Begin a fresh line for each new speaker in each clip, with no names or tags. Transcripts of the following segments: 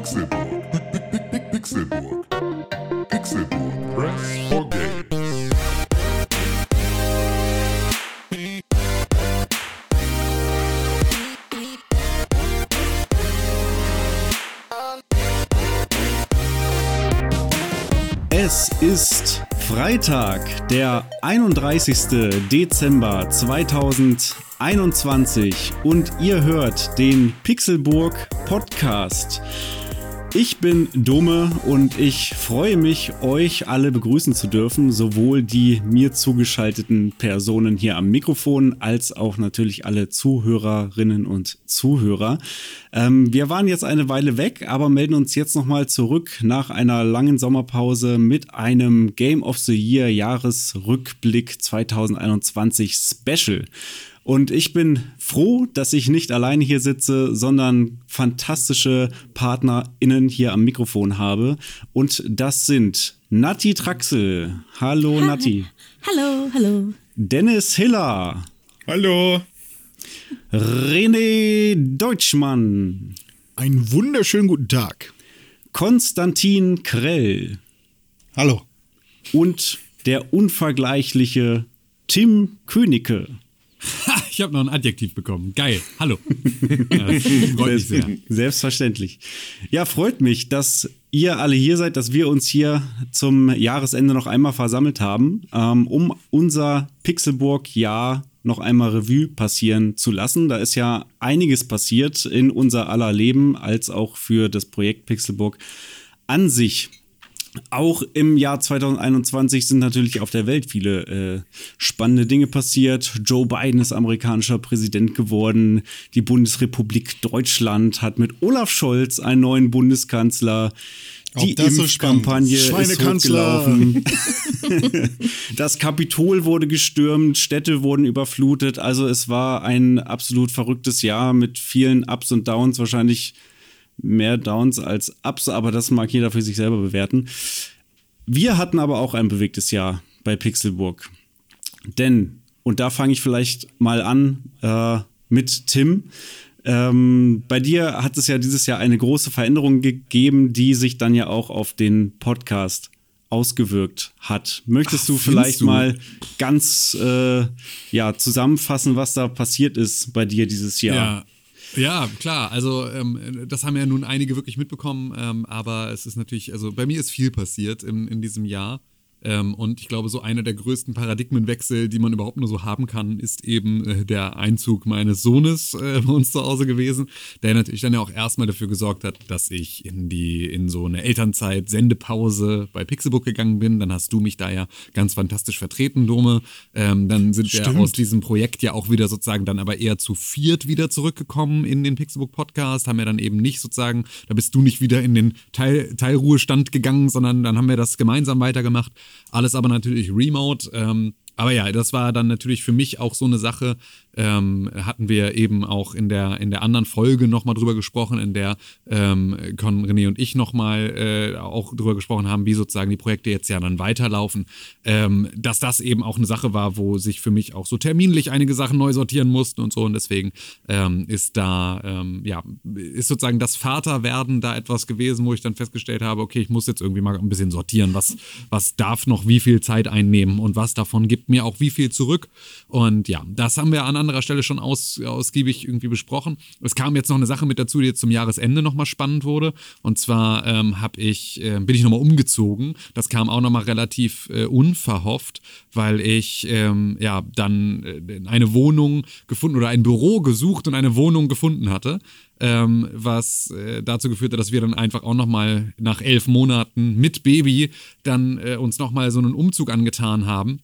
Pixelburg. Pixelburg. Pixelburg. Press for Games.
Es ist Freitag, der 31. Dezember 2021 und ihr hört den Pixelburg Podcast. Ich bin Dome und ich freue mich, euch alle begrüßen zu dürfen, sowohl die mir zugeschalteten Personen hier am Mikrofon als auch natürlich alle Zuhörerinnen und Zuhörer. Ähm, wir waren jetzt eine Weile weg, aber melden uns jetzt nochmal zurück nach einer langen Sommerpause mit einem Game of the Year Jahresrückblick 2021 Special. Und ich bin froh, dass ich nicht alleine hier sitze, sondern fantastische PartnerInnen hier am Mikrofon habe. Und das sind Nati Traxel. Hallo, Nati.
Hallo, hallo.
Dennis Hiller.
Hallo.
René Deutschmann.
Einen wunderschönen guten Tag.
Konstantin Krell.
Hallo.
Und der unvergleichliche Tim Königke.
Ich habe noch ein Adjektiv bekommen. Geil. Hallo. Ja, freut mich sehr.
Selbstverständlich. Ja, freut mich, dass ihr alle hier seid, dass wir uns hier zum Jahresende noch einmal versammelt haben, ähm, um unser Pixelburg-Jahr noch einmal Revue passieren zu lassen. Da ist ja einiges passiert in unser aller Leben, als auch für das Projekt Pixelburg an sich. Auch im Jahr 2021 sind natürlich auf der Welt viele äh, spannende Dinge passiert. Joe Biden ist amerikanischer Präsident geworden. Die Bundesrepublik Deutschland hat mit Olaf Scholz einen neuen Bundeskanzler. Die
das so
Impfkampagne ist hochgelaufen. das Kapitol wurde gestürmt, Städte wurden überflutet. Also es war ein absolut verrücktes Jahr mit vielen Ups und Downs. Wahrscheinlich mehr Downs als Ups, aber das mag jeder für sich selber bewerten. Wir hatten aber auch ein bewegtes Jahr bei Pixelburg. Denn, und da fange ich vielleicht mal an äh, mit Tim. Ähm, bei dir hat es ja dieses Jahr eine große Veränderung gegeben, die sich dann ja auch auf den Podcast ausgewirkt hat. Möchtest
Ach,
du vielleicht
du?
mal ganz äh, ja, zusammenfassen, was da passiert ist bei dir dieses Jahr?
Ja. Ja, klar. Also ähm, das haben ja nun einige wirklich mitbekommen, ähm, aber es ist natürlich, also bei mir ist viel passiert in, in diesem Jahr. Ähm, und ich glaube, so einer der größten Paradigmenwechsel, die man überhaupt nur so haben kann, ist eben äh, der Einzug meines Sohnes äh, bei uns zu Hause gewesen, der natürlich dann ja auch erstmal dafür gesorgt hat, dass ich in die in so eine Elternzeit Sendepause bei Pixelbook gegangen bin. Dann hast du mich da ja ganz fantastisch vertreten, Dome. Ähm, dann sind wir
Stimmt.
aus diesem Projekt ja auch wieder sozusagen dann aber eher zu viert wieder zurückgekommen in den Pixelbook Podcast, haben wir dann eben nicht sozusagen, da bist du nicht wieder in den Teil, Teilruhestand gegangen, sondern dann haben wir das gemeinsam weitergemacht. Alles aber natürlich remote. Ähm, aber ja, das war dann natürlich für mich auch so eine Sache, ähm, hatten wir eben auch in der, in der anderen Folge nochmal drüber gesprochen, in der ähm, Con, René und ich nochmal äh, auch drüber gesprochen haben, wie sozusagen die Projekte jetzt ja dann weiterlaufen, ähm, dass das eben auch eine Sache war, wo sich für mich auch so terminlich einige Sachen neu sortieren mussten und so. Und deswegen ähm, ist da, ähm, ja, ist sozusagen das Vaterwerden da etwas gewesen, wo ich dann festgestellt habe, okay, ich muss jetzt irgendwie mal ein bisschen sortieren, was, was darf noch wie viel Zeit einnehmen und was davon gibt mir auch wie viel zurück. Und ja, das haben wir an anderer Stelle schon aus, ausgiebig irgendwie besprochen. Es kam jetzt noch eine Sache mit dazu, die jetzt zum Jahresende nochmal spannend wurde. Und zwar ähm, hab ich, äh, bin ich nochmal umgezogen. Das kam auch nochmal relativ äh, unverhofft, weil ich ähm, ja dann äh, eine Wohnung gefunden oder ein Büro gesucht und eine Wohnung gefunden hatte. Ähm, was äh, dazu geführt hat, dass wir dann einfach auch nochmal nach elf Monaten mit Baby dann äh, uns nochmal so einen Umzug angetan haben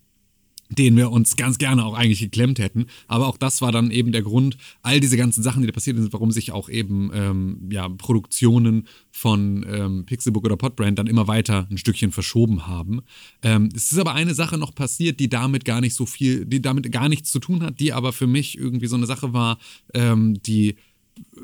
den wir uns ganz gerne auch eigentlich geklemmt hätten. Aber auch das war dann eben der Grund, all diese ganzen Sachen, die da passiert sind, warum sich auch eben ähm, ja, Produktionen von ähm, Pixelbook oder Podbrand dann immer weiter ein Stückchen verschoben haben. Ähm, es ist aber eine Sache noch passiert, die damit gar nicht so viel, die damit gar nichts zu tun hat, die aber für mich irgendwie so eine Sache war, ähm, die,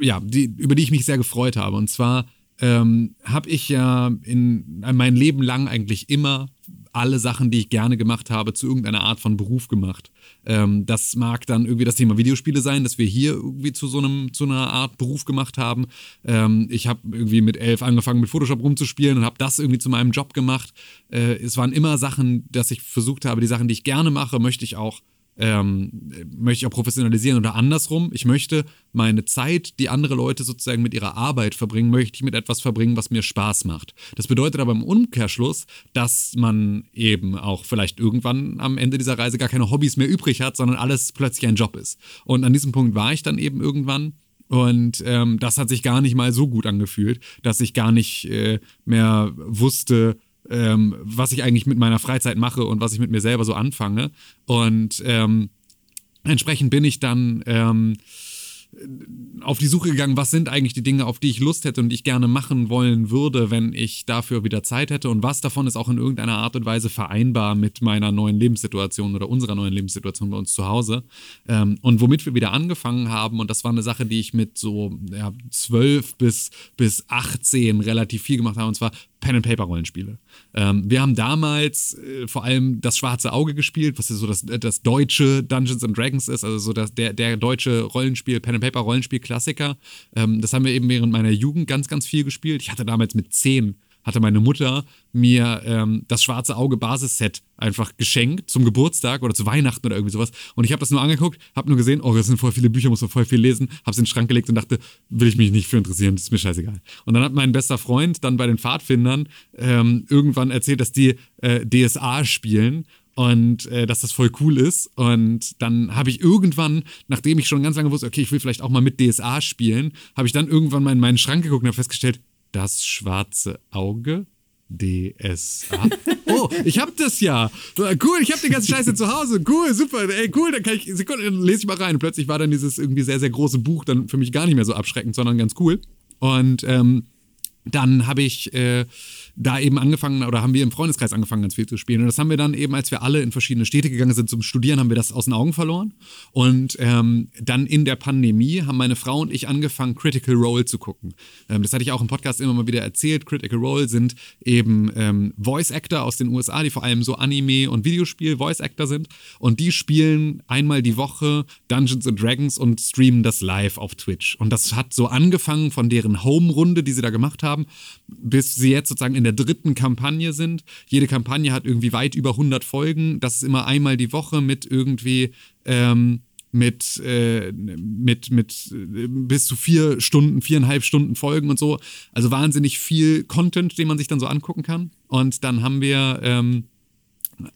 ja, die, über die ich mich sehr gefreut habe. Und zwar ähm, habe ich ja in mein Leben lang eigentlich immer alle Sachen, die ich gerne gemacht habe, zu irgendeiner Art von Beruf gemacht. Ähm, das mag dann irgendwie das Thema Videospiele sein, dass wir hier irgendwie zu so einem, zu einer Art Beruf gemacht haben. Ähm, ich habe irgendwie mit elf angefangen, mit Photoshop rumzuspielen und habe das irgendwie zu meinem Job gemacht. Äh, es waren immer Sachen, dass ich versucht habe, die Sachen, die ich gerne mache, möchte ich auch ähm, möchte ich auch professionalisieren oder andersrum. Ich möchte meine Zeit, die andere Leute sozusagen mit ihrer Arbeit verbringen, möchte ich mit etwas verbringen, was mir Spaß macht. Das bedeutet aber im Umkehrschluss, dass man eben auch vielleicht irgendwann am Ende dieser Reise gar keine Hobbys mehr übrig hat, sondern alles plötzlich ein Job ist. Und an diesem Punkt war ich dann eben irgendwann. Und ähm, das hat sich gar nicht mal so gut angefühlt, dass ich gar nicht äh, mehr wusste, ähm, was ich eigentlich mit meiner Freizeit mache und was ich mit mir selber so anfange. Und ähm, entsprechend bin ich dann ähm, auf die Suche gegangen, was sind eigentlich die Dinge, auf die ich Lust hätte und die ich gerne machen wollen würde, wenn ich dafür wieder Zeit hätte und was davon ist auch in irgendeiner Art und Weise vereinbar mit meiner neuen Lebenssituation oder unserer neuen Lebenssituation bei uns zu Hause. Ähm, und womit wir wieder angefangen haben, und das war eine Sache, die ich mit so ja, 12 bis, bis 18 relativ viel gemacht habe, und zwar Pen-and-Paper-Rollenspiele. Ähm, wir haben damals äh, vor allem das Schwarze Auge gespielt, was so das, das deutsche Dungeons and Dragons ist, also so das, der, der deutsche Rollenspiel, Pen-and-Paper-Rollenspiel-Klassiker. Ähm, das haben wir eben während meiner Jugend ganz, ganz viel gespielt. Ich hatte damals mit zehn hatte meine Mutter mir ähm, das schwarze Auge Basisset einfach geschenkt zum Geburtstag oder zu Weihnachten oder irgendwie sowas. Und ich habe das nur angeguckt, habe nur gesehen, oh, das sind voll viele Bücher, muss man voll viel lesen, habe es in den Schrank gelegt und dachte, will ich mich nicht für interessieren, ist mir scheißegal. Und dann hat mein bester Freund dann bei den Pfadfindern ähm, irgendwann erzählt, dass die äh, DSA spielen und äh, dass das voll cool ist. Und dann habe ich irgendwann, nachdem ich schon ganz lange wusste, okay, ich will vielleicht auch mal mit DSA spielen, habe ich dann irgendwann mal in meinen Schrank geguckt und habe festgestellt, das schwarze Auge? DSA. Oh, ich hab das ja. Cool, ich hab die ganze Scheiße zu Hause. Cool, super. Ey, cool, dann kann ich, Sekunde, dann lese ich mal rein. Plötzlich war dann dieses irgendwie sehr, sehr große Buch dann für mich gar nicht mehr so abschreckend, sondern ganz cool. Und ähm, dann habe ich äh, da eben angefangen oder haben wir im Freundeskreis angefangen, ganz viel zu spielen. Und das haben wir dann eben, als wir alle in verschiedene Städte gegangen sind zum Studieren, haben wir das aus den Augen verloren. Und ähm, dann in der Pandemie haben meine Frau und ich angefangen, Critical Role zu gucken. Ähm, das hatte ich auch im Podcast immer mal wieder erzählt. Critical Role sind eben ähm, Voice Actor aus den USA, die vor allem so Anime- und Videospiel-Voice Actor sind. Und die spielen einmal die Woche Dungeons and Dragons und streamen das live auf Twitch. Und das hat so angefangen von deren Home-Runde, die sie da gemacht haben, bis sie jetzt sozusagen in in der dritten Kampagne sind. Jede Kampagne hat irgendwie weit über 100 Folgen. Das ist immer einmal die Woche mit irgendwie ähm, mit, äh, mit, mit äh, bis zu vier Stunden, viereinhalb Stunden Folgen und so. Also wahnsinnig viel Content, den man sich dann so angucken kann. Und dann haben wir ähm,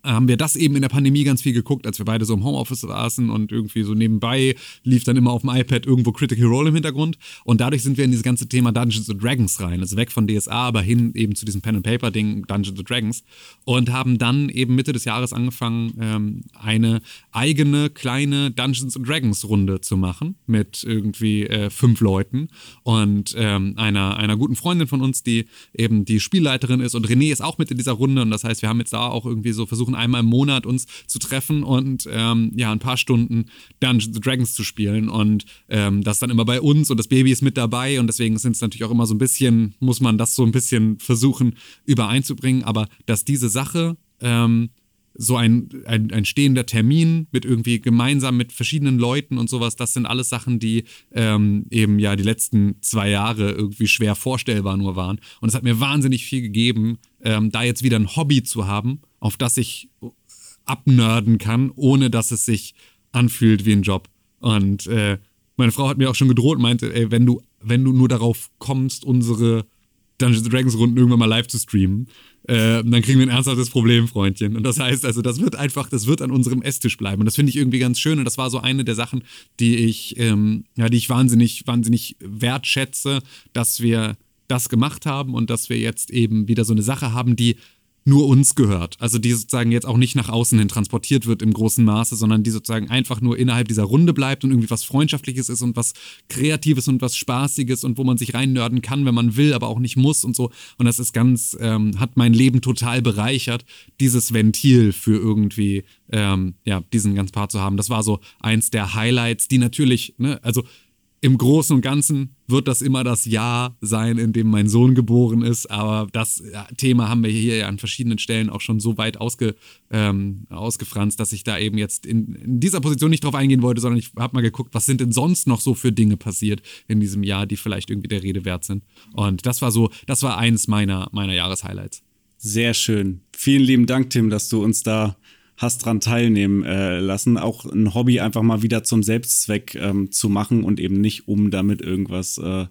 haben wir das eben in der Pandemie ganz viel geguckt, als wir beide so im Homeoffice saßen und irgendwie so nebenbei lief dann immer auf dem iPad irgendwo Critical Role im Hintergrund. Und dadurch sind wir in dieses ganze Thema Dungeons and Dragons rein. Also weg von DSA, aber hin eben zu diesem Pen and Paper Ding Dungeons and Dragons. Und haben dann eben Mitte des Jahres angefangen, ähm, eine eigene kleine Dungeons and Dragons Runde zu machen mit irgendwie äh, fünf Leuten und ähm, einer, einer guten Freundin von uns, die eben die Spielleiterin ist. Und René ist auch mit in dieser Runde. Und das heißt, wir haben jetzt da auch irgendwie so versuchen einmal im Monat uns zu treffen und ähm, ja, ein paar Stunden Dungeons Dragons zu spielen. Und ähm, das dann immer bei uns und das Baby ist mit dabei und deswegen sind es natürlich auch immer so ein bisschen, muss man das so ein bisschen versuchen übereinzubringen. Aber dass diese Sache ähm, so ein, ein, ein stehender Termin mit irgendwie gemeinsam mit verschiedenen Leuten und sowas, das sind alles Sachen, die ähm, eben ja die letzten zwei Jahre irgendwie schwer vorstellbar nur waren. Und es hat mir wahnsinnig viel gegeben, ähm, da jetzt wieder ein Hobby zu haben, auf das ich abnörden kann, ohne dass es sich anfühlt wie ein Job. Und äh, meine Frau hat mir auch schon gedroht meinte, ey, wenn du, wenn du nur darauf kommst, unsere Dungeons Dragons Runden irgendwann mal live zu streamen, äh, dann kriegen wir ein ernsthaftes Problem, Freundchen. Und das heißt also, das wird einfach, das wird an unserem Esstisch bleiben. Und das finde ich irgendwie ganz schön. Und das war so eine der Sachen, die ich, ähm, ja, die ich wahnsinnig, wahnsinnig wertschätze, dass wir das gemacht haben und dass wir jetzt eben wieder so eine Sache haben, die nur uns gehört. Also die sozusagen jetzt auch nicht nach außen hin transportiert wird im großen Maße, sondern die sozusagen einfach nur innerhalb dieser Runde bleibt und irgendwie was Freundschaftliches ist und was Kreatives und was Spaßiges und wo man sich reinnörden kann, wenn man will, aber auch nicht muss und so. Und das ist ganz, ähm, hat mein Leben total bereichert, dieses Ventil für irgendwie, ähm, ja, diesen ganz Part zu haben. Das war so eins der Highlights, die natürlich, ne, also im Großen und Ganzen wird das immer das Jahr sein, in dem mein Sohn geboren ist. Aber das Thema haben wir hier an verschiedenen Stellen auch schon so weit ausge, ähm, ausgefranst, dass ich da eben jetzt in, in dieser Position nicht drauf eingehen wollte, sondern ich habe mal geguckt, was sind denn sonst noch so für Dinge passiert in diesem Jahr, die vielleicht irgendwie der Rede wert sind. Und das war so, das war eins meiner, meiner Jahreshighlights.
Sehr schön. Vielen lieben Dank, Tim, dass du uns da hast dran teilnehmen äh, lassen, auch ein Hobby einfach mal wieder zum Selbstzweck ähm, zu machen und eben nicht, um damit irgendwas äh,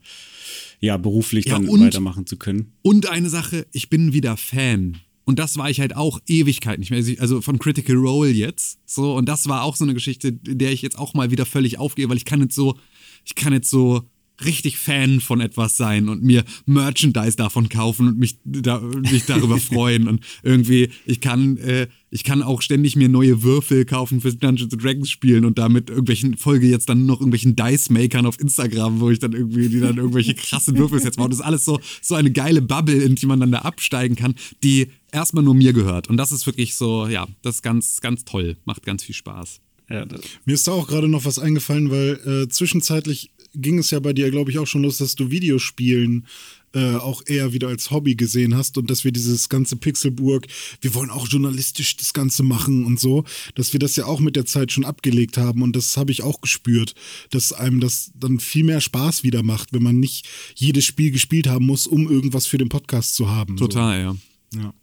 ja beruflich
Ja,
dann
und-
weitermachen zu können.
Und eine Sache, ich bin wieder Fan. Und das war ich halt auch Ewigkeit nicht mehr. Also von Critical Role jetzt. So, und das war auch so eine Geschichte, in der ich jetzt auch mal wieder völlig aufgehe, weil ich kann jetzt so, ich kann jetzt so richtig Fan von etwas sein und mir Merchandise davon kaufen und mich, da, mich darüber freuen. Und irgendwie, ich kann, äh, ich kann auch ständig mir neue Würfel kaufen fürs Dungeons and Dragons spielen und damit irgendwelchen, folge jetzt dann noch irgendwelchen Dice-Makern auf Instagram, wo ich dann irgendwie, die dann irgendwelche krassen Würfelsets bauen. Das ist alles so, so eine geile Bubble, in die man dann da absteigen kann, die erstmal nur mir gehört. Und das ist wirklich so, ja, das ist ganz, ganz toll. Macht ganz viel Spaß.
Ja,
Mir ist da auch gerade noch was eingefallen, weil äh, zwischenzeitlich ging es ja bei dir, glaube ich, auch schon los, dass du Videospielen äh, auch eher wieder als Hobby gesehen hast und dass wir dieses ganze Pixelburg, wir wollen auch journalistisch das Ganze machen und so, dass wir das ja auch mit der Zeit schon abgelegt haben und das habe ich auch gespürt, dass einem das dann viel mehr Spaß wieder macht, wenn man nicht jedes Spiel gespielt haben muss, um irgendwas für den Podcast zu haben.
Total.
So. Ja.
Ja,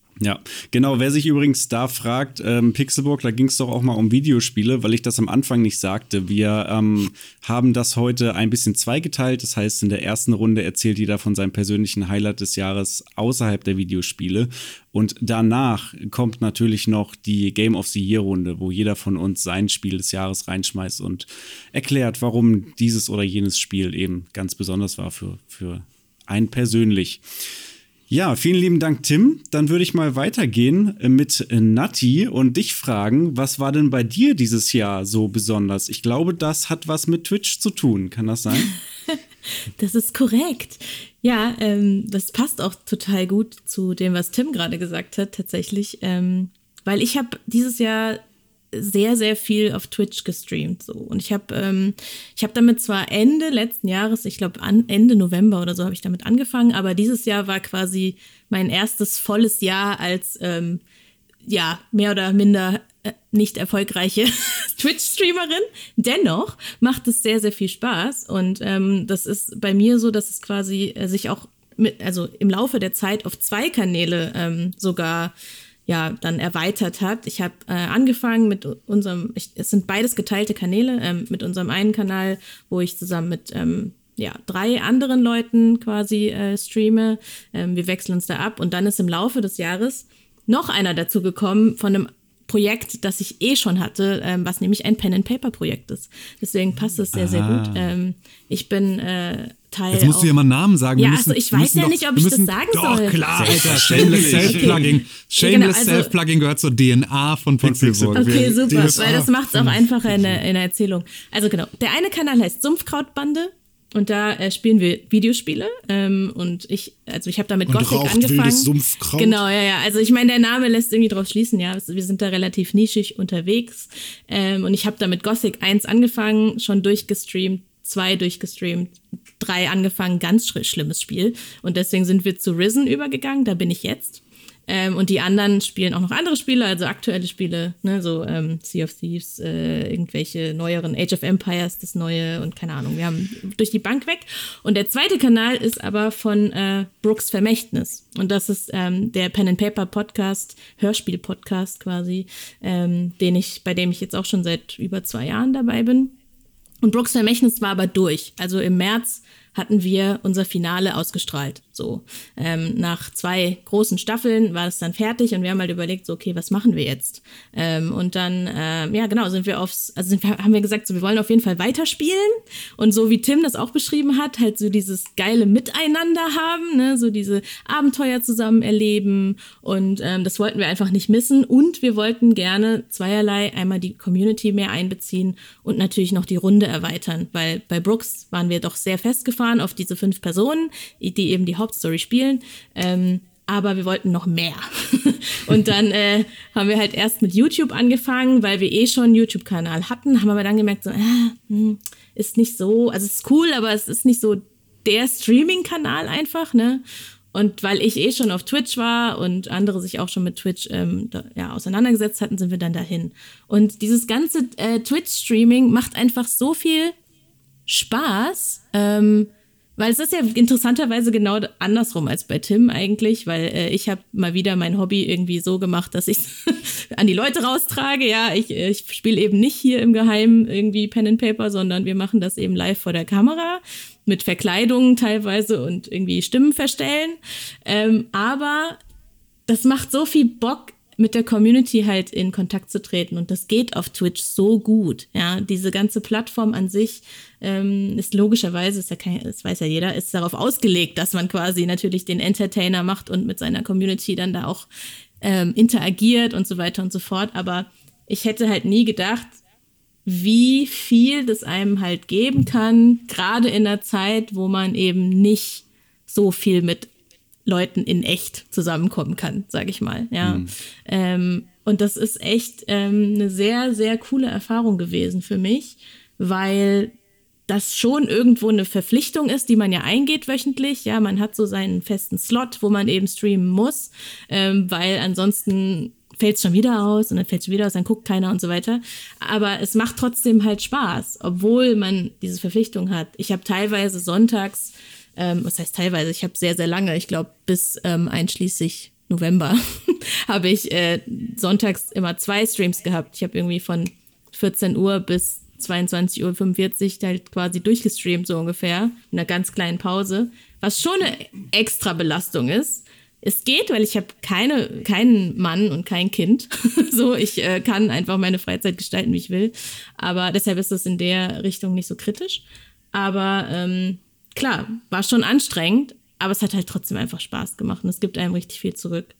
genau. Wer sich übrigens da fragt, ähm, Pixelburg, da ging es doch auch mal um Videospiele, weil ich das am Anfang nicht sagte. Wir ähm, haben das heute ein bisschen zweigeteilt. Das heißt, in der ersten Runde erzählt jeder von seinem persönlichen Highlight des Jahres außerhalb der Videospiele. Und danach kommt natürlich noch die Game of the Year Runde, wo jeder von uns sein Spiel des Jahres reinschmeißt und erklärt, warum dieses oder jenes Spiel eben ganz besonders war für, für einen persönlich. Ja, vielen lieben Dank, Tim. Dann würde ich mal weitergehen äh, mit äh, Nati und dich fragen, was war denn bei dir dieses Jahr so besonders? Ich glaube, das hat was mit Twitch zu tun. Kann das sein?
Das ist korrekt. Ja, ähm, das passt auch total gut zu dem, was Tim gerade gesagt hat, tatsächlich. Ähm, weil ich habe dieses Jahr sehr, sehr viel auf Twitch gestreamt. So. Und ich habe ähm, ich hab damit zwar Ende letzten Jahres, ich glaube Ende November oder so habe ich damit angefangen, aber dieses Jahr war quasi mein erstes volles Jahr als ähm, ja, mehr oder minder äh, nicht erfolgreiche Twitch-Streamerin. Dennoch macht es sehr, sehr viel Spaß. Und ähm, das ist bei mir so, dass es quasi äh, sich auch mit, also im Laufe der Zeit auf zwei Kanäle ähm, sogar ja dann erweitert hat. Ich habe äh, angefangen mit unserem, ich, es sind beides geteilte Kanäle, ähm, mit unserem einen Kanal, wo ich zusammen mit ähm, ja, drei anderen Leuten quasi äh, streame. Ähm, wir wechseln uns da ab und dann ist im Laufe des Jahres noch einer dazu gekommen von einem Projekt, das ich eh schon hatte, ähm, was nämlich ein Pen-and-Paper-Projekt ist. Deswegen passt es sehr, sehr gut. Ähm, ich bin äh, Teil.
Jetzt musst
auch-
du ja mal einen Namen sagen.
Ja,
müssen,
achso, ich weiß ja
doch,
nicht, ob ich das
müssen,
sagen
doch,
soll.
klar, Alter. Shameless Self-Plugging.
Okay.
Shameless
also-
Self-Plugging gehört zur DNA von Pixelburg.
Okay, super,
DSA.
weil das macht es auch einfacher in der, in der Erzählung. Also genau, der eine Kanal heißt Sumpfkrautbande und da äh, spielen wir Videospiele ähm, und ich, also ich habe da mit
Und
Gothic
raucht
angefangen.
wildes Sumpfkraut?
Genau, ja, ja. Also ich meine, der Name lässt irgendwie drauf schließen, ja. Also Wir sind da relativ nischig unterwegs ähm, und ich habe da mit Gothic 1 angefangen, schon durchgestreamt, zwei durchgestreamt, drei angefangen, ganz sch schlimmes Spiel und deswegen sind wir zu Risen übergegangen, da bin ich jetzt. Ähm, und die anderen spielen auch noch andere Spiele, also aktuelle Spiele, ne, so ähm, Sea of Thieves, äh, irgendwelche neueren Age of Empires, das neue und keine Ahnung. Wir haben durch die Bank weg. Und der zweite Kanal ist aber von äh, Brooks Vermächtnis. Und das ist ähm, der Pen and Paper Podcast, Hörspiel-Podcast quasi, ähm, den ich, bei dem ich jetzt auch schon seit über zwei Jahren dabei bin. Und Brooks Vermächtnis war aber durch. Also im März hatten wir unser Finale ausgestrahlt. So ähm, nach zwei großen Staffeln war es dann fertig und wir haben halt überlegt, so okay, was machen wir jetzt? Ähm, und dann ähm, ja genau sind wir aufs, also wir, haben wir gesagt, so wir wollen auf jeden Fall weiterspielen. Und so wie Tim das auch beschrieben hat, halt so dieses geile Miteinander haben, ne, so diese Abenteuer zusammen erleben. Und ähm, das wollten wir einfach nicht missen. Und wir wollten gerne zweierlei einmal die Community mehr einbeziehen und natürlich noch die Runde erweitern, weil bei Brooks waren wir doch sehr festgefahren auf diese fünf Personen, die eben die Hauptstory spielen. Ähm, aber wir wollten noch mehr. und dann äh, haben wir halt erst mit YouTube angefangen, weil wir eh schon einen YouTube-Kanal hatten, haben aber dann gemerkt, so, äh, ist nicht so, also es ist cool, aber es ist nicht so der Streaming-Kanal einfach, ne? Und weil ich eh schon auf Twitch war und andere sich auch schon mit Twitch ähm, da, ja, auseinandergesetzt hatten, sind wir dann dahin. Und dieses ganze äh, Twitch-Streaming macht einfach so viel Spaß. Ähm, weil es ist ja interessanterweise genau andersrum als bei Tim eigentlich, weil äh, ich habe mal wieder mein Hobby irgendwie so gemacht, dass ich an die Leute raustrage. Ja, ich, äh, ich spiele eben nicht hier im Geheimen irgendwie Pen and Paper, sondern wir machen das eben live vor der Kamera mit Verkleidungen teilweise und irgendwie Stimmen verstellen. Ähm, aber das macht so viel Bock, mit der Community halt in Kontakt zu treten. Und das geht auf Twitch so gut. Ja, diese ganze Plattform an sich ähm, ist logischerweise, ist ja kein, das weiß ja jeder, ist darauf ausgelegt, dass man quasi natürlich den Entertainer macht und mit seiner Community dann da auch ähm, interagiert und so weiter und so fort. Aber ich hätte halt nie gedacht, wie viel das einem halt geben kann, gerade in der Zeit, wo man eben nicht so viel mit Leuten in echt zusammenkommen kann, sage ich mal. Ja. Mhm. Ähm, und das ist echt ähm, eine sehr, sehr coole Erfahrung gewesen für mich, weil das schon irgendwo eine Verpflichtung ist, die man ja eingeht wöchentlich. Ja, man hat so seinen festen Slot, wo man eben streamen muss, ähm, weil ansonsten fällt es schon wieder aus und dann fällt es wieder aus, dann guckt keiner und so weiter. Aber es macht trotzdem halt Spaß, obwohl man diese Verpflichtung hat. Ich habe teilweise sonntags ähm, was heißt teilweise, ich habe sehr, sehr lange, ich glaube bis ähm, einschließlich November, habe ich äh, sonntags immer zwei Streams gehabt. Ich habe irgendwie von 14 Uhr bis 22.45 Uhr halt quasi durchgestreamt, so ungefähr, in einer ganz kleinen Pause, was schon eine extra Belastung ist. Es geht, weil ich habe keine, keinen Mann und kein Kind. so, ich äh, kann einfach meine Freizeit gestalten, wie ich will. Aber deshalb ist das in der Richtung nicht so kritisch. Aber ähm, klar, war schon anstrengend, aber es hat halt trotzdem einfach Spaß gemacht und es gibt einem richtig viel zurück.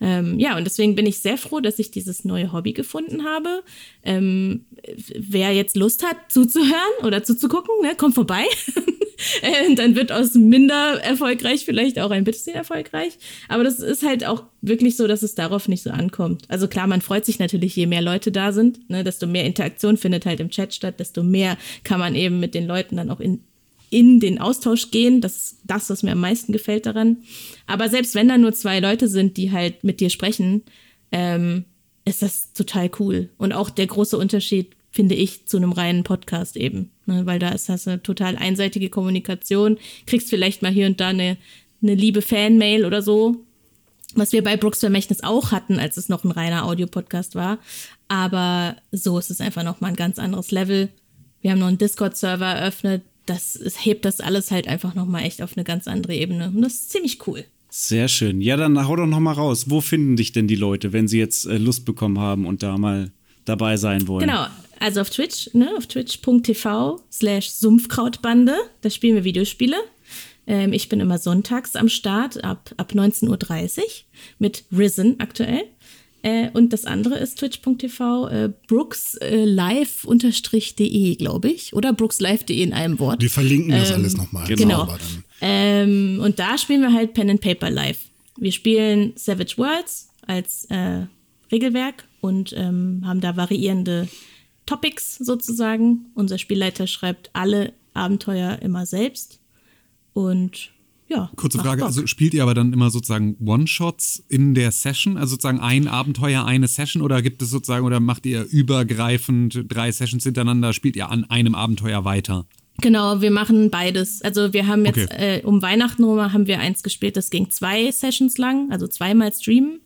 Ähm, ja, und deswegen bin ich sehr froh, dass ich dieses neue Hobby gefunden habe. Ähm, wer jetzt Lust hat, zuzuhören oder zuzugucken, ne, kommt vorbei. äh, dann wird aus minder erfolgreich vielleicht auch ein bisschen erfolgreich. Aber das ist halt auch wirklich so, dass es darauf nicht so ankommt. Also klar, man freut sich natürlich, je mehr Leute da sind, ne, desto mehr Interaktion findet halt im Chat statt, desto mehr kann man eben mit den Leuten dann auch in, in den Austausch gehen. Das ist das, was mir am meisten gefällt daran. Aber selbst wenn da nur zwei Leute sind, die halt mit dir sprechen, ähm, ist das total cool. Und auch der große Unterschied, finde ich, zu einem reinen Podcast eben. Ne? Weil da ist das eine total einseitige Kommunikation. Kriegst vielleicht mal hier und da eine, eine liebe Fanmail oder so. Was wir bei Brooks Vermächtnis auch hatten, als es noch ein reiner Audiopodcast war. Aber so ist es einfach nochmal ein ganz anderes Level. Wir haben noch einen Discord-Server eröffnet, das es hebt das alles halt einfach nochmal echt auf eine ganz andere Ebene. Und das ist ziemlich cool.
Sehr schön. Ja, dann hau doch nochmal raus. Wo finden dich denn die Leute, wenn sie jetzt äh, Lust bekommen haben und da mal dabei sein wollen?
Genau, also auf Twitch, ne, auf twitch.tv slash Sumpfkrautbande. Da spielen wir Videospiele. Ähm, ich bin immer sonntags am Start ab, ab 19.30 Uhr mit Risen aktuell. Äh, und das andere ist twitch.tv äh, brookslive-de, glaube ich. Oder brookslive.de in einem Wort.
Wir verlinken das ähm, alles nochmal.
Genau. genau. Ähm, und da spielen wir halt Pen and Paper live. Wir spielen Savage Worlds als äh, Regelwerk und ähm, haben da variierende Topics sozusagen. Unser Spielleiter schreibt alle Abenteuer immer selbst. Und ja.
Kurze Frage, also spielt ihr aber dann immer sozusagen One-Shots in der Session, also sozusagen ein Abenteuer, eine Session oder gibt es sozusagen oder macht ihr übergreifend drei Sessions hintereinander, spielt ihr an einem Abenteuer weiter?
Genau, wir machen beides. Also wir haben jetzt okay. äh, um Weihnachten rum haben wir eins gespielt, das ging zwei Sessions lang, also zweimal streamen.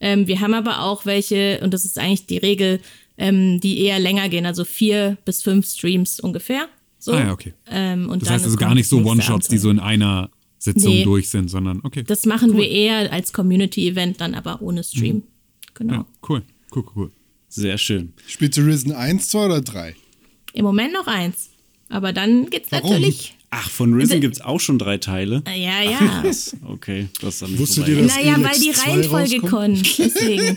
Ähm, wir haben aber auch welche, und das ist eigentlich die Regel, ähm, die eher länger gehen, also vier bis fünf Streams ungefähr. So.
Ah ja, okay. Ähm, das heißt also gar nicht so One-Shots, die so in einer Sitzung nee, durch sind, sondern okay.
Das machen cool. wir eher als Community-Event, dann aber ohne Stream. Mhm. Genau. Ja,
cool, cool, cool.
Sehr schön.
Spielst du Risen 1, 2 oder 3?
Im Moment noch eins. Aber dann geht's Warum? natürlich.
Ach, von Risen gibt es auch schon drei Teile.
Ja, ja.
Ach, okay, das haben
Wusstet ihr, dass
Naja, weil die Reihenfolge kommt. Deswegen.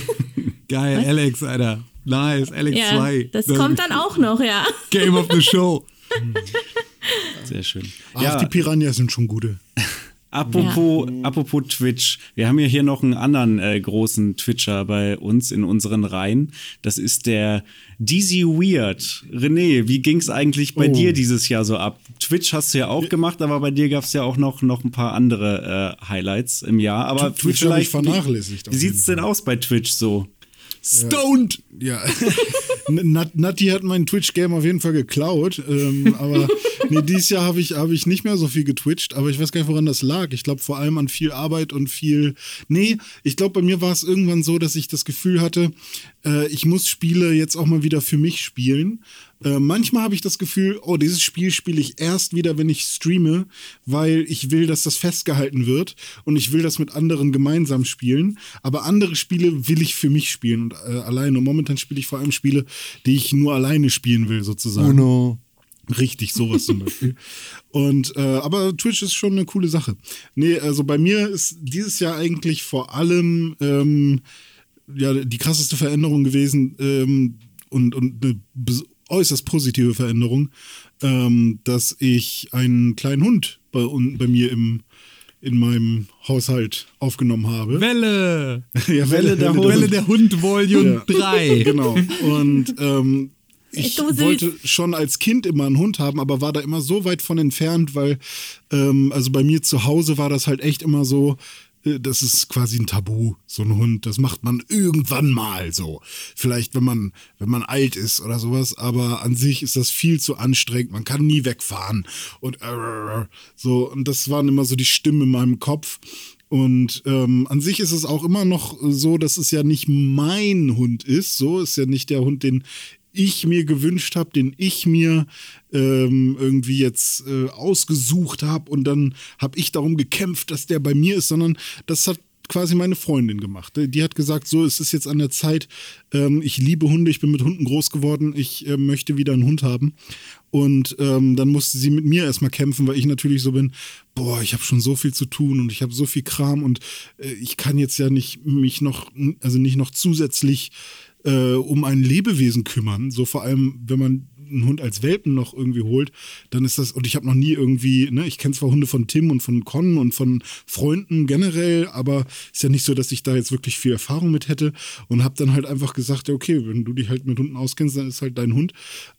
Geil, Was? Alex, Alter. Nice, Alex
ja,
2.
Das, das kommt dann auch noch, ja.
Game of the Show.
Sehr schön.
Ach, ja. die Piranhas sind schon gute.
Apropos, apropos Twitch, wir haben ja hier noch einen anderen äh, großen Twitcher bei uns in unseren Reihen. Das ist der Dizzy Weird. René, wie ging's eigentlich bei
Oh.
dir dieses Jahr so ab? Twitch hast du ja auch gemacht, aber bei dir gab's ja auch noch, noch ein paar andere äh, Highlights im Jahr. Aber
Twitch hab ich
vielleicht,
vernachlässigt
Wie,
jeden
sieht's denn aus bei Twitch so?
Stoned!
Ja, Nat Nati hat mein Twitch-Game auf jeden Fall geklaut. Ähm, aber nee, dieses Jahr habe ich, hab ich nicht mehr so viel getwitcht. Aber ich weiß gar nicht, woran das lag. Ich glaube vor allem an viel Arbeit und viel. Nee, ich glaube, bei mir war es irgendwann so, dass ich das Gefühl hatte, äh, ich muss Spiele jetzt auch mal wieder für mich spielen. Äh, manchmal habe ich das Gefühl, oh, dieses Spiel spiele ich erst wieder, wenn ich streame, weil ich will, dass das festgehalten wird und ich will das mit anderen gemeinsam spielen. Aber andere Spiele will ich für mich spielen und äh, alleine. Und momentan spiele ich vor allem Spiele, die ich nur alleine spielen will, sozusagen.
Uno.
Richtig, sowas zum Beispiel. Und äh, aber Twitch ist schon eine coole Sache. Nee, also bei mir ist dieses Jahr eigentlich vor allem ähm, ja die krasseste Veränderung gewesen ähm, und, und eine äußerst positive Veränderung, ähm, dass ich einen kleinen Hund bei, bei mir im in meinem Haushalt aufgenommen habe.
Welle!
Ja,
Welle der Hund.
Welle der Hund Volume 3.
Genau. Und ähm, ich
Echt so
wollte schon als Kind immer einen Hund haben, aber war da immer so weit von entfernt, weil ähm, also bei mir zu Hause war das halt echt immer so, das ist quasi ein Tabu, so ein Hund. Das macht man irgendwann mal so. Vielleicht, wenn man, wenn man alt ist oder sowas, aber an sich ist das viel zu anstrengend. Man kann nie wegfahren. Und äh, so, und das waren immer so die Stimmen in meinem Kopf. Und ähm, an sich ist es auch immer noch so, dass es ja nicht mein Hund ist. So ist ja nicht der Hund, den ich mir gewünscht habe, den ich mir ähm, irgendwie jetzt äh, ausgesucht habe und dann habe ich darum gekämpft, dass der bei mir ist, sondern das hat quasi meine Freundin gemacht. Die hat gesagt, so, es ist jetzt an der Zeit, ähm, ich liebe Hunde, ich bin mit Hunden groß geworden, ich äh, möchte wieder einen Hund haben. Und ähm, dann musste sie mit mir erstmal kämpfen, weil ich natürlich so bin, boah, ich habe schon so viel zu tun und ich habe so viel Kram und äh, ich kann jetzt ja nicht mich noch, also nicht noch zusätzlich äh, um ein Lebewesen kümmern. So vor allem, wenn man einen Hund als Welpen noch irgendwie holt, dann ist das, und ich habe noch nie irgendwie, ne, ich kenne zwar Hunde von Tim und von Con und von Freunden generell, aber ist ja nicht so, dass ich da jetzt wirklich viel Erfahrung mit hätte und habe dann halt einfach gesagt, ja, okay, wenn du dich halt mit Hunden auskennst, dann ist halt dein Hund.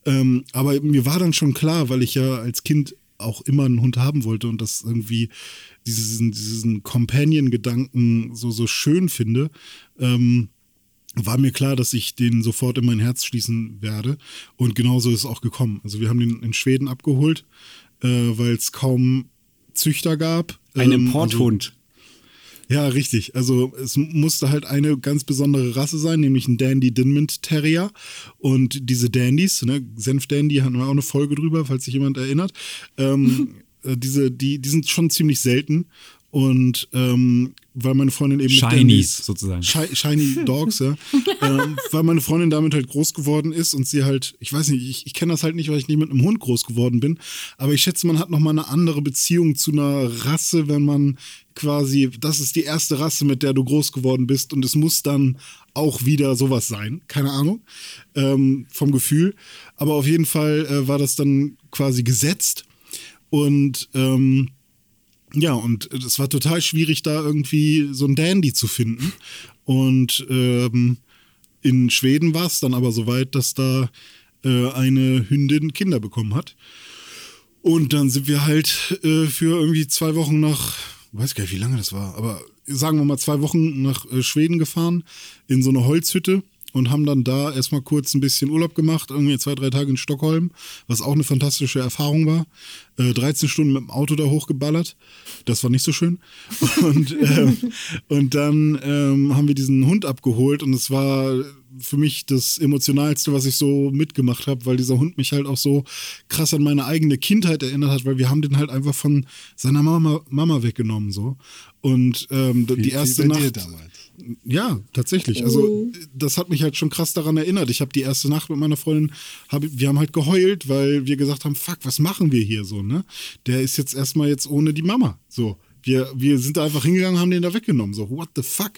Ähm, aber mir war dann schon klar, weil ich ja als Kind auch immer einen Hund haben wollte und das irgendwie diesen, diesen Companion-Gedanken so, so schön finde, ähm, war mir klar, dass ich den sofort in mein Herz schließen werde. Und genauso ist es auch gekommen. Also wir haben den in Schweden abgeholt, äh, weil es kaum Züchter gab.
Ein
Ähm,
Importhund.
Also, ja, richtig. Also es musste halt eine ganz besondere Rasse sein, nämlich ein Dandy Dinmont Terrier. Und diese Dandys, ne, Senf Dandy, hatten wir auch eine Folge drüber, falls sich jemand erinnert. Ähm, äh, diese, die, die sind schon ziemlich selten. Und ähm, weil meine Freundin eben
Shinies sozusagen.
Shi- Shiny Dogs, ja. ähm, weil meine Freundin damit halt groß geworden ist und sie halt, ich weiß nicht, ich, ich kenne das halt nicht, weil ich nicht mit einem Hund groß geworden bin, aber ich schätze, man hat nochmal eine andere Beziehung zu einer Rasse, wenn man quasi, das ist die erste Rasse, mit der du groß geworden bist und es muss dann auch wieder sowas sein, keine Ahnung, ähm, vom Gefühl. Aber auf jeden Fall äh, war das dann quasi gesetzt und ähm, ja, und es war total schwierig, da irgendwie so ein Dandy zu finden. Und ähm, in Schweden war es dann aber so weit, dass da äh, eine Hündin Kinder bekommen hat. Und dann sind wir halt äh, für irgendwie zwei Wochen nach, weiß gar nicht, wie lange das war, aber sagen wir mal zwei Wochen nach äh, Schweden gefahren, in so eine Holzhütte und haben dann da erstmal kurz ein bisschen Urlaub gemacht, irgendwie zwei, drei Tage in Stockholm, was auch eine fantastische Erfahrung war. Äh, 13 Stunden mit dem Auto da hochgeballert. Das war nicht so schön. Und, ähm, und dann ähm, haben wir diesen Hund abgeholt und es war für mich das Emotionalste, was ich so mitgemacht habe, weil dieser Hund mich halt auch so krass an meine eigene Kindheit erinnert hat, weil wir haben den halt einfach von seiner Mama, Mama weggenommen so. Und ähm,
Wie-
die
wie
erste Nacht. Ja, tatsächlich. Also das hat mich halt schon krass daran erinnert. Ich habe die erste Nacht mit meiner Freundin, hab, wir haben halt geheult, weil wir gesagt haben, fuck, was machen wir hier so, ne? Der ist jetzt erstmal jetzt ohne die Mama. So. Wir, wir sind da einfach hingegangen, haben den da weggenommen. So, what the fuck?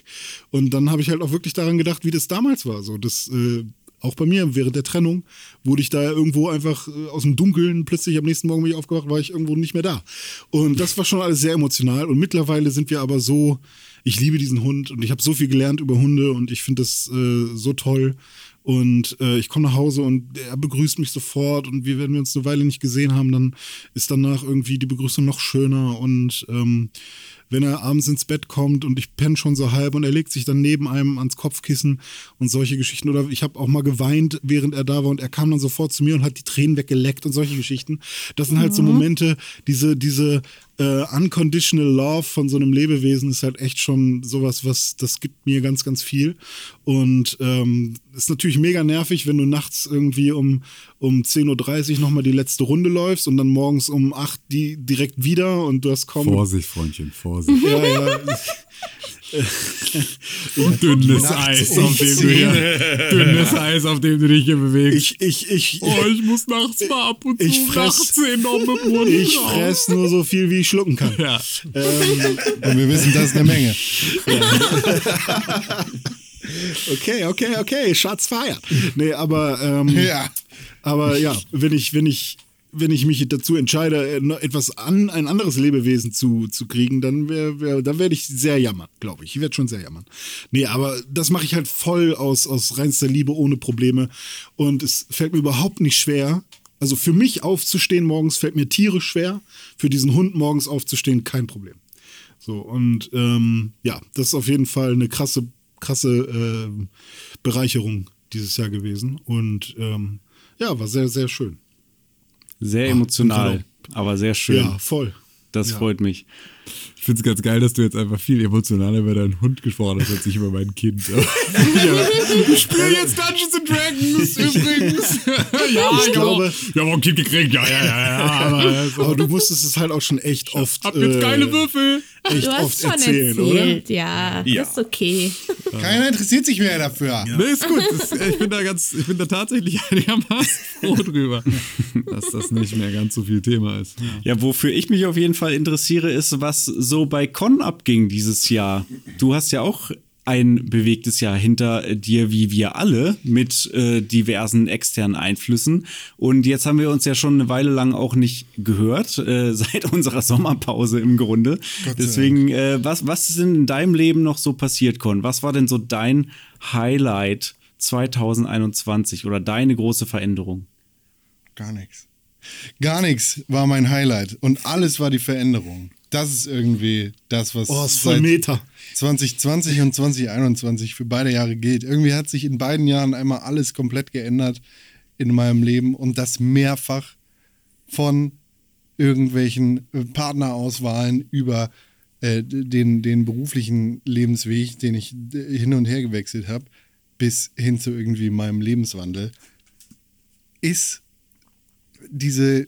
Und dann habe ich halt auch wirklich daran gedacht, wie das damals war. So, das, äh, auch bei mir während der Trennung, wurde ich da irgendwo einfach äh, aus dem Dunkeln, plötzlich am nächsten Morgen bin ich aufgewacht, war ich irgendwo nicht mehr da. Und das war schon alles sehr emotional. Und mittlerweile sind wir aber so, ich liebe diesen Hund und ich habe so viel gelernt über Hunde und ich finde das äh, so toll. Und äh, ich komme nach Hause und er begrüßt mich sofort. Und wir, wenn wir uns eine Weile nicht gesehen haben, dann ist danach irgendwie die Begrüßung noch schöner. Und ähm, wenn er abends ins Bett kommt und ich penne schon so halb und er legt sich dann neben einem ans Kopfkissen und solche Geschichten. Oder ich habe auch mal geweint, während er da war und er kam dann sofort zu mir und hat die Tränen weggeleckt und solche Geschichten. Das sind halt so Momente, diese, diese äh, unconditional love von so einem Lebewesen ist halt echt schon sowas, was das gibt mir ganz, ganz viel. Und ähm, ist natürlich mega nervig, wenn du nachts irgendwie um, um 10.30 Uhr nochmal die letzte Runde läufst und dann morgens um 8 die direkt wieder und du hast kaum.
Vorsicht, Freundchen, Vorsicht.
Ja, ja.
Dünnes Eis, auf dem du hier, dünnes Eis, auf dem du dich hier bewegst.
Ich, ich, ich,
oh, ich muss nachts mal ab und zu
Ich fress-
nachts enorme Brunnen
ich fress nur so viel, wie ich schlucken kann.
Ja.
Ähm,
Und wir wissen, das ist eine Menge.
okay, okay, okay, Schatz feiert. Nee, aber, ähm,
Ja.
aber ja, wenn ich, wenn ich, wenn ich mich dazu entscheide, äh, etwas an ein anderes Lebewesen zu, zu kriegen, dann wär, wär, dann werde ich sehr jammern, glaube ich. Ich werde schon sehr jammern. Nee, aber das mache ich halt voll aus, aus reinster Liebe, ohne Probleme. Und es fällt mir überhaupt nicht schwer. Also für mich aufzustehen morgens fällt mir tierisch schwer. Für diesen Hund morgens aufzustehen, kein Problem. So, und ähm, ja, das ist auf jeden Fall eine krasse, krasse ähm, Bereicherung dieses Jahr gewesen. Und ähm, ja, war sehr, sehr schön.
Sehr emotional, aber sehr schön.
Ja, voll.
Das
Ja.
freut mich.
Ich finde es ganz geil, dass du jetzt einfach viel emotionaler über deinen Hund gesprochen hast, als ich über mein Kind. ja. Ich spiele jetzt Dungeons and Dragons übrigens. ja,
Ich glaube-
wir haben auch ein Kind gekriegt. Ja, ja, ja. ja aber,
Aber du musstest es halt auch schon echt oft.
hab jetzt
äh,
geile Würfel.
Echt
Du hast
oft
schon
erzählen,
erzählt, ja.
Ja.
Ist okay.
Keiner interessiert sich mehr dafür.
Nee, ist gut. Das, ich bin da ganz, ich bin da tatsächlich einigermaßen froh drüber, dass das nicht mehr ganz so viel Thema ist.
Ja, wofür ich mich auf jeden Fall interessiere, ist, was so bei Con abging dieses Jahr. Du hast ja auch ein bewegtes Jahr hinter dir, wie wir alle, mit äh, diversen externen Einflüssen. Und jetzt haben wir uns ja schon eine Weile lang auch nicht gehört, äh, seit unserer Sommerpause im Grunde. Deswegen, äh, was, was ist denn in deinem Leben noch so passiert, Con? Was war denn so dein Highlight 2021 oder deine große Veränderung?
Gar nichts. Gar nichts war mein Highlight. Und alles war die Veränderung. Das ist irgendwie das, was
Oh,
seit
Meta.
2020 und 2021 für beide Jahre gilt. Irgendwie hat sich in beiden Jahren einmal alles komplett geändert in meinem Leben und das mehrfach von irgendwelchen äh, Partnerauswahlen über äh, den, den beruflichen Lebensweg, den ich hin und her gewechselt habe, bis hin zu irgendwie meinem Lebenswandel, ist diese äh,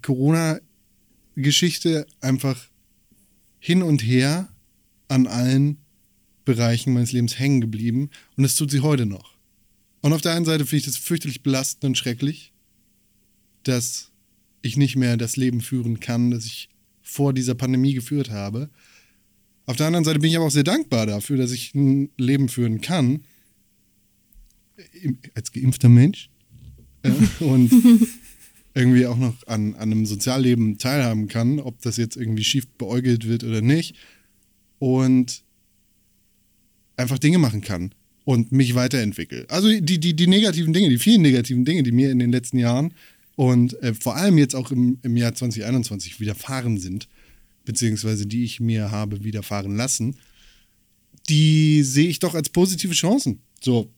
Corona-Geschichte einfach hin und her an allen Bereichen meines Lebens hängen geblieben und das tut sie heute noch. Und auf der einen Seite finde ich das fürchterlich belastend und schrecklich, dass ich nicht mehr das Leben führen kann, das ich vor dieser Pandemie geführt habe. Auf der anderen Seite bin ich aber auch sehr dankbar dafür, dass ich ein Leben führen kann, als geimpfter Mensch äh, und irgendwie auch noch an, an einem Sozialleben teilhaben kann, ob das jetzt irgendwie schief beäugelt wird oder nicht. Und einfach Dinge machen kann und mich weiterentwickle. Also die, die, die negativen Dinge, die vielen negativen Dinge, die mir in den letzten Jahren und äh, vor allem jetzt auch im, im Jahr 2021 widerfahren sind, beziehungsweise die ich mir habe widerfahren lassen, die sehe ich doch als positive Chancen. So,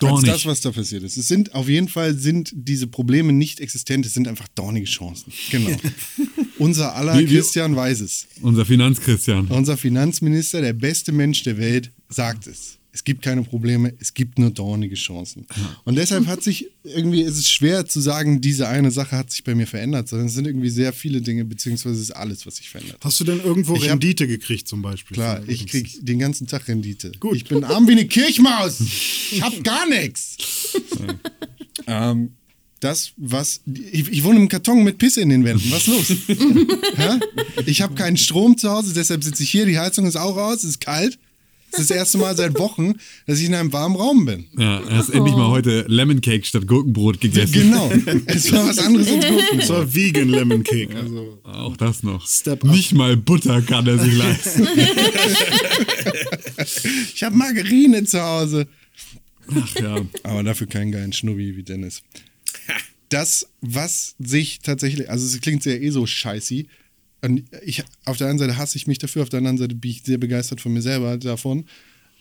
als
Dornig.
das, was da passiert ist. Es sind auf jeden Fall sind diese Probleme nicht existent, es sind einfach dornige Chancen. Genau. Unser aller
Wie- wie-
Christian weiß es.
Unser Finanzchristian.
Unser Finanzminister, der beste Mensch der Welt, sagt es. Es gibt keine Probleme, es gibt nur dornige Chancen. Und deshalb hat sich irgendwie, ist es schwer zu sagen, diese eine Sache hat sich bei mir verändert, sondern es sind irgendwie sehr viele Dinge, beziehungsweise es ist alles, was sich verändert.
Hast du denn irgendwo
Ich hab-
Rendite gekriegt zum Beispiel?
Klar, ich krieg den ganzen Tag Rendite.
Gut.
Ich bin arm wie eine Kirchmaus. Ich hab gar nichts. ähm, das, was. Ich, ich wohne im Karton mit Pisse in den Wänden. Was ist los? Ich habe keinen Strom zu Hause, deshalb sitze ich hier. Die Heizung ist auch aus, es ist kalt. Das ist das erste Mal seit Wochen, dass ich in einem warmen Raum bin.
Ja, er hast endlich mal heute Lemon Cake statt Gurkenbrot gegessen.
Genau. Es war was anderes als Gurken.
Das war Vegan Lemon Cake. Also,
Auch das noch.
Step up.
Nicht mal Butter kann er sich leisten.
Ich habe Margarine zu Hause.
Ach ja.
Aber dafür keinen geilen Schnubbi wie Dennis. Das, was sich tatsächlich, also es klingt sehr eh so scheißy. Und ich, auf der einen Seite hasse ich mich dafür, auf der anderen Seite bin ich sehr begeistert von mir selber davon.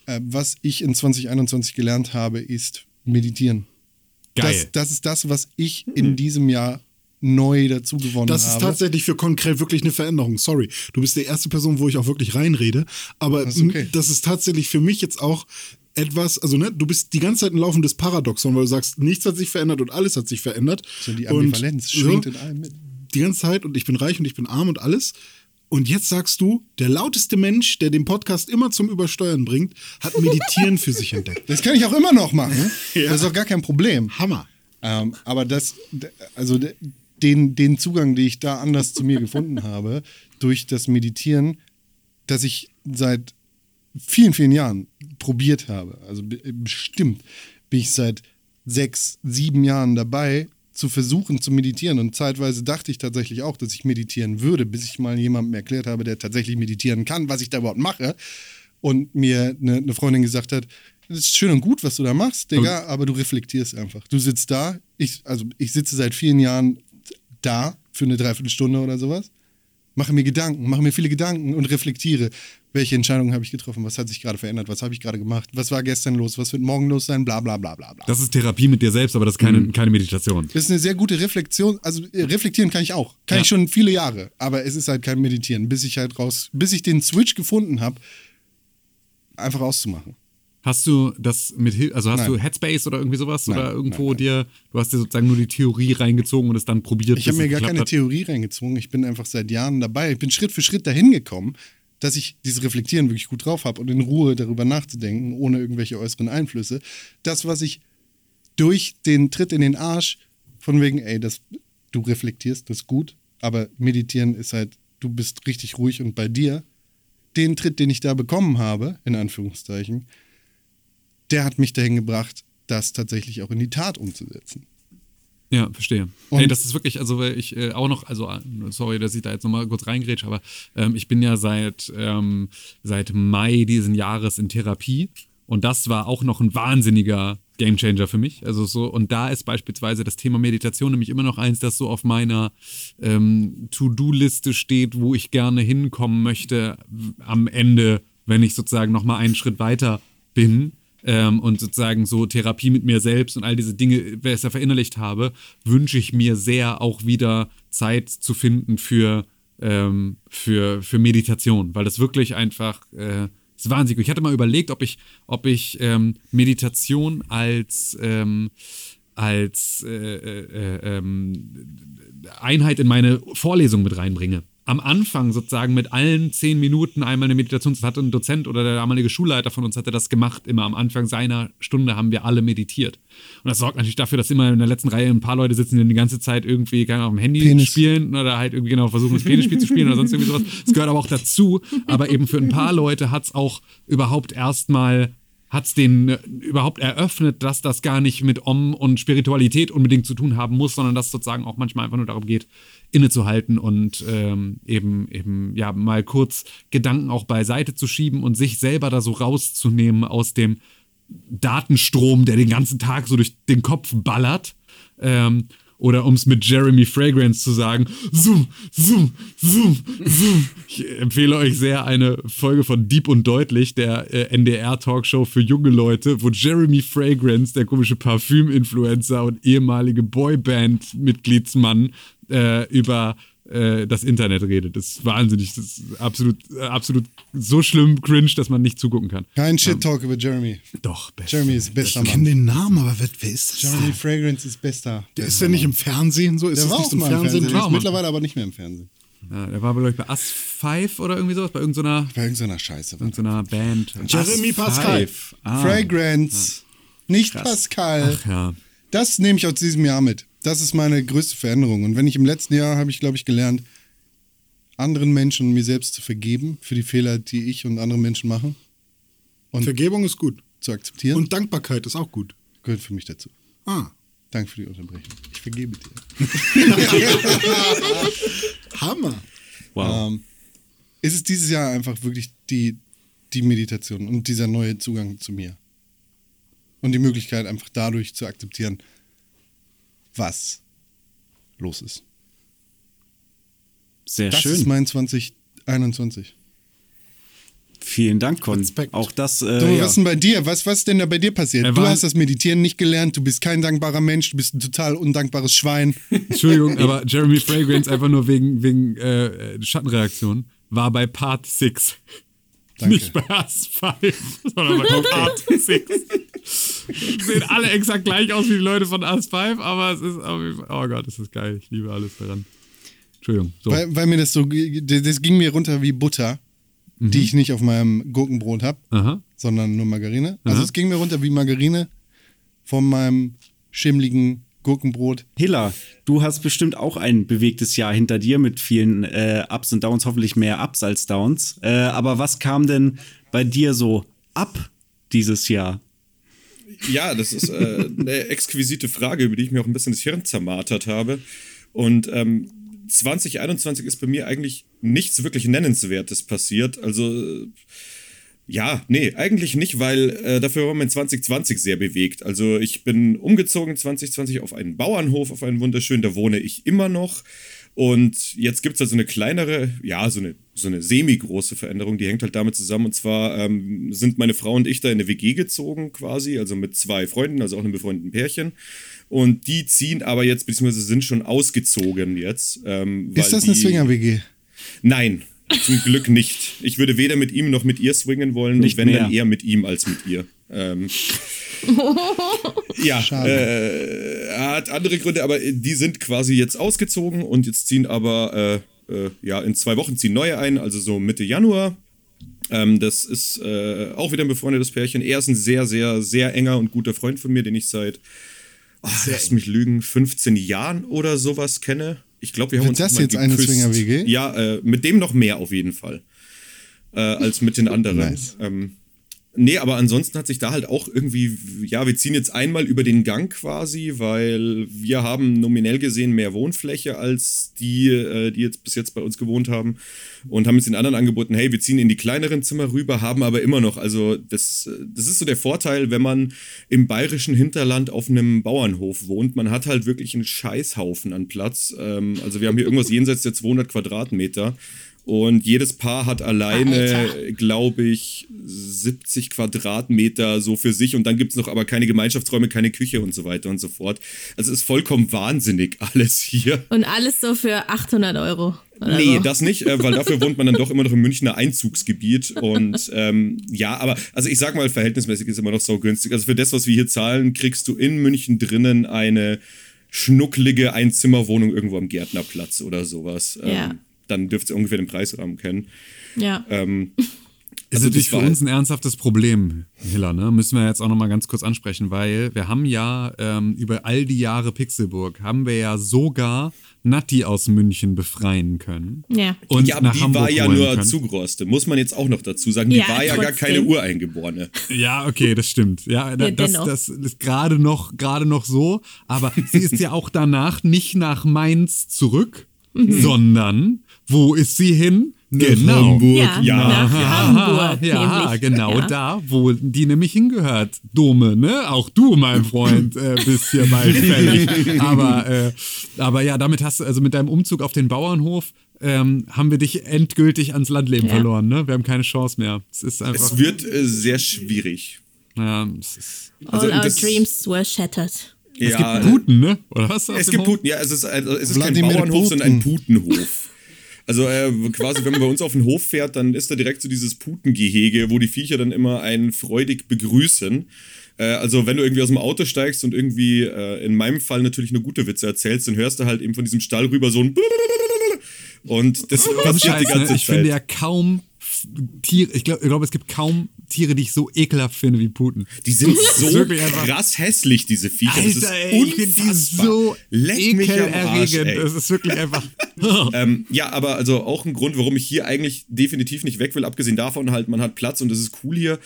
Äh, was ich in 2021 gelernt habe, ist meditieren.
Geil.
Das, das ist das, was ich in diesem Jahr neu dazu gewonnen
Das
habe.
ist tatsächlich für Konkret wirklich eine Veränderung. Sorry. Du bist die erste Person, wo ich auch wirklich reinrede. Aber
Das ist okay.
das ist tatsächlich für mich jetzt auch etwas, also ne, du bist die ganze Zeit ein laufendes Paradoxon, weil du sagst, nichts hat sich verändert und alles hat sich verändert.
So die
Und
Ambivalenz schwingt in allem mit.
Die ganze Zeit und ich bin reich und ich bin arm und alles. Und jetzt sagst du, der lauteste Mensch, der den Podcast immer zum Übersteuern bringt, hat Meditieren für sich entdeckt.
Das kann ich auch immer noch machen.
Ja.
Das ist auch gar kein Problem.
Hammer.
Ähm, aber das, also den, den Zugang, den ich da anders zu mir gefunden habe, durch das Meditieren, das ich seit vielen, vielen Jahren probiert habe, also be- bestimmt bin ich seit sechs, sieben Jahren dabei, zu versuchen zu meditieren. Und zeitweise dachte ich tatsächlich auch, dass ich meditieren würde, bis ich mal jemandem erklärt habe, der tatsächlich meditieren kann, was ich da überhaupt mache. Und mir eine, eine Freundin gesagt hat, das ist schön und gut, was du da machst, Digga, aber du reflektierst einfach. Du sitzt da, ich, also ich sitze seit vielen Jahren da für eine Dreiviertelstunde oder sowas, mache mir Gedanken, mache mir viele Gedanken und reflektiere, welche Entscheidungen habe ich getroffen, was hat sich gerade verändert, was habe ich gerade gemacht, was war gestern los, was wird morgen los sein, bla bla bla bla bla.
Das ist Therapie mit dir selbst, aber das ist keine, keine Meditation.
Das ist eine sehr gute Reflexion. Also äh, reflektieren kann ich auch. Kann
Ja.
ich schon viele Jahre. Aber es ist halt kein Meditieren, bis ich halt raus, bis ich den Switch gefunden habe, einfach auszumachen.
Hast du das mit Hil also hast
Nein.
du Headspace oder irgendwie sowas
Nein,
oder irgendwo
nein,
dir du hast dir sozusagen nur die Theorie reingezogen und es dann probiert
Ich habe mir gar keine
hat?
Theorie reingezwungen. Ich bin einfach seit Jahren dabei. Ich bin Schritt für Schritt dahin gekommen, dass ich dieses Reflektieren wirklich gut drauf habe und in Ruhe darüber nachzudenken, ohne irgendwelche äußeren Einflüsse. Das, was ich durch den Tritt in den Arsch, von wegen, ey, das, du reflektierst, das ist gut, aber meditieren ist halt, du bist richtig ruhig und bei dir. Den Tritt, den ich da bekommen habe, in Anführungszeichen, der hat mich dahin gebracht, das tatsächlich auch in die Tat umzusetzen.
Ja, verstehe.
Und-
Ey, das ist wirklich, also weil ich äh, auch noch, also äh, sorry, dass ich da jetzt nochmal kurz reingrätsche, aber ähm, ich bin ja seit, ähm, seit Mai diesen Jahres in Therapie und das war auch noch ein wahnsinniger Gamechanger für mich. Also so, und da ist beispielsweise das Thema Meditation nämlich immer noch eins, das so auf meiner ähm, To-Do-Liste steht, wo ich gerne hinkommen möchte am Ende, wenn ich sozusagen nochmal einen Schritt weiter bin ähm, und sozusagen so Therapie mit mir selbst und all diese Dinge besser verinnerlicht habe, wünsche ich mir sehr auch wieder Zeit zu finden für, ähm, für, für Meditation, weil das wirklich einfach äh, ist wahnsinnig. Ich hatte mal überlegt, ob ich, ob ich ähm, Meditation als, ähm, als äh, äh, äh, ähm, Einheit in meine Vorlesung mit reinbringe. Am Anfang sozusagen mit allen zehn Minuten einmal eine Meditation. Das hatte ein Dozent oder der damalige Schulleiter von uns hatte das gemacht. Immer am Anfang seiner Stunde haben wir alle meditiert. Und das sorgt natürlich dafür, dass immer in der letzten Reihe ein paar Leute sitzen, die die ganze Zeit irgendwie keine auf dem Handy
Penis.
spielen oder halt irgendwie genau versuchen, das Penisspiel zu spielen oder sonst irgendwie sowas. Das gehört aber auch dazu. Aber eben für ein paar Leute hat es auch überhaupt erstmal hat es denen äh, überhaupt eröffnet, dass das gar nicht mit Om und Spiritualität unbedingt zu tun haben muss, sondern dass es sozusagen auch manchmal einfach nur darum geht, innezuhalten und ähm, eben, eben, ja, mal kurz Gedanken auch beiseite zu schieben und sich selber da so rauszunehmen aus dem Datenstrom, der den ganzen Tag so durch den Kopf ballert. Ähm, oder um es mit Jeremy Fragrance zu sagen, zoom, zoom, zoom, zoom. Ich empfehle euch sehr eine Folge von Deep und Deutlich, der äh, NDR-Talkshow für junge Leute, wo Jeremy Fragrance, der komische Parfüm-Influencer und ehemalige Boyband-Mitgliedsmann, äh, über äh, das Internet redet. Das ist wahnsinnig. Das ist absolut, äh, absolut so schlimm cringe, dass man nicht zugucken kann.
Kein Shit-Talk über Jeremy.
Doch, best.
Jeremy ist bester
Ich kenne
Mann.
den Namen, aber wer, wer ist das?
Jeremy Fragrance ist bester.
Der ist ja nicht im Fernsehen so? Ist
Der war
nicht
auch
im
mal im
Fernsehen?
Fernsehen,
War
ist mittlerweile aber nicht mehr im Fernsehen.
Ja, der war, glaube ich, bei Us 5 oder irgendwie sowas, bei irgendeiner,
Bei irgendeiner Scheiße.
irgendeiner Band.
Jeremy
Us
Pascal.
Ah,
Fragrance. Nicht Pascal.
Ach ja.
Das nehme ich aus diesem Jahr mit. Das ist meine größte Veränderung. Und wenn ich im letzten Jahr habe ich, glaube ich, gelernt, anderen Menschen und mir selbst zu vergeben für die Fehler, die ich und andere Menschen machen. Und
Vergebung ist gut.
zu akzeptieren
Und Dankbarkeit ist auch gut.
gehört für mich dazu.
Ah,
Danke für die Unterbrechung. Ich vergebe dir.
Hammer.
Wow.
Ähm, ist es dieses Jahr einfach wirklich die, die Meditation und dieser neue Zugang zu mir. Und die Möglichkeit, einfach dadurch zu akzeptieren, was los ist.
Sehr
Das
schön.
ist mein 2021.
Vielen Dank, Con.
Respekt.
Auch das,
Du,
äh, ja.
was ist denn bei dir? Was, was ist denn da bei dir passiert?
Er
Du hast das Meditieren nicht gelernt, du bist kein dankbarer Mensch, du bist ein total undankbares Schwein.
Entschuldigung, aber Jeremy Fragrance einfach nur wegen, wegen äh, Schattenreaktion war bei Part 6.
Danke.
Nicht bei Us 5, sondern bei Part 6. Sehen alle exakt gleich aus wie die Leute von Us 5, aber es ist, auf jeden Fall- oh Gott, das ist geil. Ich liebe alles daran. Entschuldigung. So.
Weil, weil mir das so, das ging mir runter wie Butter, die ich nicht auf meinem Gurkenbrot habe, sondern nur Margarine. Also
Aha.
es ging mir runter wie Margarine von meinem schimmligen Gurkenbrot.
Hilla, du hast bestimmt auch ein bewegtes Jahr hinter dir mit vielen äh, Ups und Downs, hoffentlich mehr Ups als Downs. Äh, aber was kam denn bei dir so ab dieses Jahr?
Ja, das ist äh, eine exquisite Frage, über die ich mir auch ein bisschen das Hirn zermartert habe. Und ähm, 2021 ist bei mir eigentlich nichts wirklich Nennenswertes passiert. Also, ja, nee, eigentlich nicht, weil äh, dafür war mein 2020 sehr bewegt. Also, ich bin umgezogen 2020 auf einen Bauernhof, auf einen wunderschönen, da wohne ich immer noch. Und jetzt gibt es also eine kleinere, ja, so eine, so eine semi-große Veränderung, die hängt halt damit zusammen. Und zwar ähm, sind meine Frau und ich da in eine WG gezogen quasi, also mit zwei Freunden, also auch einem befreundeten Pärchen. Und die ziehen aber jetzt, beziehungsweise sind schon ausgezogen jetzt. Ähm,
Ist das eine Swinger-WG?
Nein, zum Glück nicht. Ich würde weder mit ihm noch mit ihr swingen wollen,
Nicht
wenn dann eher mit ihm als mit ihr. Ähm, ja, äh, hat andere Gründe, aber die sind quasi jetzt ausgezogen und jetzt ziehen aber, äh, äh, ja, in zwei Wochen ziehen neue ein, also so Mitte Januar. Ähm, das ist äh, auch wieder ein befreundetes Pärchen. Er ist ein sehr, sehr, sehr enger und guter Freund von mir, den ich seit, oh, lass mich lügen, 15 Jahren oder sowas kenne. Ich glaube, wir haben
Wird
uns
das jetzt eine
geküsst.
Swinger-WG?
Ja, äh, mit dem noch mehr auf jeden Fall. Äh, als mit den anderen.
Nice.
Ähm, nee, aber ansonsten hat sich da halt auch irgendwie, ja, wir ziehen jetzt einmal über den Gang quasi, weil wir haben nominell gesehen mehr Wohnfläche als die, äh, die jetzt bis jetzt bei uns gewohnt haben und haben jetzt den anderen angeboten, hey, wir ziehen in die kleineren Zimmer rüber, haben aber immer noch, also das, das ist so der Vorteil, wenn man im bayerischen Hinterland auf einem Bauernhof wohnt, man hat halt wirklich einen Scheißhaufen an Platz. Ähm, also wir haben hier irgendwas jenseits der 200 Quadratmeter. Und jedes Paar hat alleine, glaube ich, 70 Quadratmeter so für sich. Und dann gibt es noch aber keine Gemeinschaftsräume, keine Küche und so weiter und so fort. Also es ist vollkommen wahnsinnig alles hier.
Und alles so für 800 Euro. Oder
Nee,
so.
das nicht, äh, weil dafür wohnt man dann doch immer noch im Münchner Einzugsgebiet. Und ähm, ja, aber also ich sag mal, verhältnismäßig ist immer noch so günstig. Also für das, was wir hier zahlen, kriegst du in München drinnen eine schnucklige Einzimmerwohnung irgendwo am Gärtnerplatz oder sowas. Ähm,
Ja.
Dann dürft ihr ungefähr den Preisrahmen kennen.
Ja.
Ähm,
Ist
Also
natürlich für uns ein ernsthaftes Problem, Hiller, ne? Müssen wir jetzt auch nochmal ganz kurz ansprechen, weil wir haben ja ähm, über all die Jahre Pixelburg, haben wir ja sogar Natti aus München befreien können.
Ja.
Und
ja, aber
nach
die
Hamburg
war ja nur
können.
Zugroste, muss man jetzt auch noch dazu sagen. Die
Ja,
war ja gar keine Ureingeborene.
Ja, okay, das stimmt. Ja,
Ja,
das, das ist gerade noch, gerade noch so. Aber sie ist ja auch danach nicht nach Mainz zurück,
Mhm.
sondern wo ist sie hin? Genau.
Hamburg,
Ja,
ja.
nach Hamburg.
ja,
nämlich.
genau
ja.
da, wo die nämlich hingehört. Dome, ne? Auch du, mein Freund, äh, bist hier bald fällig. Aber, äh, aber ja, damit hast du, also mit deinem Umzug auf den Bauernhof, ähm, haben wir dich endgültig ans Landleben
Ja.
verloren, ne? Wir haben keine Chance mehr. Es ist einfach.
Es wird äh, sehr schwierig.
ja, es ist,
Also,
All our
das-
dreams were shattered.
es
ja,
gibt Puten, ne? Oder was?
Es gibt
Hof?
Puten, ja, es ist, ein, es ist kein Bauernhof, sondern ein. Putenhof. Also äh, quasi, wenn man bei uns auf den Hof fährt, dann ist da direkt so dieses Putengehege, wo die Viecher dann immer einen freudig begrüßen. Äh, also wenn du irgendwie aus dem Auto steigst und irgendwie äh, in meinem Fall natürlich nur gute Witze erzählst, dann hörst du halt eben von diesem Stall rüber so ein und das passiert die
Scheiß, ne?
ganze
Ich
Zeit.
finde ja kaum Tiere, ich glaube, ich glaub, es gibt kaum Tiere, die ich so ekelhaft finde wie Puten.
Die sind so krass hässlich, diese Viecher. das ist
Alter, ey, finde die
unfassbar.
so
Leck mich am Arsch,
ekelerregend.
ey.
Das ist wirklich einfach.
Ähm, ja, aber also auch ein Grund, warum ich hier eigentlich definitiv nicht weg will, abgesehen davon halt, man hat Platz und es ist cool hier.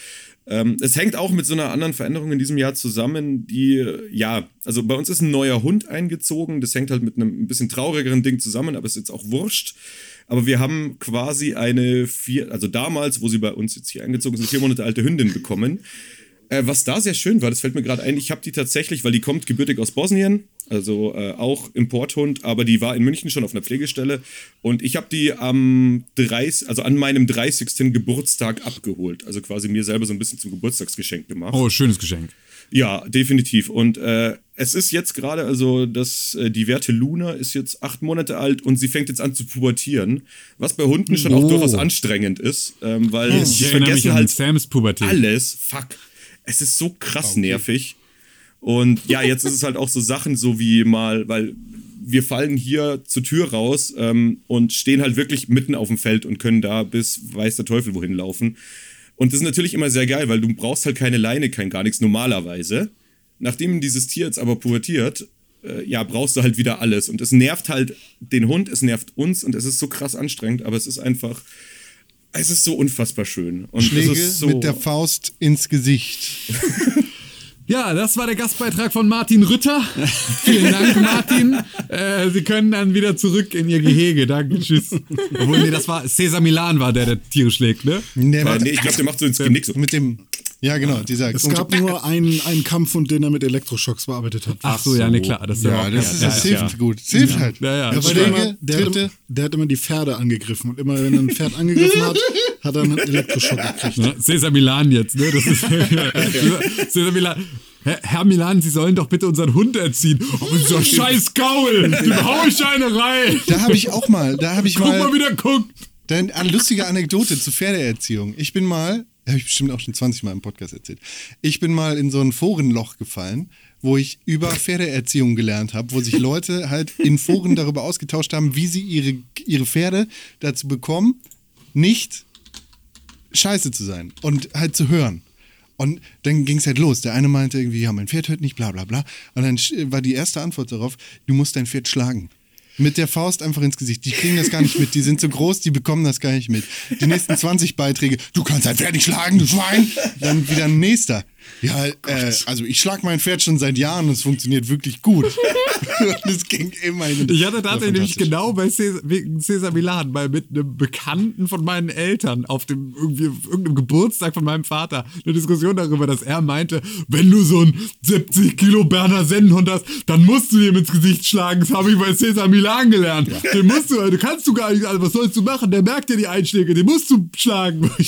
Ähm, es hängt auch mit so einer anderen Veränderung in diesem Jahr zusammen, die, ja, also bei uns ist ein neuer Hund eingezogen, das hängt halt mit einem ein bisschen traurigeren Ding zusammen, aber ist jetzt auch wurscht. Aber wir haben quasi eine vier, also damals, wo sie bei uns jetzt hier eingezogen sind, vier Monate alte Hündin bekommen. Äh, was da sehr schön war, das fällt mir gerade ein, ich habe die tatsächlich, weil die kommt gebürtig aus Bosnien, also äh, auch Importhund, aber die war in München schon auf einer Pflegestelle und ich habe die am 30, also an meinem 30. Geburtstag abgeholt, also quasi mir selber so ein bisschen zum Geburtstagsgeschenk gemacht.
Oh, schönes Geschenk.
Ja, definitiv. Und äh, es ist jetzt gerade, also das, äh, die Werte Luna ist jetzt acht Monate alt und sie fängt jetzt an zu pubertieren, was bei Hunden schon auch
Oh.
durchaus anstrengend ist, ähm, weil
Ich
die
erinnere mich
vergessen halt
Sams Pubertät.
alles. Fuck. Es ist so krass nervig. Und ja, jetzt ist es halt auch so Sachen, so wie mal, weil wir fallen hier zur Tür raus ähm, und stehen halt wirklich mitten auf dem Feld und können da bis weiß der Teufel wohin laufen. Und das ist natürlich immer sehr geil, weil du brauchst halt keine Leine, kein gar nichts normalerweise. Nachdem dieses Tier jetzt aber pubertiert, äh, ja, brauchst du halt wieder alles. Und es nervt halt den Hund, es nervt uns und es ist so krass anstrengend, aber es ist einfach, es ist so unfassbar schön. Und
Schläge
es ist so,
mit der Faust ins Gesicht.
Ja, das war der Gastbeitrag von Martin Rütter. Vielen Dank, Martin. Äh, Sie können dann wieder zurück in Ihr Gehege. Danke, tschüss. Obwohl, nee, das war Cesar Milan war der, der Tiere schlägt, ne?
Nee, warte.
nee, ich glaube, der macht so ins Genick so.
Mit dem, ja genau, dieser.
Es gab nur einen, einen Kampfhund, den er mit Elektroschocks bearbeitet hat.
Ach so, ja, nee, klar. Das ist
ja, das, ist,
ja,
das
ja,
hilft
ja.
gut. Das hilft halt.
Ja, ja.
Ja, weil
Schläge,
der, immer, der, hat, immer- der hat immer die Pferde angegriffen und immer wenn er ein Pferd angegriffen hat, hat er einen Elektroschock gekriegt.
Ne? Cesar Milan jetzt, ne? Das ist Cesar Milan. Herr, Herr Milan, Sie sollen doch bitte unseren Hund erziehen. Oh, dieser scheiß Gaul! Dem hau ich eine rein!
Da habe ich auch mal, da habe ich
Guck mal,
mal,
wie der guckt!
dann eine lustige Anekdote zu Pferdeerziehung. Ich bin mal, habe ich bestimmt auch schon 20 Mal im Podcast erzählt. Ich bin mal in so ein Forenloch gefallen, wo ich über Pferdeerziehung gelernt habe, wo sich Leute halt in Foren darüber ausgetauscht haben, wie sie ihre, ihre Pferde dazu bekommen, nicht scheiße zu sein und halt zu hören. Und dann ging es halt los. Der eine meinte irgendwie, ja, mein Pferd hört nicht, bla bla bla. Und dann war die erste Antwort darauf, du musst dein Pferd schlagen. Mit der Faust einfach ins Gesicht. Die kriegen das gar nicht mit. Die sind so groß, die bekommen das gar nicht mit. Die nächsten 20 Beiträge, du kannst Pferd nicht schlagen, du Schwein. Dann wieder ein nächster. Ja, äh, also ich schlag mein Pferd schon seit Jahren und es funktioniert wirklich gut. und es ging immer hin. und-
Ich hatte tatsächlich nämlich genau bei Cäsar, wegen Cesar Milan mal mit einem Bekannten von meinen Eltern auf dem irgendwie irgendeinem Geburtstag von meinem Vater eine Diskussion darüber, dass er meinte, wenn du so einen 70 Kilo Berner Sennenhund hast, dann musst du ihm ins Gesicht schlagen. Das habe ich bei Cesar Milan gelernt. Den musst du, du kannst du gar nicht, also was sollst du machen? Der merkt ja die Einschläge, den musst du schlagen.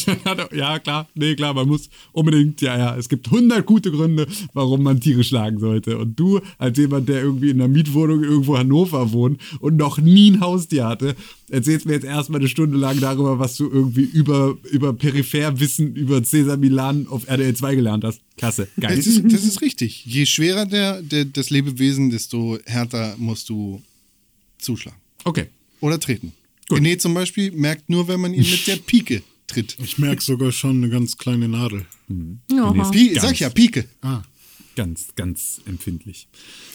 Ja klar, nee klar, man muss unbedingt, ja ja, es gibt 100 gute Gründe, warum man Tiere schlagen sollte. Und du als jemand, der irgendwie in einer Mietwohnung irgendwo Hannover wohnt und noch nie ein Haustier hatte, erzählst mir jetzt erstmal eine Stunde lang darüber, was du irgendwie über, über Peripherwissen über Cesar Milan auf RDL 2 gelernt hast. Klasse, geil.
Das ist, das ist richtig. Je schwerer der, der, das Lebewesen, desto härter musst du zuschlagen.
Okay.
Oder treten. René zum Beispiel merkt nur, wenn man ihn mit der Pike tritt.
Ich merke sogar schon eine ganz kleine Nadel.
Oha.
Pi sag ja, Pike.
Ganz, ganz empfindlich.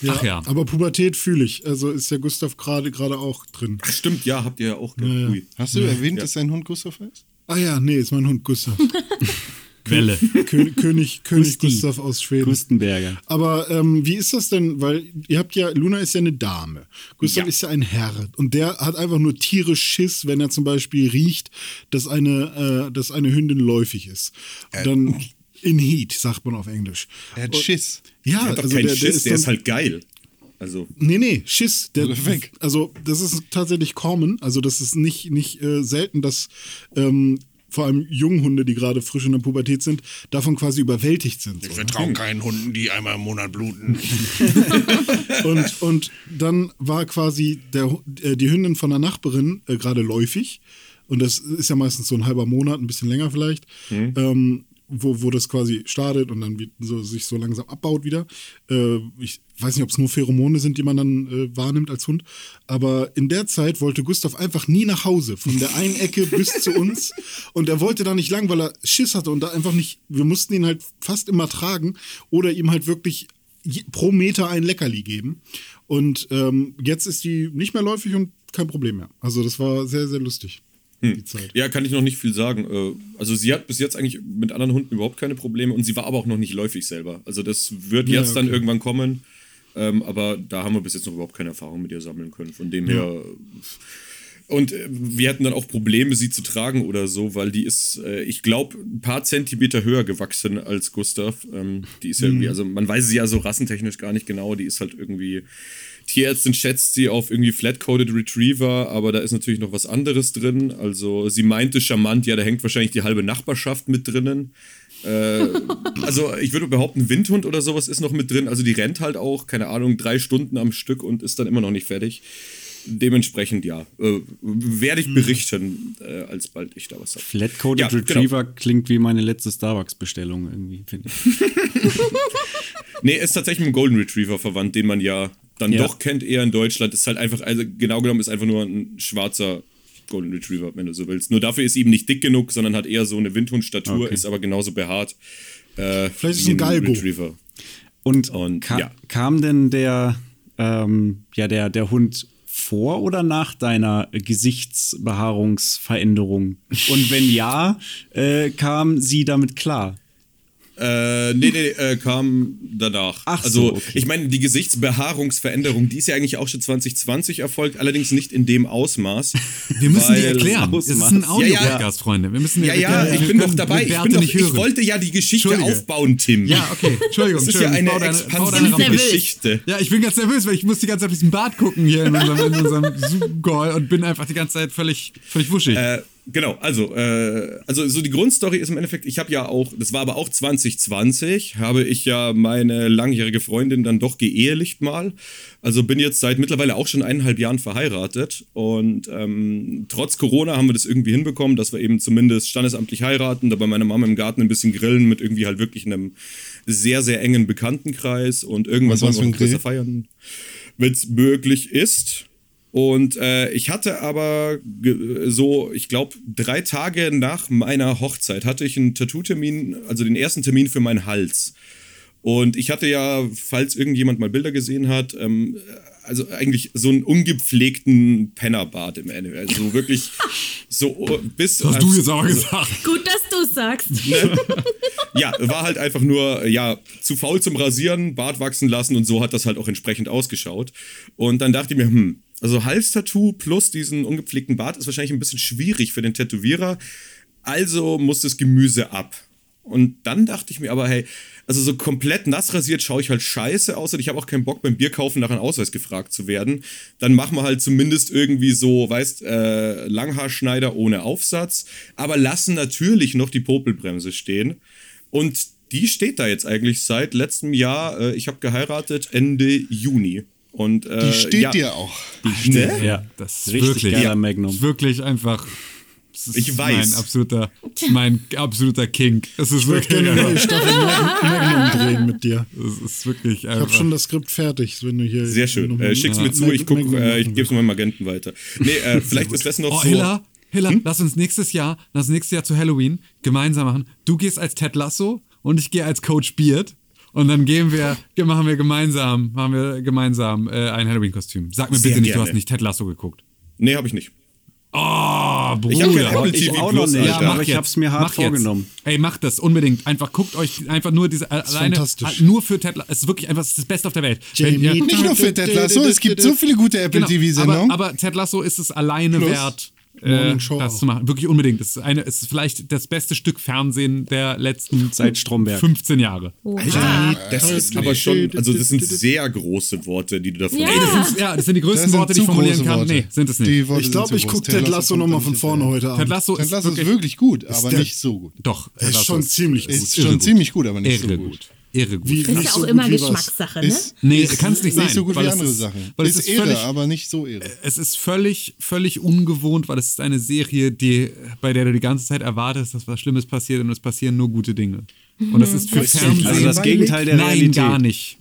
Ach ja.
Aber Pubertät fühle ich. Also ist ja Gustav gerade gerade auch drin.
Ach, stimmt, ja, habt ihr ja auch. gell? Ui.
Hast du erwähnt, dass sein Hund Gustav heißt?
Ah ja, nee, ist mein Hund Gustav.
Welle.
König, König, König. Gustav aus Schweden.
Gustenberger.
Aber ähm, wie ist das denn? Weil ihr habt ja, Luna ist ja eine Dame. Gustav
Ja.
ist ja ein Herr. Und der hat einfach nur tierisch Schiss, wenn er zum Beispiel riecht, dass eine, äh, dass eine Hündin läufig ist. Und dann in Heat, sagt man auf Englisch.
Er hat Schiss.
Ja,
Der hat doch
also
keinen
der,
Schiss,
der
der
ist,
ist,
dann,
halt geil. Also,
Nee, nee, Schiss. Der,
Also weg.
Also, das ist tatsächlich common. Also, das ist nicht, nicht äh, selten, dass ähm, vor allem Junghunde, die gerade frisch in der Pubertät sind, davon quasi überwältigt sind. So.
vertraue keinen Hunden, die einmal im Monat bluten.
Und, und dann war quasi der, äh, die Hündin von der Nachbarin äh, gerade läufig. Und das ist ja meistens so ein halber Monat, ein bisschen länger vielleicht. Ähm, wo, wo das quasi startet und dann so, sich so langsam abbaut wieder. Äh, ich weiß nicht, ob es nur Pheromone sind, die man dann äh, wahrnimmt als Hund. Aber in der Zeit wollte Gustav einfach nie nach Hause, von der einen Ecke bis zu uns. Und er wollte da nicht lang, weil er Schiss hatte und da einfach nicht, wir mussten ihn halt fast immer tragen oder ihm halt wirklich pro Meter ein Leckerli geben. Und ähm, jetzt ist die nicht mehr läufig und kein Problem mehr. Also das war sehr, sehr lustig, Zeit.
Ja, kann ich noch nicht viel sagen. Äh, Also sie hat bis jetzt eigentlich mit anderen Hunden überhaupt keine Probleme und sie war aber auch noch nicht läufig selber. Also das wird
Ja,
jetzt dann
okay.
irgendwann kommen. Ähm, aber da haben wir bis jetzt noch überhaupt keine Erfahrung mit ihr sammeln können. Von dem her. Und äh, wir hatten dann auch Probleme, sie zu tragen oder so, weil die ist, äh, ich glaube, ein paar Zentimeter höher gewachsen als Gustav. Ähm, die ist ja irgendwie, also man weiß sie ja so rassentechnisch gar nicht genau. Die ist halt irgendwie, Tierärztin schätzt sie auf irgendwie Flat-Coated Retriever, aber da ist natürlich noch was anderes drin. Also sie meinte charmant, ja, da hängt wahrscheinlich die halbe Nachbarschaft mit drinnen. Äh, also ich würde behaupten, Windhund oder sowas ist noch mit drin. Also die rennt halt auch, keine Ahnung, drei Stunden am Stück und ist dann immer noch nicht fertig. Dementsprechend ja, äh, werde ich berichten, äh, alsbald ich da was habe.
Flat-Coated
Ja, genau.
Retriever klingt wie meine letzte Starbucks-Bestellung irgendwie, finde ich.
Nee, ist tatsächlich mit dem Golden Retriever verwandt, den man ja dann
Ja.
doch kennt eher in Deutschland. Ist halt einfach, also genau genommen ist einfach nur ein schwarzer Golden Retriever, wenn du so willst. Nur dafür ist ihm nicht dick genug, sondern hat eher so eine Windhundstatur,
Okay.
ist aber genauso behaart. Äh,
Vielleicht ist
wie
ein Galgo.
Retriever.
Und,
Und,
ka
ja.
kam denn der, ähm, ja, der, der Hund vor oder nach deiner Gesichtsbehaarungsveränderung? Und wenn ja, äh, kam sie damit klar?
Äh, nee, nee, äh, kam danach.
Ach
also,
so, okay.
ich meine, die Gesichtsbehaarungsveränderung, die ist ja eigentlich auch schon 2020 erfolgt, allerdings nicht in dem Ausmaß.
Wir müssen die erklären. Es ist ein
Ja,
Audio-Podcast, Freunde. Wir müssen
Ja, ja, ich bin doch dabei. Ich, bin doch,
nicht
ich wollte ja die Geschichte aufbauen, Tim.
Ja, okay. Entschuldigung,
Das ist ja eine expansive. Geschichte.
Ja, ich bin ganz nervös, weil ich muss die ganze Zeit auf diesen Bart gucken hier in unserem, in unserem Zoom-Call und bin einfach die ganze Zeit völlig, völlig wuschig.
Äh, genau, also, äh, also so die Grundstory ist im Endeffekt, ich habe ja auch, das war aber auch 2020, habe ich ja meine langjährige Freundin dann doch geehelicht mal. Also bin jetzt seit mittlerweile auch schon eineinhalb Jahren verheiratet und ähm, trotz Corona haben wir das irgendwie hinbekommen, dass wir eben zumindest standesamtlich heiraten, da bei meiner Mama im Garten ein bisschen grillen mit irgendwie halt wirklich einem sehr, sehr engen Bekanntenkreis und irgendwann
Was war's
wollen wir auch größer feiern, wenn es möglich ist. Und äh, ich hatte aber so, ich glaube, drei Tage nach meiner Hochzeit hatte ich einen Tattoo-Termin, also den ersten Termin für meinen Hals. Und ich hatte ja, falls irgendjemand mal Bilder gesehen hat, ähm, also eigentlich so einen ungepflegten Pennerbart im Endeffekt. Also wirklich so bis.
das hast du jetzt aber gesagt.
Gut, dass du sagst.
Ja, war halt einfach nur, ja, zu faul zum Rasieren, Bart wachsen lassen und so hat das halt auch entsprechend ausgeschaut. Und dann dachte ich mir, hm, also Halstattoo plus diesen ungepflegten Bart ist wahrscheinlich ein bisschen schwierig für den Tätowierer. Also muss das Gemüse ab. Und dann dachte ich mir aber, hey, also so komplett nass rasiert schaue ich halt scheiße aus und ich habe auch keinen Bock beim Bierkaufen nach einem Ausweis gefragt zu werden. Dann machen wir halt zumindest irgendwie so, weißt, äh, Langhaarschneider ohne Aufsatz, aber lassen natürlich noch die Popelbremse stehen. Und die steht da jetzt eigentlich seit letztem Jahr. Äh, ich habe geheiratet Ende Juni. Und, äh,
Die steht
ja,
dir auch.
Ne?
Ja,
Das ist
richtig
wirklich,
geiler
ja,
Magnum.
ist wirklich einfach. Das ist
Ich weiß.
Mein absoluter, mein absoluter King. Es ist
Ich würde
wirklich,
gerne eine neue
einfach,
Staffel Mag- Magnum drehen mit dir.
es ist wirklich
Ich habe
einfach.
schon das Skript fertig, wenn du hier.
Sehr schön. Äh, schick's
Ja.
mir zu, ich guck, äh, ich gebe es meinem Agenten weiter. Nee, äh, vielleicht ist das noch
Oh,
so.
Hilla, Hilla, lass uns nächstes Jahr, lass uns nächstes Jahr zu Halloween gemeinsam machen. Du gehst als Ted Lasso und ich gehe als Coach Beard. Und dann gehen wir, machen wir gemeinsam, machen wir gemeinsam äh, ein Halloween-Kostüm. Sag mir
Sehr
bitte nicht, du
gerne.
hast nicht Ted Lasso geguckt.
Nee, habe ich nicht.
Oh, Bruder.
Ich hab kein Apple
ich
TV
auch noch nicht,
Alter.
aber ich hab's mir hart
Mach jetzt.
vorgenommen.
Ey, macht das unbedingt. Einfach guckt euch einfach nur diese äh, alleine
fantastisch.
äh, nur für Ted Lasso. Es ist wirklich einfach es ist das Beste auf der Welt. Wenn
Jamie
ihr-
Nicht nur für Ted Lasso, es gibt so viele gute Apple
Genau, aber,
TV-Sendungen.
aber Ted Lasso ist es alleine
Plus
wert, äh,
Morning Show
das
auch.
zu machen. Wirklich unbedingt. Es ist, eine, es ist vielleicht das beste Stück Fernsehen der letzten
Seit Stromberg.
15 Jahre.
Oha.
Das ist aber schon, also das sind sehr große Worte, die du davon
Ja.
Ey, das sind, ja, das sind die größten
Das sind
Worte, die ich formulieren kann.
Worte.
Nee, sind es nicht.
Die Worte
Ich glaube, ich gucke Ted Lasso nochmal von vorne heute
Ted
Abend.
Lasso
Ted
ist
Lasso ist
wirklich,
wirklich gut, aber nicht so gut.
doch. Ted
ist
Lasso
schon ziemlich gut.
Ist schon ziemlich gut, aber nicht so gut.
Irre gut.
Wie-
Das ist ja
so
auch
gut
immer. Geschmackssache, ne?
Nee,
ist
kann's nicht sein,
Nicht so gut
weil
wie
es
andere
ist-
Sachen.
weil es
ist,
ist
irre,
völlig-
aber nicht so irre.
es ist völlig, völlig ungewohnt, weil es ist eine Serie, die, bei der du die ganze Zeit erwartest, dass was Schlimmes passiert und es passieren nur gute Dinge. Und das ist für
Das ist
Fernsehen
Also das Gegenteil der
Nein,
Realität.
gar nicht.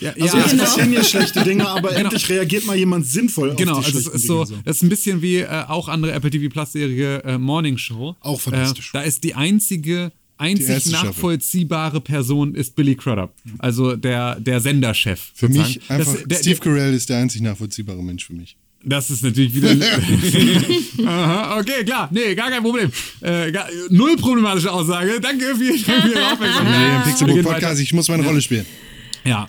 Ja,
Also
ja,
es
genau.
passieren ja schlechte Dinge, aber endlich reagiert mal jemand sinnvoll
Genau,
auf die
also es
schlechten
ist so,
Dinge.
das ist ein bisschen wie äh, auch andere Apple TV Plus Serie äh, Morning Show.
Auch fantastisch.
Äh, da ist die einzige einzig
erste Staffel.
nachvollziehbare Person ist Billy Crudup, also der der Senderchef.
Für
sozusagen.
mich einfach,
das, der,
Steve Carell ist der einzig nachvollziehbare Mensch für mich.
das ist natürlich wieder. Aha, okay, klar, nee, gar kein Problem. Äh, gar, null problematische Aussage. Danke für, für Ihre Aufmerksamkeit.
Nee, im Pixelbook Podcast, ich muss meine Rolle spielen.
Ja.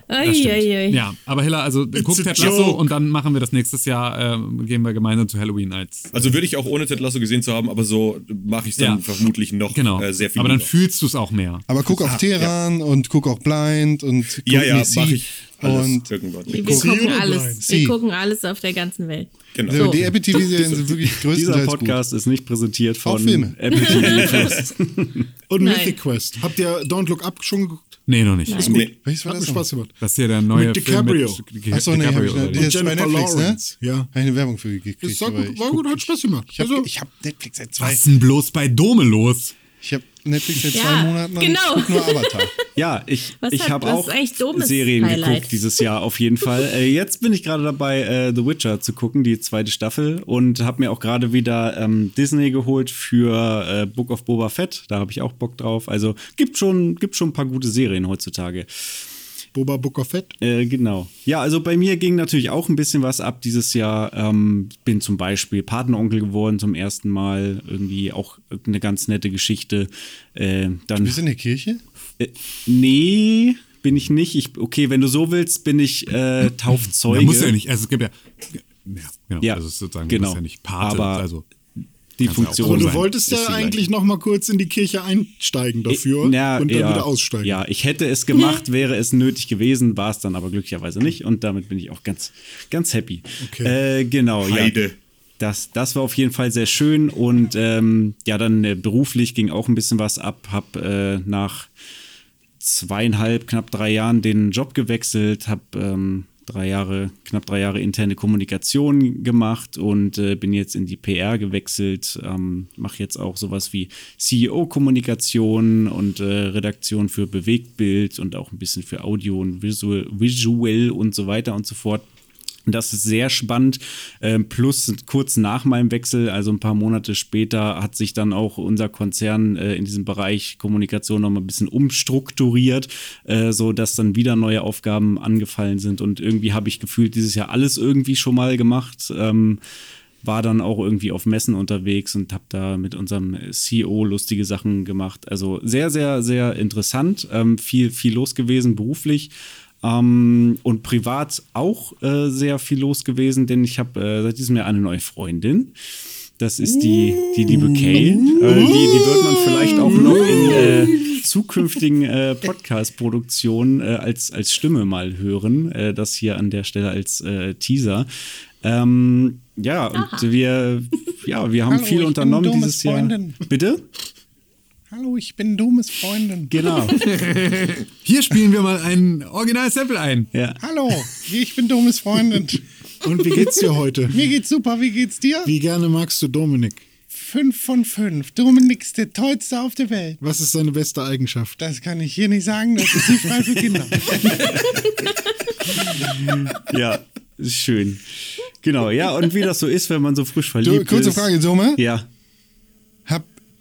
Ja, aber Hilla, also guck Ted Lasso
joke.
und dann machen wir das nächstes Jahr, ähm, gehen wir gemeinsam zu Halloween als
Also würde ich auch ohne Ted Lasso gesehen zu haben, aber so mache ich es dann
Ja.
vermutlich noch
Genau.
äh, sehr viel.
Aber dann
lieber.
fühlst du es auch mehr.
Aber guck auch Teheran und guck auch Blind und guck
ja, ja, mache ich alles
und
irgendwann.
Wir gucken alles.
Sie.
Wir gucken alles auf der ganzen Welt.
Genau.
so. die Apple TV-Serien sind wirklich
Dieser
größtenteils
Podcast ist nicht präsentiert von. Apple TV Plus.
Und
Nein.
Mythic Quest. Habt ihr Don't Look Up schon geguckt?
Nee, noch nicht.
Nee.
gut. Welches war
Hat mir
das?
Spaß gemacht.
Das ist ja der neue
Mit DiCaprio.
Film mit
Achso, nee, hab ich,
DiCaprio,
der ist bei Netflix,
Lawrence,
ne?
ja.
Habe ich eine Werbung für gekriegt.
Das war, gut, war gut, hat Spaß gemacht.
Ich habe
Also,
ich hab Netflix seit zwei,
Was ist denn bloß bei Dome los?
Ich hab Netflix seit
Ja,
zwei Monaten und
genau.
ich guck nur Avatar.
Ja, ich,
Was
ich habe auch Serien
Highlight?
geguckt dieses Jahr auf jeden Fall. Äh, jetzt bin ich gerade dabei, äh, The Witcher zu gucken, die zweite Staffel. Und habe mir auch gerade wieder ähm, Disney geholt für äh, Book of Boba Fett. Da habe ich auch Bock drauf. Also gibt schon, gibt schon ein paar gute Serien heutzutage.
Boba Book of Fett.
Äh, genau. Ja, also bei mir ging natürlich auch ein bisschen was ab dieses Jahr. Ähm, bin zum Beispiel Patenonkel geworden zum ersten Mal. Irgendwie auch eine ganz nette Geschichte. Äh, dann,
Bist du in der Kirche?
äh, nee, bin ich nicht. Ich, okay, wenn du so willst, bin ich äh, Taufzeuge.
Ja, muss ja nicht. Also es gibt ja. Ja, genau.
Ja,
also sozusagen,
genau.
du bist ja nicht Pate.
Aber
also
Die
Kann's ja
Funktion.
Aber du wolltest ja eigentlich noch mal kurz in die Kirche einsteigen dafür
Na,
und dann
ja,
wieder aussteigen.
Ja, ich hätte es gemacht, wäre es nötig gewesen, war es dann aber glücklicherweise nicht und damit bin ich auch ganz, ganz happy.
Okay.
Äh, genau, ja.
Heide.
Das, das war auf jeden Fall sehr schön und ähm, ja, dann äh, beruflich ging auch ein bisschen was ab. Hab äh, nach zweieinhalb, knapp drei Jahren den Job gewechselt, habe ähm, drei Jahre, knapp drei Jahre interne Kommunikation gemacht und äh, bin jetzt in die PR gewechselt. Ähm, Mache jetzt auch sowas wie CEO-Kommunikation und äh, Redaktion für Bewegtbild und auch ein bisschen für Audio und Visual, Visual und so weiter und so fort. Das ist sehr spannend. Ähm, plus kurz nach meinem Wechsel, also ein paar Monate später, hat sich dann auch unser Konzern äh, in diesem Bereich Kommunikation noch mal ein bisschen umstrukturiert, äh, so dass dann wieder neue Aufgaben angefallen sind. Und irgendwie habe ich gefühlt dieses Jahr alles irgendwie schon mal gemacht. Ähm, war dann auch irgendwie auf Messen unterwegs und habe da mit unserem CEO lustige Sachen gemacht. Also sehr, sehr, sehr interessant. Ähm, viel, viel los gewesen beruflich. Ähm, und privat auch äh, sehr viel los gewesen, denn ich habe äh, seit diesem Jahr eine neue Freundin. Das ist die, die liebe Kay. Äh, die, die wird man vielleicht auch noch in äh, zukünftigen äh, Podcast-Produktionen äh, als, als Stimme mal hören. Äh, das hier an der Stelle als äh, Teaser. Ähm, ja, und wir, ja, wir haben
Hallo,
viel unternommen dieses Jahr.
Freundin.
Bitte?
Hallo, ich bin Domes Freundin.
Genau.
hier spielen wir mal ein Original-Sample ein.
Ja.
Hallo, ich bin Domes Freundin.
Und wie geht's dir heute?
Mir geht's super, wie geht's dir?
Wie gerne magst du Dominik?
Fünf von fünf. Dominik ist der tollste auf der Welt.
Was ist seine beste Eigenschaft?
Das kann ich hier nicht sagen, das ist nicht frei für Kinder.
Ja, ist schön. Genau, ja, und wie das so ist, wenn man so frisch
Du,
verliebt
kurze
ist.
Frage, Summe.
Ja.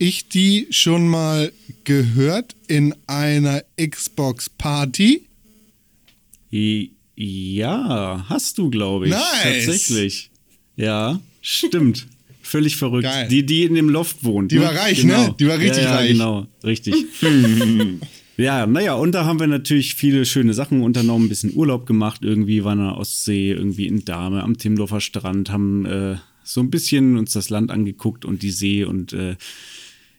Ich die schon mal gehört in einer Xbox Party?
Ja, hast du, glaube ich.
Nice.
Tatsächlich. Ja, stimmt. Völlig verrückt.
Geil.
Die, die in dem Loft wohnt.
Die war reich, ne? Die war richtig
ja, ja,
reich.
Genau, richtig. ja, naja, und da haben wir natürlich viele schöne Sachen unternommen, ein bisschen Urlaub gemacht, irgendwie waren wir Ostsee, irgendwie in Dahme, am Timmendorfer Strand, haben äh, so ein bisschen uns das Land angeguckt und die See und äh,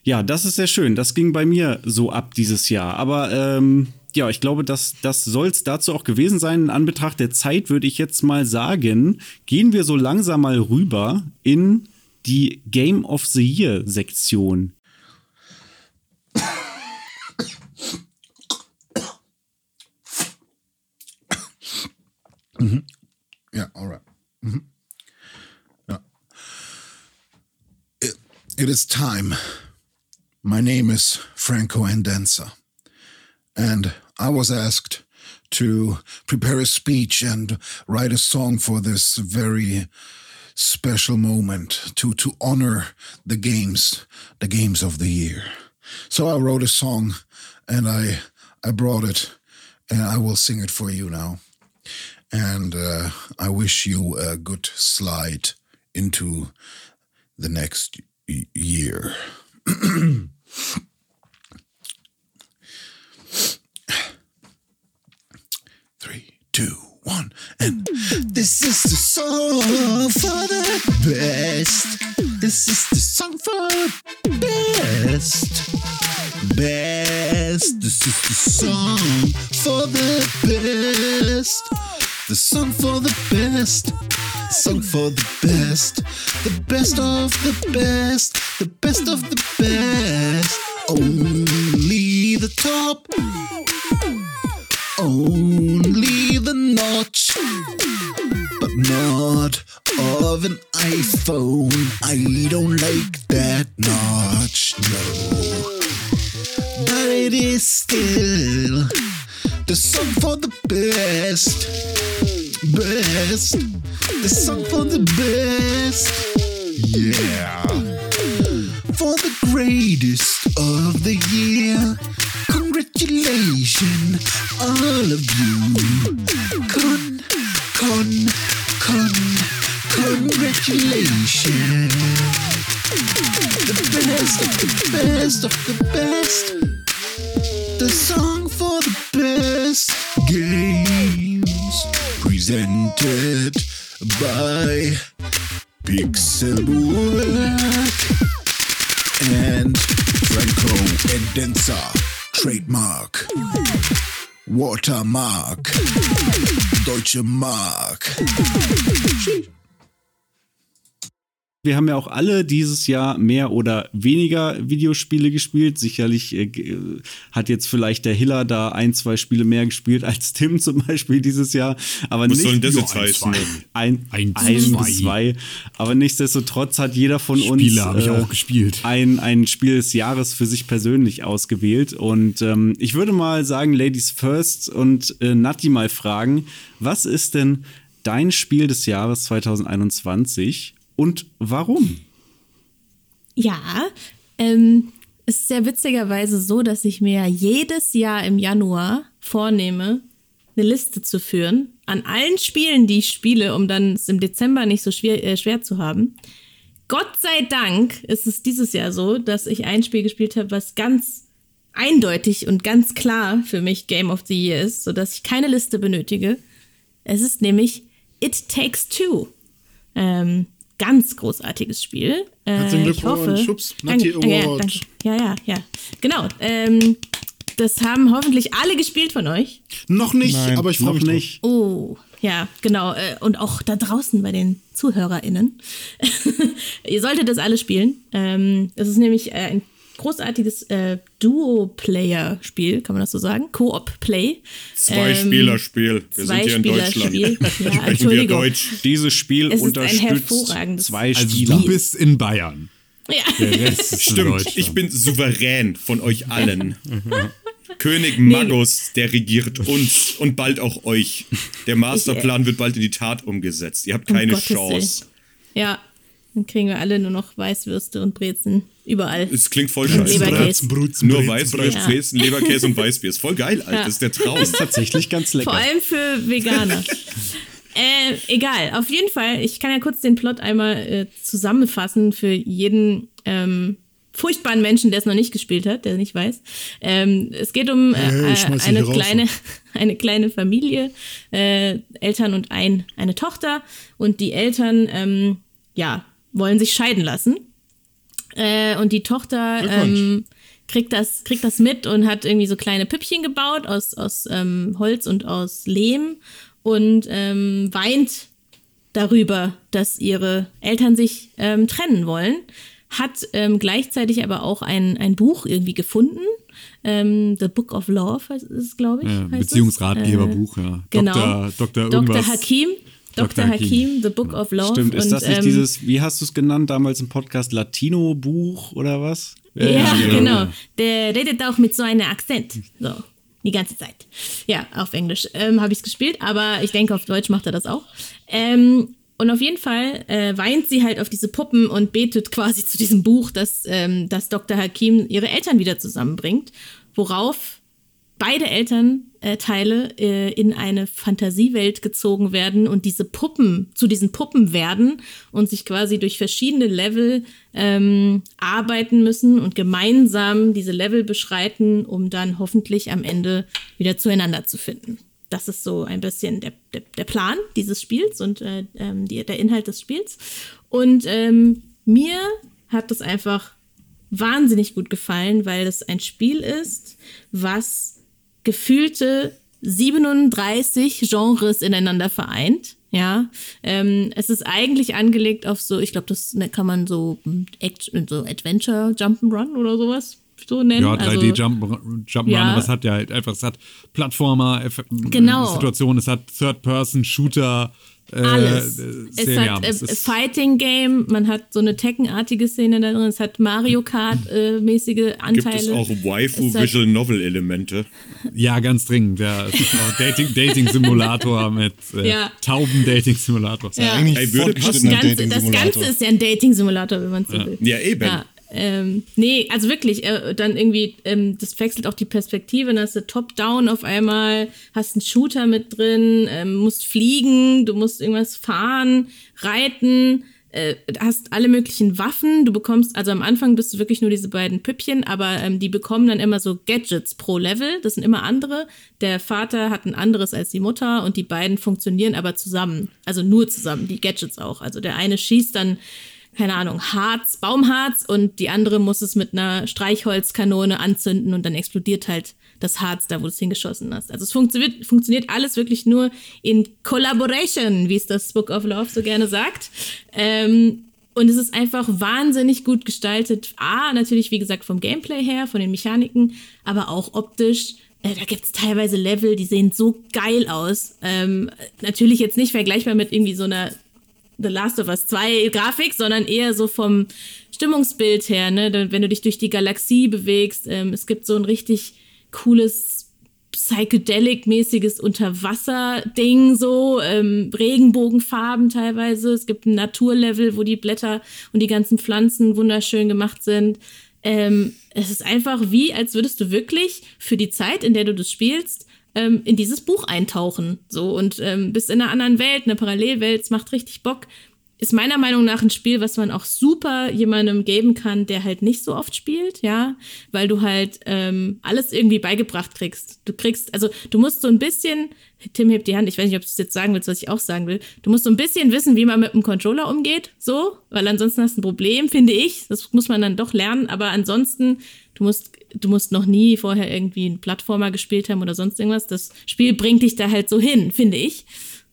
ja, das ist sehr schön. Das ging bei mir so ab dieses Jahr. Aber ähm, ja, ich glaube, das, das soll es dazu auch gewesen sein. In Anbetracht der Zeit würde ich jetzt mal sagen, gehen wir so langsam mal rüber in die Game of the Year Sektion.
Mhm. Ja, alright. Mhm. Ja. It, it is time My name is Franco Andenza, and I was asked to prepare a speech and write a song for this very special moment to to honor the games, the games of the year. So I wrote a song, and I I brought it, and I will sing it for you now and uh, I wish you a good slide into the next year. Three, two, one, and this is the song for the best. This is the song for the best. Best. This is the song for the best. The song for the best. Song for the best. The best of the best. Best of the best. Only the top. Only the notch. But not of an iPhone. I don't like that notch. No. But it is still the song for the best. Best. The song for the best. Yeah. For the greatest of the year. Congratulations, all of you. Con, con, con, congratulations. The best of the best of the best the song for the best games presented by Pixelburg and Franco Edenza. Trademark. Watermark. Deutsche Mark
Wir haben ja auch alle dieses Jahr mehr oder weniger Videospiele gespielt. Sicherlich äh, äh, hat jetzt vielleicht der Hiller da ein, zwei Spiele mehr gespielt als Tim zum Beispiel dieses Jahr. Aber
Was
nicht
soll denn das jetzt
ein,
heißen?
zwei. Ein,
Ein,
ein,
zwei.
bis zwei. Aber nichtsdestotrotz hat jeder von uns
Spiele habe ich auch gespielt.
ein, ein Spiel des Jahres für sich persönlich ausgewählt. Und ähm, ich würde mal sagen, Ladies First und äh, Nati mal fragen, was ist denn dein Spiel des Jahres 2021 und warum?
Ja, ähm, es ist ja witzigerweise so, dass ich mir jedes Jahr im Januar vornehme, eine Liste zu führen an allen Spielen, die ich spiele, um dann es im Dezember nicht so schwer, äh, schwer zu haben. Gott sei Dank ist es dieses Jahr so, dass ich ein Spiel gespielt habe, was ganz eindeutig und ganz klar für mich Game of the Year ist, sodass ich keine Liste benötige. Es ist nämlich It Takes Two. Ähm, ganz großartiges Spiel. Äh,
Herzlichen
ich hoffe.
Schubs,
Danke, ja,
Award.
danke. Ja, ja, ja. Genau. Ähm, das haben hoffentlich alle gespielt von euch.
Noch nicht,
Nein,
aber ich freue mich
nicht.
Oh, ja, genau. Äh, Und auch da draußen bei den ZuhörerInnen. Ihr solltet das alle spielen. Ähm, Es ist nämlich äh, ein großartiges äh, Duo-Player-Spiel, kann man das so sagen? Co-op-Play.
Zwei
Ähm,
Spielerspiel. Wir sind hier in Deutschland.
Zweispielerspiel. Ja,
Sprechen wir
Entschuldigung.
Deutsch.
Dieses Spiel
Es ist ein
unterstützt
hervorragendes
zwei
Also
Spieler.
du bist in Bayern.
Ja.
Stimmt, ich bin souverän von euch allen. König Magus, der regiert uns und bald auch euch. Der Masterplan wird bald in die Tat umgesetzt. Ihr habt
Um
keine
Gottes
Chance.
Ja, dann kriegen wir alle nur noch Weißwürste und Brezen. Überall.
Es klingt voll scheiße.
Leberkäse.
Brutzen,
Nur Weißbrot,
Ja.
Brezen, Leberkäse und Weißbier. Ist voll geil, Alter.
Ja.
Das ist der Traum.
Tatsächlich ganz lecker.
Vor allem für Veganer. äh, egal, auf jeden Fall. Ich kann ja kurz den Plot einmal äh, zusammenfassen für jeden ähm, furchtbaren Menschen, der es noch nicht gespielt hat, der nicht weiß. Ähm, es geht um äh,
Hey,
eine,
hier raus.
kleine, eine kleine Familie, äh, Eltern und ein, eine Tochter. Und die Eltern, ähm, ja, wollen sich scheiden lassen. Äh, und die Tochter ähm, kriegt, das, kriegt das mit und hat irgendwie so kleine Püppchen gebaut aus, aus ähm, Holz und aus Lehm und ähm, weint darüber, dass ihre Eltern sich ähm, trennen wollen. Hat ähm, gleichzeitig aber auch ein, ein Buch irgendwie gefunden, Ähm, The Book of Love ist es, glaube ich.
Ja. Beziehungsratgeberbuch,
Äh,
ja.
Genau.
Dr. Dr.
Dr. Hakim. Dr.
Dr.
Hakim. The Book of Love.
Stimmt, ist
und,
das nicht
ähm,
dieses, wie hast du es genannt, damals im Podcast, Latino-Buch oder was?
Ja, genau. Der redet auch mit so einem Akzent. So, die ganze Zeit. Ja, auf Englisch ähm, habe ich es gespielt, aber ich denke, auf Deutsch macht er das auch. Ähm, und auf jeden Fall äh, weint sie halt auf diese Puppen und betet quasi zu diesem Buch, dass, ähm, dass Dr. Hakim ihre Eltern wieder zusammenbringt, worauf beide Elternteile äh, in eine Fantasiewelt gezogen werden und diese Puppen zu diesen Puppen werden und sich quasi durch verschiedene Level ähm, arbeiten müssen und gemeinsam diese Level beschreiten, um dann hoffentlich am Ende wieder zueinander zu finden. Das ist so ein bisschen der, der, der Plan dieses Spiels und äh, ähm, die, der Inhalt des Spiels. Und ähm, mir hat das einfach wahnsinnig gut gefallen, weil es ein Spiel ist, was gefühlte 37 Genres ineinander vereint. Ja, ähm, es ist eigentlich angelegt auf so, ich glaube, das ne- kann man so, hm, Act, so Adventure Jump'n'Run oder sowas so nennen.
Ja,
Also-
3D Jump, Jump'n'Run,
Ja.
aber es hat ja halt einfach, es hat Plattformer,
Genau.
Situation, es hat Third-Person-Shooter,
Alles.
äh,
Es
ja,
hat äh, Fighting Game, man hat so eine Tekken-artige Szene da drin, es hat Mario Kart-mäßige
Gibt
Anteile.
es auch Waifu
Es hat-
Visual Novel Elemente?
Ja, ganz dringend. Ja, es ist auch Dating, Dating-Simulator mit äh,
Ja.
Tauben-Dating-Simulator.
Ja.
Eigentlich
Ey, würde
Das
fortgeschrittener
Ganze, das. Ganze ist ja ein Dating-Simulator, wenn man so will.
Ja, eben.
Ja, ähm, nee, also wirklich, äh, dann irgendwie, ähm, das wechselt auch die Perspektive, dann hast du Top-Down auf einmal, hast einen Shooter mit drin, ähm, musst fliegen, du musst irgendwas fahren, reiten, äh, hast alle möglichen Waffen, du bekommst, also am Anfang bist du wirklich nur diese beiden Püppchen, aber ähm, die bekommen dann immer so Gadgets pro Level, das sind immer andere. Der Vater hat ein anderes als die Mutter und die beiden funktionieren aber zusammen, also nur zusammen, die Gadgets auch. Also der eine schießt dann keine Ahnung, Harz, Baumharz und die andere muss es mit einer Streichholzkanone anzünden und dann explodiert halt das Harz da, wo du es hingeschossen hast. Also es funktioniert, funktioniert alles wirklich nur in Collaboration, wie es das Book of Love so gerne sagt. Ähm, und es ist einfach wahnsinnig gut gestaltet. A, natürlich, wie gesagt, vom Gameplay her, von den Mechaniken, aber auch optisch. Äh, da gibt es teilweise Level, die sehen so geil aus. Ähm, natürlich jetzt nicht vergleichbar mit irgendwie so einer The Last of Us 2 Grafik, sondern eher so vom Stimmungsbild her, ne? Wenn du dich durch die Galaxie bewegst, ähm, es gibt so ein richtig cooles Psychedelic-mäßiges Unterwasser-Ding, so, ähm, Regenbogenfarben teilweise. Es gibt ein Naturlevel, wo die Blätter und die ganzen Pflanzen wunderschön gemacht sind. Ähm, es ist einfach wie, als würdest du wirklich für die Zeit, in der du das spielst, ähm, in dieses Buch eintauchen. So und ähm, bist in einer anderen Welt, einer Parallelwelt. Es macht richtig Bock. Ist meiner Meinung nach ein Spiel, was man auch super jemandem geben kann, der halt nicht so oft spielt, ja, weil du halt ähm, alles irgendwie beigebracht kriegst. Du kriegst, also du musst so ein bisschen, Tim hebt die Hand, ich weiß nicht, ob du es jetzt sagen willst, was ich auch sagen will. Du musst so ein bisschen wissen, wie man mit dem Controller umgeht, so, weil ansonsten hast du ein Problem, finde ich. Das muss man dann doch lernen, aber ansonsten, du musst, du musst noch nie vorher irgendwie einen Plattformer gespielt haben oder sonst irgendwas. Das Spiel bringt dich da halt so hin, finde ich.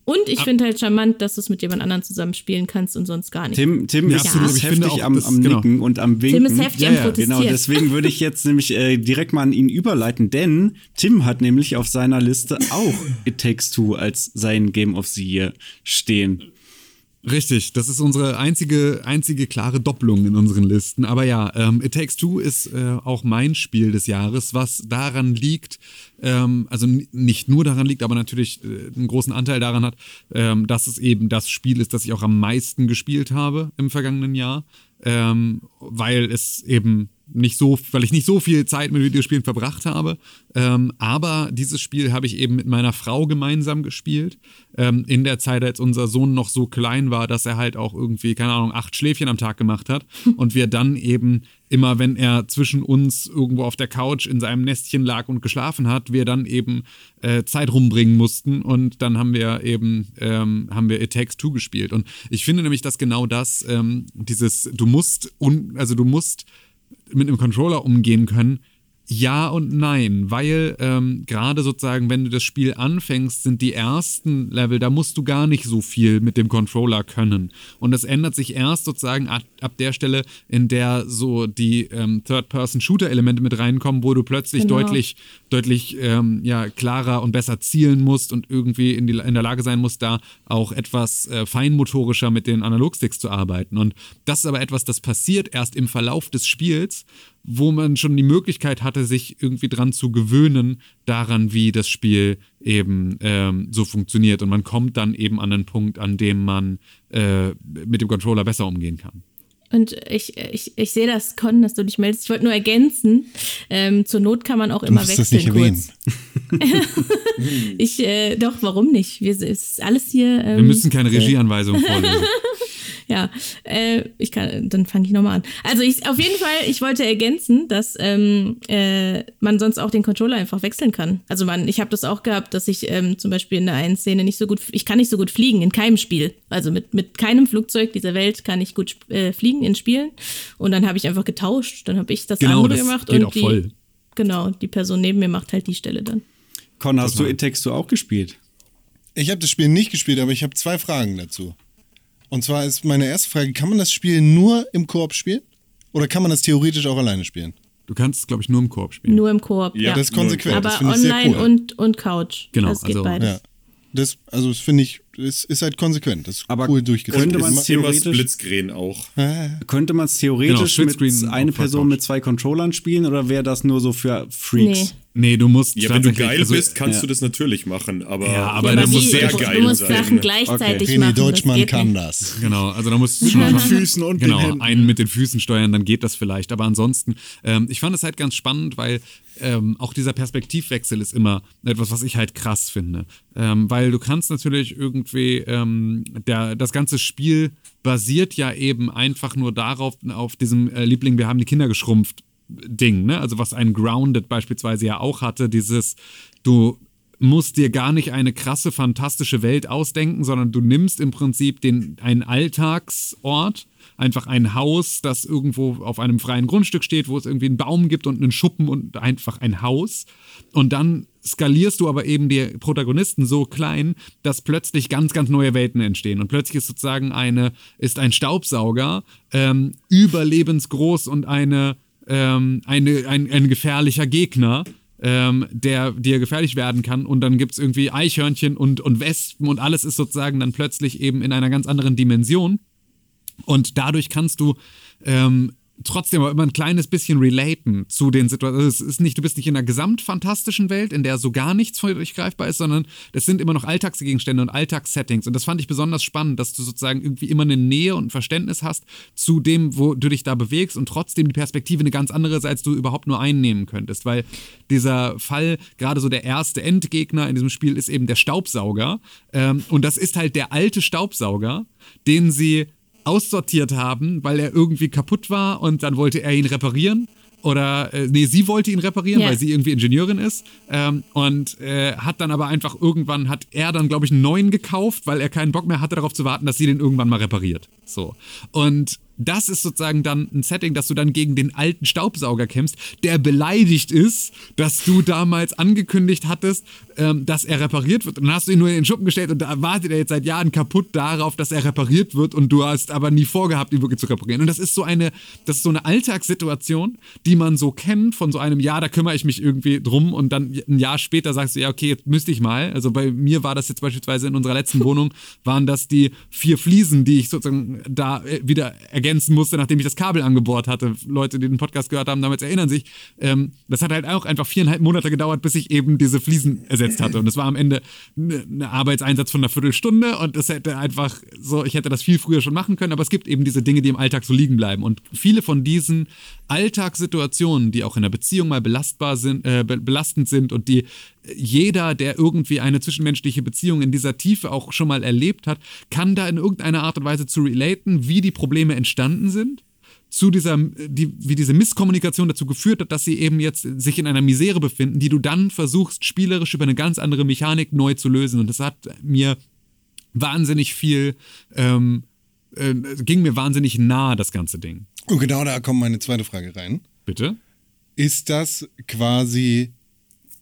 Und ich finde halt charmant, dass du es mit jemand anderem zusammen spielen kannst und sonst gar nicht.
Tim, Tim
Ja,
ist
absolut. finde
heftig
auch,
am,
das-
am
genau.
Nicken und am Winken.
Tim ist heftig
Ja,
am
ja,
Protestieren.
Genau, deswegen würde ich jetzt nämlich äh, direkt mal an ihn überleiten, denn Tim hat nämlich auf seiner Liste auch It Takes Two als sein Game of the Year stehen.
Richtig, das ist unsere einzige, einzige klare Doppelung in unseren Listen. Aber ja, ähm, It Takes Two ist äh, auch mein Spiel des Jahres, was daran liegt, ähm, also nicht nur daran liegt, aber natürlich äh, einen großen Anteil daran hat, ähm, dass es eben das Spiel ist, das ich auch am meisten gespielt habe im vergangenen Jahr, ähm, weil es eben nicht so, weil ich nicht so viel Zeit mit Videospielen verbracht habe. Ähm, aber dieses Spiel habe ich eben mit meiner Frau gemeinsam gespielt. Ähm, in der Zeit, als unser Sohn noch so klein war, dass er halt auch irgendwie, keine Ahnung, acht Schläfchen am Tag gemacht hat. Und wir dann eben immer, wenn er zwischen uns irgendwo auf der Couch in seinem Nestchen lag und geschlafen hat, wir dann eben äh, Zeit rumbringen mussten. Und dann haben wir eben, ähm, haben wir It Takes Two gespielt. Und ich finde nämlich, dass genau das, ähm, dieses, du musst, un, also du musst mit einem Controller umgehen können, Ja und nein, weil ähm, gerade sozusagen, wenn du das Spiel anfängst, sind die ersten Level, da musst du gar nicht so viel mit dem Controller können. Und das ändert sich erst sozusagen ab, ab der Stelle, in der so die ähm, Third-Person-Shooter-Elemente mit reinkommen, wo du plötzlich
Genau.
deutlich, deutlich ähm, ja, klarer und besser zielen musst und irgendwie in, die, in der Lage sein musst, da auch etwas äh, feinmotorischer mit den Analogsticks zu arbeiten. Und das ist aber etwas, das passiert erst im Verlauf des Spiels, wo man schon die Möglichkeit hatte, sich irgendwie dran zu gewöhnen, daran, wie das Spiel eben ähm, so funktioniert. Und man kommt dann eben an einen Punkt, an dem man äh, mit dem Controller besser umgehen kann.
Und ich, ich, ich sehe das, Con, dass du dich meldest. Ich wollte nur ergänzen, ähm, zur Not kann man auch immer
musst das
wechseln
nicht erwähnen.
kurz. ich, äh, doch, warum nicht? Wir, es ist alles hier. Ähm,
Wir müssen keine Regieanweisung vorlesen.
Ja, äh, ich kann, dann fange ich nochmal an. Also ich, auf jeden Fall, ich wollte ergänzen, dass ähm, äh, man sonst auch den Controller einfach wechseln kann. Also man, ich habe das auch gehabt, dass ich ähm, zum Beispiel in der einen Szene nicht so gut, ich kann nicht so gut fliegen in keinem Spiel. Also mit, mit keinem Flugzeug dieser Welt kann ich gut äh, fliegen in Spielen. Und dann habe ich einfach getauscht. Dann habe ich das
Genau,
andere
das
gemacht
geht
und
auch
die,
voll.
genau, die Person neben mir macht halt die Stelle dann.
Con, hast du It Takes Two auch gespielt?
Ich habe das Spiel nicht gespielt, aber ich habe zwei Fragen dazu. Und zwar ist meine erste Frage, kann man das Spiel nur im Koop spielen? Oder kann man das theoretisch auch alleine spielen?
Du kannst es, glaube ich, nur im Koop spielen.
Nur im Koop.
Ja,
Ja,
Das ist konsequent, das
aber
finde ich sehr
online
cool.
und, und Couch.
Genau,
Das geht
also-
beides.
ja. Das, also das finde ich, es ist halt konsequent. Das ist
Aber
cool durchgeführt.
könnte man theoretisch-
Splitscreen auch.
Könnte man es theoretisch
Genau,
mit einer Person mit zwei Controllern spielen oder wäre das nur so für Freaks?
Nee.
Nee, du musst
Ja, wenn du geil
also,
bist, kannst
ja.
du das natürlich machen, aber,
Ja, aber
Ja, aber
muss
wie?
sehr
du,
geil
du musst
sein.
Sachen gleichzeitig
René
machen. das
Deutschmann
geht
kann das.
Genau, also da musst du schon
Mit Füßen und den
genau, einen mit den Füßen steuern, dann geht das vielleicht. Aber ansonsten, ähm, ich fand es halt ganz spannend, weil ähm, auch dieser Perspektivwechsel ist immer etwas, was ich halt krass finde. Ähm, weil du kannst natürlich irgendwie, ähm, der, das ganze Spiel basiert ja eben einfach nur darauf, auf diesem äh, Liebling, wir haben die Kinder geschrumpft Ding, ne? Also was ein Grounded beispielsweise ja auch hatte, dieses, du musst dir gar nicht eine krasse, fantastische Welt ausdenken, sondern du nimmst im Prinzip den, einen Alltagsort, einfach ein Haus, das irgendwo auf einem freien Grundstück steht, wo es irgendwie einen Baum gibt und einen Schuppen und einfach ein Haus. Und dann skalierst du aber eben die Protagonisten so klein, dass plötzlich ganz, ganz neue Welten entstehen. Und plötzlich ist sozusagen eine, ist ein Staubsauger ähm, überlebensgroß und eine, ähm, eine, ein, ein gefährlicher Gegner ähm, der dir gefährlich werden kann. Und dann gibt es irgendwie Eichhörnchen und, und Wespen und alles ist sozusagen dann plötzlich eben in einer ganz anderen Dimension. Und dadurch kannst du ähm, trotzdem aber immer ein kleines bisschen relaten zu den Situationen. Also es ist nicht, du bist nicht in einer gesamtfantastischen Welt, in der so gar nichts für dich greifbar ist, sondern das sind immer noch Alltagsgegenstände und Alltagssettings. Und das fand ich besonders spannend, dass du sozusagen irgendwie immer eine Nähe und ein Verständnis hast zu dem, wo du dich da bewegst und trotzdem die Perspektive eine ganz andere ist, als du überhaupt nur einnehmen könntest. Weil dieser Fall, gerade so der erste Endgegner in diesem Spiel, ist eben der Staubsauger. Ähm, und das ist halt der alte Staubsauger, den sie aussortiert haben, weil er irgendwie kaputt war und dann wollte er ihn reparieren. Oder, äh, nee, sie wollte ihn reparieren,
Ja.
weil sie irgendwie Ingenieurin ist. Ähm, und äh, hat dann aber einfach irgendwann, hat er dann, glaube ich, einen neuen gekauft, weil er keinen Bock mehr hatte, darauf zu warten, dass sie den irgendwann mal repariert. So. Und das ist sozusagen dann ein Setting, dass du dann gegen den alten Staubsauger kämpfst, der beleidigt ist, dass du damals angekündigt hattest, ähm, dass er repariert wird. Und dann hast du ihn nur in den Schuppen gestellt und da wartet er jetzt seit Jahren kaputt darauf, dass er repariert wird und du hast aber nie vorgehabt, ihn wirklich zu reparieren. Und das ist so eine, das ist so eine Alltagssituation, die man so kennt von so einem Jahr, da kümmere ich mich irgendwie drum und dann ein Jahr später sagst du, ja, okay, jetzt müsste ich mal. Also bei mir war das jetzt beispielsweise in unserer letzten Wohnung, waren das die vier Fliesen, die ich sozusagen da äh, wieder ergänzen musste, nachdem ich das Kabel angebohrt hatte. Leute, die den Podcast gehört haben, damals erinnern sich. Ähm, das hat halt auch einfach viereinhalb Monate gedauert, bis ich eben diese Fliesen ersetzt hatte. Und das war am Ende ein ne Arbeitseinsatz von einer Viertelstunde und das hätte einfach so, ich hätte das viel früher schon machen können, aber es gibt eben diese Dinge, die im Alltag so liegen bleiben. Und viele von diesen Alltagssituationen, die auch in einer Beziehung mal belastbar sind, äh, be- belastend sind und die jeder, der irgendwie eine zwischenmenschliche Beziehung in dieser Tiefe auch schon mal erlebt hat, kann da in irgendeiner Art und Weise zu relaten, wie die Probleme entstanden sind zu dieser, die, wie diese Misskommunikation dazu geführt hat, dass sie eben jetzt sich in einer Misere befinden, die du dann versuchst, spielerisch über eine ganz andere Mechanik neu zu lösen. Und das hat mir wahnsinnig viel, ähm, äh, ging mir wahnsinnig nah, das ganze Ding.
Und genau da kommt meine zweite Frage rein.
Bitte?
ist das quasi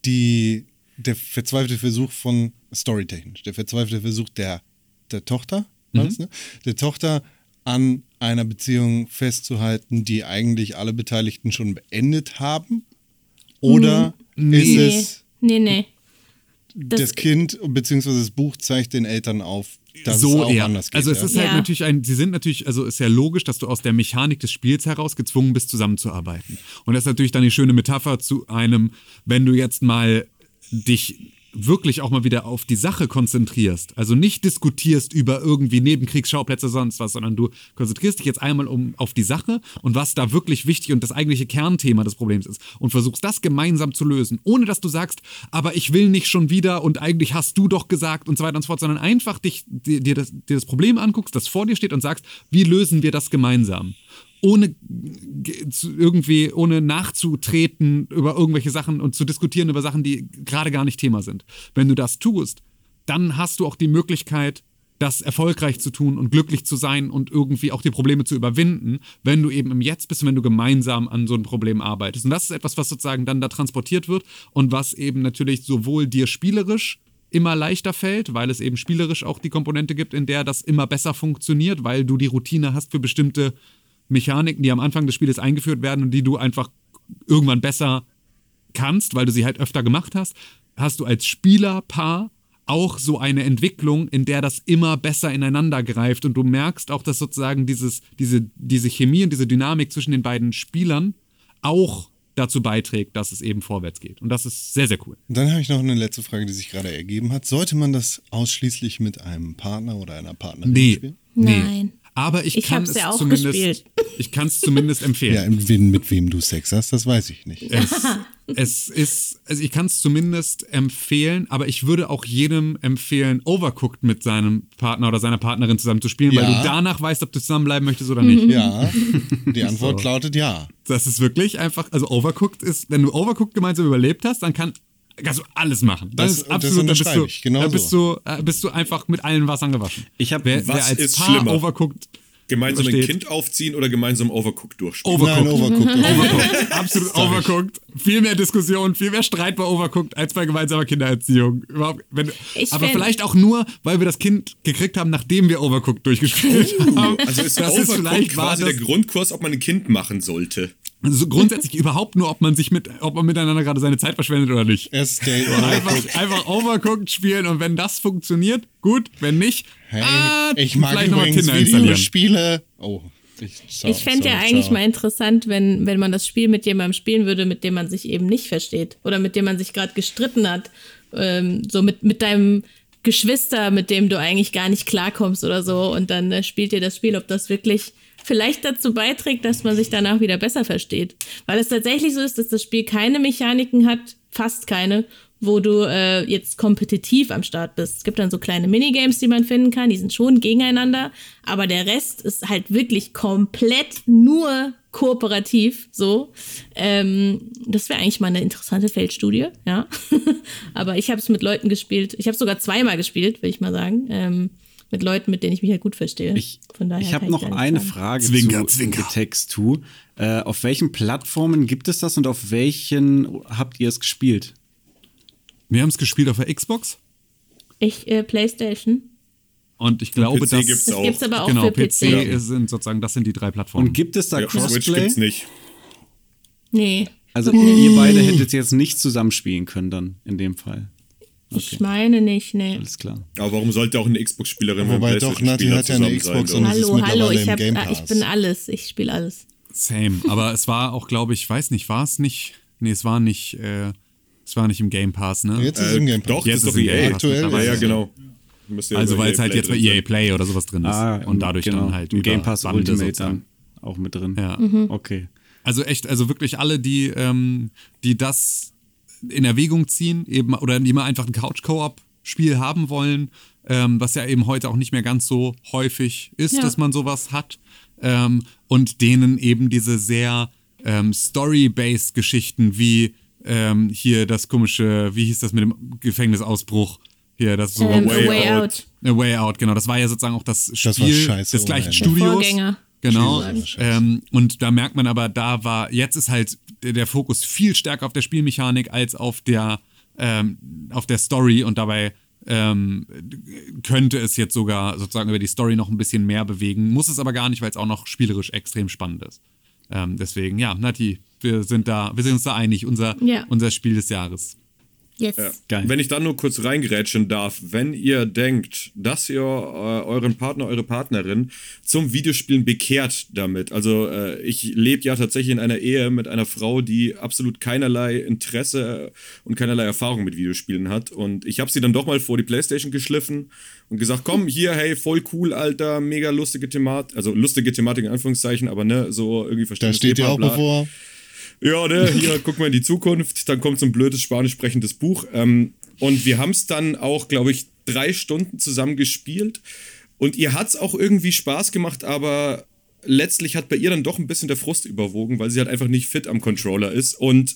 die, der verzweifelte Versuch von Storytechnisch, der verzweifelte Versuch der, der Tochter, war's, ne? der Tochter an einer Beziehung festzuhalten, die eigentlich alle Beteiligten schon beendet haben? Oder ist
Nee,
es
nee, nee.
das, Kind bzw. das Buch zeigt den Eltern auf, dass
so
es auch
eher.
anders geht?
also es
ja?
ist halt
Ja.
natürlich ein, sie sind natürlich, also ist ja logisch, dass du aus der Mechanik des Spiels heraus gezwungen bist, zusammenzuarbeiten. Und das ist natürlich dann die schöne Metapher zu einem, wenn du jetzt mal dich wirklich auch mal wieder auf die Sache konzentrierst, also nicht diskutierst über irgendwie Nebenkriegsschauplätze sonst was, sondern du konzentrierst dich jetzt einmal um auf die Sache und was da wirklich wichtig und das eigentliche Kernthema des Problems ist und versuchst das gemeinsam zu lösen, ohne dass du sagst, aber ich will nicht schon wieder und eigentlich hast du doch gesagt und so weiter und so fort, sondern einfach dich, dir, das, dir das Problem anguckst, das vor dir steht und sagst, wie lösen wir das gemeinsam? Ohne irgendwie, ohne nachzutreten über irgendwelche Sachen und zu diskutieren über Sachen, die gerade gar nicht Thema sind. Wenn du das tust, dann hast du auch die Möglichkeit, das erfolgreich zu tun und glücklich zu sein und irgendwie auch die Probleme zu überwinden, wenn du eben im Jetzt bist und wenn du gemeinsam an so einem Problem arbeitest. Und das ist etwas, was sozusagen dann da transportiert wird und was eben natürlich sowohl dir spielerisch immer leichter fällt, weil es eben spielerisch auch die Komponente gibt, in der das immer besser funktioniert, weil du die Routine hast für bestimmte Mechaniken, die am Anfang des Spieles eingeführt werden und die du einfach irgendwann besser kannst, weil du sie halt öfter gemacht hast, hast du als Spielerpaar auch so eine Entwicklung, in der das immer besser ineinander greift und du merkst auch, dass sozusagen dieses, diese, diese Chemie und diese Dynamik zwischen den beiden Spielern auch dazu beiträgt, dass es eben vorwärts geht. Und das ist sehr, sehr cool.
Dann habe ich noch eine letzte Frage, die sich gerade ergeben hat. Sollte man das ausschließlich mit einem Partner oder einer Partnerin
Nee.
spielen?
nee.
Nein.
Aber ich,
Ich
kann es
ja auch
zumindest,
gespielt.
ich kann es zumindest empfehlen.
Ja, mit wem, mit wem du Sex hast, das weiß ich nicht.
Es, es ist, also ich kann es zumindest empfehlen, aber ich würde auch jedem empfehlen, Overcooked mit seinem Partner oder seiner Partnerin zusammen zu spielen, weil
Ja.
du danach weißt, ob du zusammenbleiben möchtest oder nicht.
Ja, die Antwort lautet ja.
Das ist wirklich einfach, also Overcooked ist, wenn du Overcooked gemeinsam überlebt hast, dann kann kannst du alles machen. Dann
Das-
ist
das
absolut, dann bist
unterschreibe
du,
ich, genau
dann bist
so.
du, äh, bist du einfach mit allen Wassern gewaschen.
Ich hab-
wer, wer
Was
als
ist
Paar
schlimmer?
Overcooked
Gemeinsam ein. Kind aufziehen oder gemeinsam Overcooked durchspielen?
Overcooked.
Nein, overcooked.
Overcooked. Absolut overcooked. Viel mehr Diskussion, viel mehr Streit bei Overcooked als bei gemeinsamer Kindererziehung. Überhaupt, wenn, aber vielleicht auch nur, weil wir das Kind gekriegt haben, nachdem wir Overcooked durchgespielt haben.
Also ist
das
Overcooked
war
quasi
das-
der Grundkurs, ob man ein Kind machen sollte.
Also grundsätzlich überhaupt nur, ob man sich mit, ob man miteinander gerade seine Zeit verschwendet oder nicht.
Date.
Einfach, einfach Overcooked spielen und wenn das funktioniert, gut. Wenn nicht,
Hey,
ah,
ich mag
vielleicht nochmal Tinder.
Videospiele. Oh, ich,
Ich fände ja eigentlich
ciao.
mal interessant, wenn, wenn man das Spiel mit jemandem spielen würde, mit dem man sich eben nicht versteht. Oder mit dem man sich gerade gestritten hat. Ähm, so mit, mit deinem Geschwister, mit dem du eigentlich gar nicht klarkommst oder so. Und dann äh, spielt ihr das Spiel, ob das wirklich vielleicht dazu beiträgt, dass man sich danach wieder besser versteht. Weil es tatsächlich so ist, dass das Spiel keine Mechaniken hat, fast keine, wo du äh, jetzt kompetitiv am Start bist. Es gibt dann so kleine Minigames, die man finden kann, die sind schon gegeneinander, aber der Rest ist halt wirklich komplett nur kooperativ, so. Ähm, das wäre eigentlich mal eine interessante Feldstudie, ja. aber ich habe es mit Leuten gespielt. Ich habe sogar zweimal gespielt, will ich mal sagen. Ähm, mit Leuten, mit denen ich mich halt gut verstehe.
Ich, ich habe noch
nicht
eine
sagen.
Frage
Zwinker,
zu
Zwinker.
Text2. Äh, auf welchen Plattformen gibt es das und auf welchen habt ihr es gespielt?
Wir haben es gespielt auf der Xbox
Ich, äh, Playstation.
und ich glaube,
PC
dass
gibt's
Das
auch.
gibt's aber auch
genau
für
PC
PC.
sind sozusagen, das sind die drei Plattformen.
Und gibt es da
Ja, Switch
Crossplay?
gibt's nicht.
Nee.
Also ihr beide hättet jetzt nicht zusammenspielen können dann in dem Fall.
Ich meine nicht, nee.
Alles klar.
Aber warum sollte auch eine Xbox-Spielerin mit einem
Wobei doch, Nati hat ja eine Xbox
sein?
und es ist
Hallo, hallo, ich,
im
hab,
Game
ah, ich bin alles. Ich spiele alles.
Same. Aber es war auch, glaube ich, weiß nicht, war es nicht, nee, es war nicht, äh, es war nicht im Game Pass, ne?
Jetzt ist es im Game Pass.
Doch,
Jetzt
ist doch
im Game
EA.
Pass
Aktuell
Ja, ja, genau. Ja
Also weil es halt
Play
jetzt bei EA. Play oder sowas drin ist.
Ah,
und dadurch
genau.
dann halt
Im Game Pass
Bande
Ultimate
sozusagen.
dann auch mit drin.
Ja.
Okay.
Also echt, also wirklich alle, die, ähm, die das in Erwägung ziehen, eben, oder die mal einfach ein Couch-Koop-Spiel haben wollen, ähm, was ja eben heute auch nicht mehr ganz so häufig ist,
Ja.
dass man sowas hat. Ähm, und denen eben diese sehr ähm, Story-based Geschichten wie ähm, hier das komische, wie hieß das mit dem Gefängnisausbruch? Hier, das so
Ähm,
A Way
A Way
Out.
Out.
A Way Out, genau. Das war ja sozusagen auch das Spiel
Das war scheiße
des gleichen. Studios.
Vorgänger.
Genau. Ähm, und da merkt man aber, da war, jetzt ist halt der, Fokus viel stärker auf der Spielmechanik als auf der, ähm, auf der Story und dabei ähm, könnte es jetzt sogar sozusagen über die Story noch ein bisschen mehr bewegen, muss es aber gar nicht, weil es auch noch spielerisch extrem spannend ist. Ähm, deswegen, ja, Nati, wir sind da, wir sind uns da einig, unser,
Ja.
unser Spiel des Jahres.
Yes.
Geil.
Wenn ich dann nur kurz reingerätschen darf, wenn ihr denkt, dass ihr äh, euren Partner, eure Partnerin zum Videospielen bekehrt damit. Also äh, ich lebe ja tatsächlich in einer Ehe mit einer Frau, die absolut keinerlei Interesse und keinerlei Erfahrung mit Videospielen hat. Und ich habe sie dann doch mal vor die Playstation geschliffen und gesagt, komm, hier, hey, voll cool, Alter, mega lustige Thematik, also lustige Thematik in Anführungszeichen, aber ne, so irgendwie
Da
verständlich.
steht dir auch bevor.
Ja, ne, hier guck mal in die Zukunft, dann kommt so ein blödes spanisch sprechendes Buch. Ähm, und wir haben es dann auch, glaube ich, drei Stunden zusammen gespielt. Und ihr hat es auch irgendwie Spaß gemacht, aber letztlich hat bei ihr dann doch ein bisschen der Frust überwogen, weil sie halt einfach nicht fit am Controller ist. Und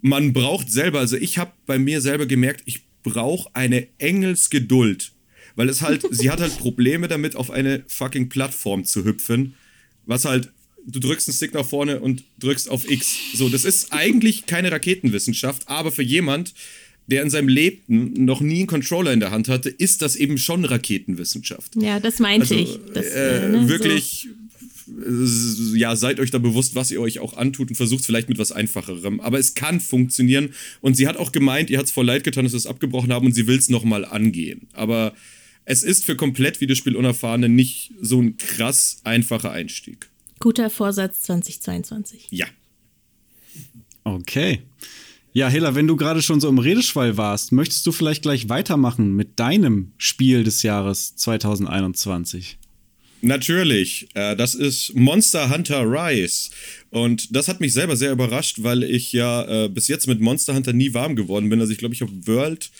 man braucht selber, also ich habe bei mir selber gemerkt, ich brauche eine Engelsgeduld. Weil es halt, sie hat halt Probleme damit, auf eine fucking Plattform zu hüpfen. Was halt, du drückst einen Stick nach vorne und drückst auf X. So, das ist eigentlich keine Raketenwissenschaft, aber für jemand, der in seinem Leben noch nie einen Controller in der Hand hatte, ist das eben schon Raketenwissenschaft.
Ja, das meinte
Also,
ich. Das,
äh,
äh, ne,
wirklich, äh, ja, seid euch da bewusst, was ihr euch auch antut und versucht vielleicht mit was Einfacherem. Aber es kann funktionieren. Und sie hat auch gemeint, ihr hat es voll leid getan, dass wir es abgebrochen haben und sie will es nochmal angehen. Aber es ist für komplett Videospiel-Unerfahrene nicht so ein krass einfacher Einstieg.
Guter Vorsatz 2022.
Ja.
Okay. Ja, Hela, wenn du gerade schon so im Redeschwall warst, möchtest du vielleicht gleich weitermachen mit deinem Spiel des Jahres 2021?
Natürlich, äh, das ist Monster Hunter Rise. Und das hat mich selber sehr überrascht, weil ich ja äh, bis jetzt mit Monster Hunter nie warm geworden bin. Also ich glaube, ich habe World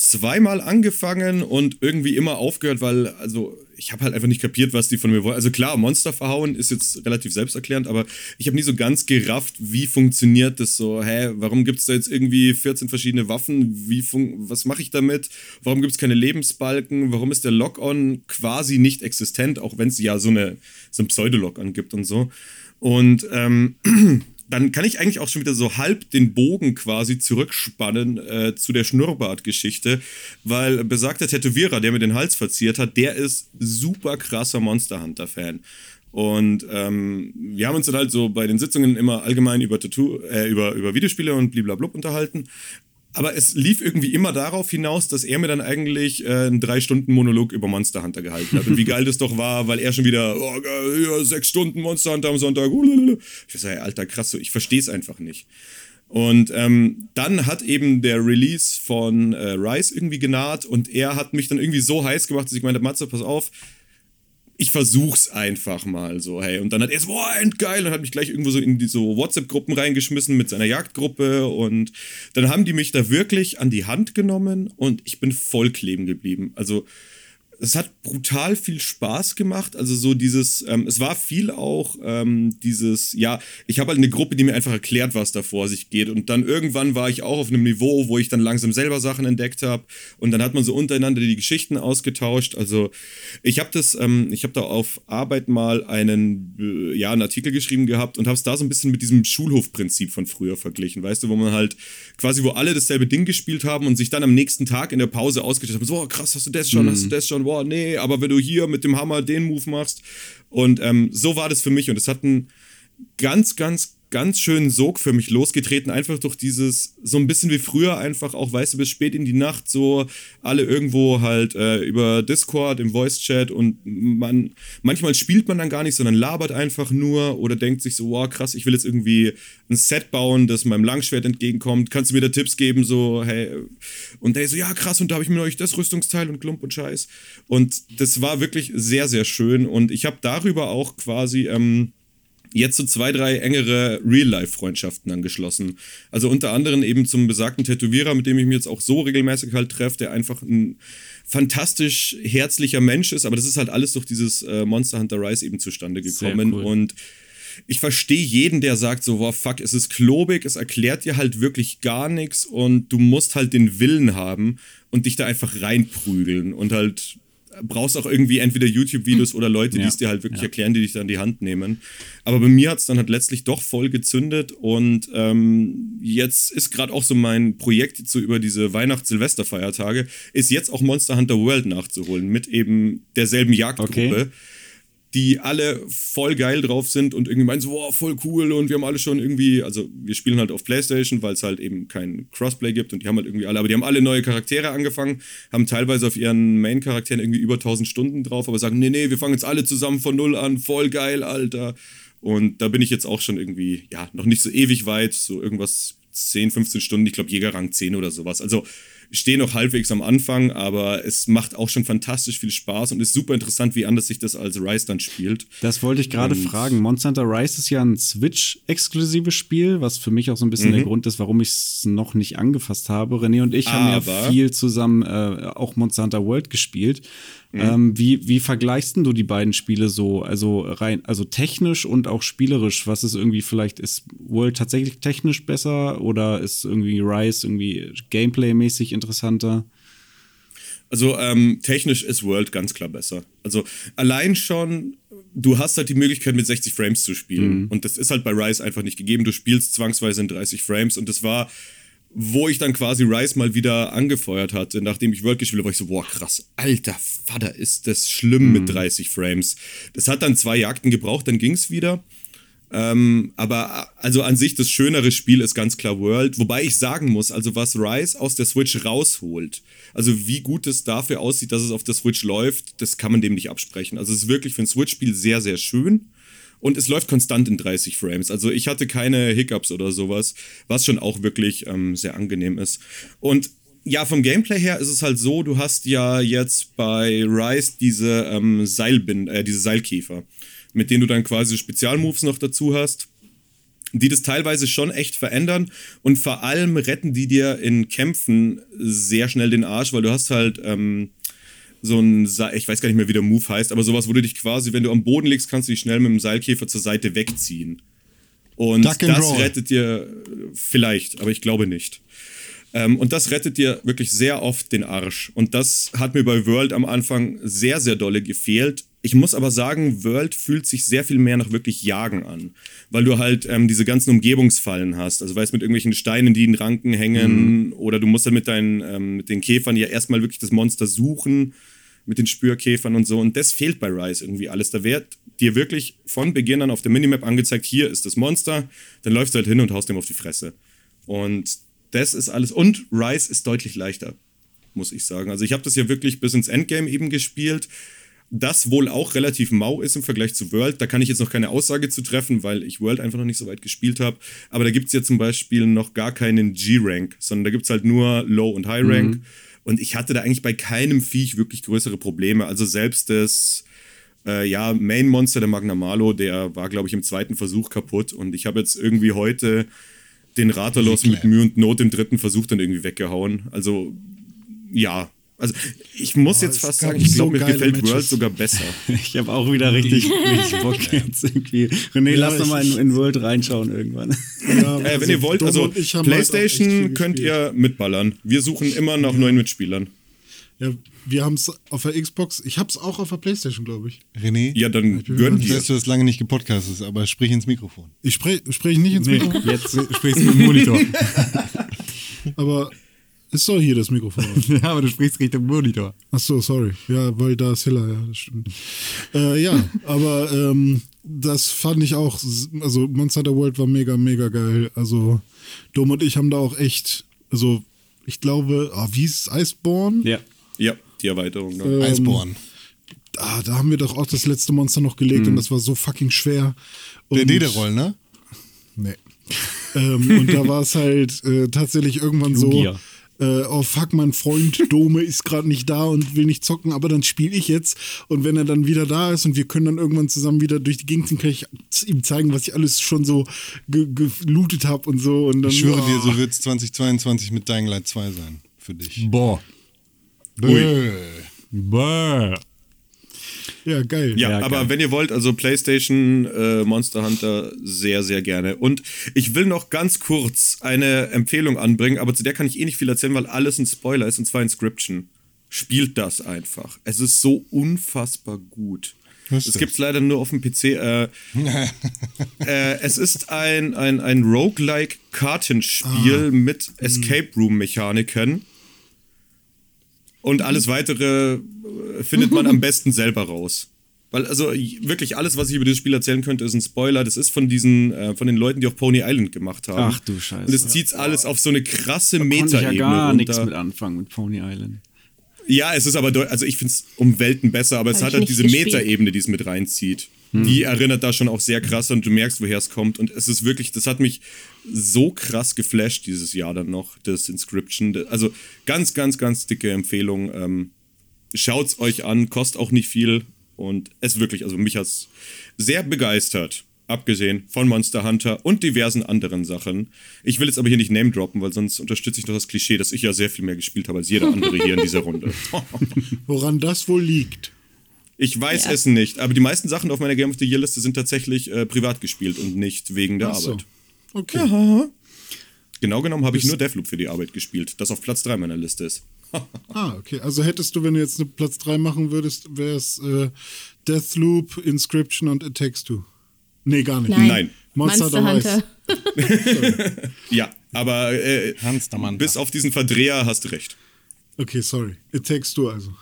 zweimal angefangen und irgendwie immer aufgehört, weil, also ich habe halt einfach nicht kapiert, was die von mir wollen. Also klar, Monster verhauen ist jetzt relativ selbsterklärend, aber ich habe nie so ganz gerafft, wie funktioniert das so. Hä, warum gibt es da jetzt irgendwie 14 verschiedene Waffen? Wie was mache ich damit? Warum gibt es keine Lebensbalken? Warum ist der Lock-on quasi nicht existent, auch wenn es ja so, eine, so ein Pseudo-Lock-on gibt und so. Und ähm, dann kann ich eigentlich auch schon wieder so halb den Bogen quasi zurückspannen äh, zu der Schnurrbart-Geschichte, weil besagter Tätowierer, der mir den Hals verziert hat, der ist super krasser Monster Hunter-Fan. Und ähm, wir haben uns dann halt so bei den Sitzungen immer allgemein über Tattoo, äh, über, über Videospiele und bliblablub unterhalten. Aber es lief irgendwie immer darauf hinaus, dass er mir dann eigentlich äh, einen drei Stunden Monolog über Monster Hunter gehalten hat. Und wie geil das doch war, weil er schon wieder, oh, ja, sechs Stunden Monster Hunter am Sonntag. Ich hey, alter, krass, so, ich verstehe es einfach nicht. Und ähm, dann hat eben der Release von äh, Rise irgendwie genaht und er hat mich dann irgendwie so heiß gemacht, dass ich meinte, Matze, pass auf, ich versuch's einfach mal so, hey. Und dann hat er so, boah, endgeil, und hat mich gleich irgendwo so in die so WhatsApp-Gruppen reingeschmissen mit seiner Jagdgruppe. Und dann haben die mich da wirklich an die Hand genommen und ich bin voll kleben geblieben. Also, es hat brutal viel Spaß gemacht. Also so dieses, ähm, es war viel auch ähm, dieses, ja, ich habe halt eine Gruppe, die mir einfach erklärt, was da vor sich geht. Und dann irgendwann war ich auch auf einem Niveau, wo ich dann langsam selber Sachen entdeckt habe. Und dann hat man so untereinander die Geschichten ausgetauscht. Also ich habe das, ähm, ich habe da auf Arbeit mal einen, äh, ja, einen Artikel geschrieben gehabt und habe es da so ein bisschen mit diesem Schulhofprinzip von früher verglichen. Weißt du, wo man halt quasi, wo alle dasselbe Ding gespielt haben und sich dann am nächsten Tag in der Pause ausgetauscht haben, so, oh, krass, hast du das schon, hast du das schon, boah, nee, aber wenn du hier mit dem Hammer den Move machst. Und ähm, so war das für mich und es hat einen ganz, ganz, ganz schönen Sog für mich losgetreten, einfach durch dieses, so ein bisschen wie früher, einfach auch, weißt du, bis spät in die Nacht, so alle irgendwo halt äh, über Discord, im Voice-Chat und man, manchmal spielt man dann gar nicht, sondern labert einfach nur oder denkt sich so, wow, krass, ich will jetzt irgendwie ein Set bauen, das meinem Langschwert entgegenkommt, kannst du mir da Tipps geben, so, hey, und der so, ja, krass, und da habe ich mir euch das Rüstungsteil und Klump und Scheiß. Und das war wirklich sehr, sehr schön und ich habe darüber auch quasi, ähm, jetzt so zwei, drei engere Real-Life-Freundschaften angeschlossen. Also unter anderem eben zum besagten Tätowierer, mit dem ich mich jetzt auch so regelmäßig halt treffe, der einfach ein fantastisch herzlicher Mensch ist, aber das ist halt alles durch dieses äh, Monster Hunter Rise eben zustande gekommen
cool.
und ich verstehe jeden, der sagt so, wow, fuck, es ist klobig, es erklärt dir halt wirklich gar nichts und du musst halt den Willen haben und dich da einfach reinprügeln und halt brauchst auch irgendwie entweder YouTube-Videos oder Leute, die
Ja,
es dir halt wirklich erklären, die dich dann die Hand nehmen. Aber bei mir hat es dann halt letztlich doch voll gezündet und ähm, jetzt ist gerade auch so mein Projekt so über diese Weihnachts-Silvester-Feiertage, ist jetzt auch Monster Hunter World nachzuholen mit eben derselben Jagdgruppe.
Okay.
Die alle voll geil drauf sind und irgendwie meinen so, wow, voll cool und wir haben alle schon irgendwie, also wir spielen halt auf Playstation, weil es halt eben kein Crossplay gibt und die haben halt irgendwie alle, aber die haben alle neue Charaktere angefangen, haben teilweise auf ihren Main-Charakteren irgendwie über 1000 Stunden drauf, aber sagen, nee, nee, wir fangen jetzt alle zusammen von Null an, voll geil, Alter. Und da bin ich jetzt auch schon irgendwie, ja, noch nicht so ewig weit, so irgendwas 10, 15 Stunden, ich glaube Jägerrang 10 oder sowas. Also stehe noch halbwegs am Anfang, aber es macht auch schon fantastisch viel Spaß und ist super interessant, wie anders sich das als Rise dann spielt.
Das wollte ich gerade fragen. Monster Hunter Rise ist ja ein Switch-exklusives Spiel, was für mich auch so ein bisschen der Grund ist, warum ich es noch nicht angefasst habe. René und ich haben ja
Aber-
viel zusammen äh, auch Monster Hunter World gespielt. Ähm, wie, wie vergleichst du die beiden Spiele so? Also rein, also technisch und auch spielerisch, was ist irgendwie vielleicht, ist World tatsächlich technisch besser oder ist irgendwie Rise irgendwie gameplay-mäßig interessanter?
Also ähm, technisch ist World ganz klar besser. Also allein schon, du hast halt die Möglichkeit mit 60 Frames zu spielen. Und das ist halt bei Rise einfach nicht gegeben. Du spielst zwangsweise in 30 Frames und das war, wo ich dann quasi Rise mal wieder angefeuert hatte, nachdem ich World gespielt habe, war ich so, boah krass, alter Vater, ist das schlimm mit 30 Frames. Das hat dann zwei Jagden gebraucht, dann ging's wieder. Ähm, aber also an sich das schönere Spiel ist ganz klar World, wobei ich sagen muss, also was Rise aus der Switch rausholt, also wie gut es dafür aussieht, dass es auf der Switch läuft, das kann man dem nicht absprechen. Also es ist wirklich für ein Switch-Spiel sehr, sehr schön. Und es läuft konstant in 30 Frames. Also ich hatte keine Hiccups oder sowas, was schon auch wirklich ähm, sehr angenehm ist. Und ja, vom Gameplay her ist es halt so, du hast ja jetzt bei Rise diese ähm, Seilbind, äh, diese Seilkäfer, mit denen du dann quasi Spezialmoves noch dazu hast die das teilweise schon echt verändern und vor allem retten die dir in Kämpfen sehr schnell den Arsch, weil du hast halt ähm, so ein, Se- ich weiß gar nicht mehr, wie der Move heißt, aber sowas, wo du dich quasi, wenn du am Boden liegst, kannst du dich schnell mit dem Seilkäfer zur Seite wegziehen. Und das
roll.
rettet dir vielleicht, aber ich glaube nicht. Ähm, und das rettet dir wirklich sehr oft den Arsch. Und das hat mir bei World am Anfang sehr, sehr dolle gefehlt. Ich muss aber sagen, World fühlt sich sehr viel mehr nach wirklich Jagen an. Weil du halt ähm, diese ganzen Umgebungsfallen hast. Also weißt mit irgendwelchen Steinen, die in Ranken hängen. Oder du musst dann mit deinen, ähm, mit den Käfern ja erstmal wirklich das Monster suchen. Mit den Spürkäfern und so. Und das fehlt bei Rise irgendwie alles. Da wird dir wirklich von Beginn an auf der Minimap angezeigt, hier ist das Monster. Dann läufst du halt hin und haust dem auf die Fresse. Und das ist alles. Und Rise ist deutlich leichter, muss ich sagen. Also ich habe das ja wirklich bis ins Endgame eben gespielt. Das wohl auch relativ mau ist im Vergleich zu World. Da kann ich jetzt noch keine Aussage zu treffen, weil ich World einfach noch nicht so weit gespielt habe. Aber da gibt es ja zum Beispiel noch gar keinen G-Rank, sondern da gibt es halt nur Low- und High-Rank. Und ich hatte da eigentlich bei keinem Viech wirklich größere Probleme. Also selbst das äh, ja, Main-Monster, der Magnamalo, der war, glaube ich, im zweiten Versuch kaputt. Und ich habe jetzt irgendwie heute den Ratalos mit Mühe und Not im dritten Versuch dann irgendwie weggehauen. Also, ja. Also, ich muss jetzt
es
fast sagen, ich
so
glaube, mir gefällt
Matches.
World sogar besser.
Ich habe auch wieder richtig, richtig Bock jetzt irgendwie. René, lass
ich-
doch mal in, in World reinschauen irgendwann.
Ja,
Äh, wenn ihr wollt, also
halt
PlayStation
viel
könnt ihr mitballern. Wir suchen immer nach neuen Mitspielern.
Ja, wir haben es auf der Xbox. Ich hab's auch auf der PlayStation, glaube ich.
René,
Ja, dann gönn dir.
weiß, du hast lange nicht gepodcastet, aber sprich ins Mikrofon.
Ich spreche sprech nicht ins Mikrofon,
jetzt sprichst du mit dem Monitor.
aber ist doch hier das Mikrofon.
ja, aber du sprichst Richtung Monitor.
Ach so, sorry. Ja, weil da ist Hiller, ja, das stimmt. Äh, ja, aber ähm, das fand ich auch, also Monster Hunter World war mega, mega geil. Also Dom und ich haben da auch echt, also ich glaube, ah, wie ist es, Iceborne?
ja.
Ja, die Erweiterung. Ne?
Eisborn.
Ah, da haben wir doch auch das letzte Monster noch gelegt und das war so fucking schwer.
Der
Und-
Dederoll, ne?
Nee. ähm, und da war es halt äh, tatsächlich irgendwann so,
Lugia.
Äh, oh fuck, mein Freund Dome ist gerade nicht da und will nicht zocken, aber dann spiele ich jetzt. Und wenn er dann wieder da ist und wir können dann irgendwann zusammen wieder durch die Gegend ziehen, kann ich ihm zeigen, was ich alles schon so ge gelootet habe und so. Und dann,
Ich schwöre
oh,
dir, so wird es 2022 mit Dying Light 2 sein. Für dich.
Boah.
Bäh.
Boah.
Ja, geil.
Ja,
Ja,
aber
geil.
wenn ihr wollt, also PlayStation, äh, Monster Hunter, sehr, sehr gerne. Und ich will noch ganz kurz eine Empfehlung anbringen, aber zu der kann ich eh nicht viel erzählen, weil alles ein Spoiler ist, und zwar Inscription. spielt das einfach. Es ist so unfassbar gut. Es
das?
gibt's leider nur auf dem PC. Äh, äh, es ist ein, ein, ein roguelike Kartenspiel mit Escape Room Mechaniken. Und alles weitere äh, findet man am besten selber raus. Weil, also wirklich alles, was ich über dieses Spiel erzählen könnte, ist ein Spoiler. Das ist von diesen, äh, von den Leuten, die auch Pony Island gemacht haben.
Ach du Scheiße.
Und es zieht alles auf so eine krasse
Konnte ich
Meta-Ebene
ja gar nichts mit anfangen mit Pony Island.
Ja, es ist aber, also ich finde es um Welten besser, aber es
Hab
hat halt diese. Meta-Ebene, die es mit reinzieht. Die erinnert da schon auch sehr krass und du merkst, woher es kommt. Und es ist wirklich, das hat mich so krass geflasht dieses Jahr dann noch, das Inscription. Also ganz, ganz, ganz dicke Empfehlung. Ähm, schaut's euch an, kostet auch nicht viel und es wirklich, also mich hat's sehr begeistert. Abgesehen von Monster Hunter und diversen anderen Sachen. Ich will jetzt aber hier nicht Name droppen, weil sonst unterstütze ich noch das Klischee, dass ich ja sehr viel mehr gespielt habe als jeder andere hier in dieser Runde.
Woran das wohl liegt?
Ich weiß
Ja.
es nicht, aber die meisten Sachen auf meiner Game of the Year Liste sind tatsächlich äh, privat gespielt und nicht wegen der
so.
Arbeit.
Okay.
Genau genommen habe ich nur Deathloop für die Arbeit gespielt, das auf Platz 3 meiner Liste ist.
Ah, okay. Also hättest du, wenn du jetzt eine Platz 3 machen würdest, wäre es äh, Deathloop, Inscription und It Takes Two. Nee, gar nicht.
Nein.
Nein.
Monster
Monster
Hunter
Hunter.
Ja, aber äh, bis auf diesen Verdreher hast du recht.
Okay, sorry. It Takes Two also.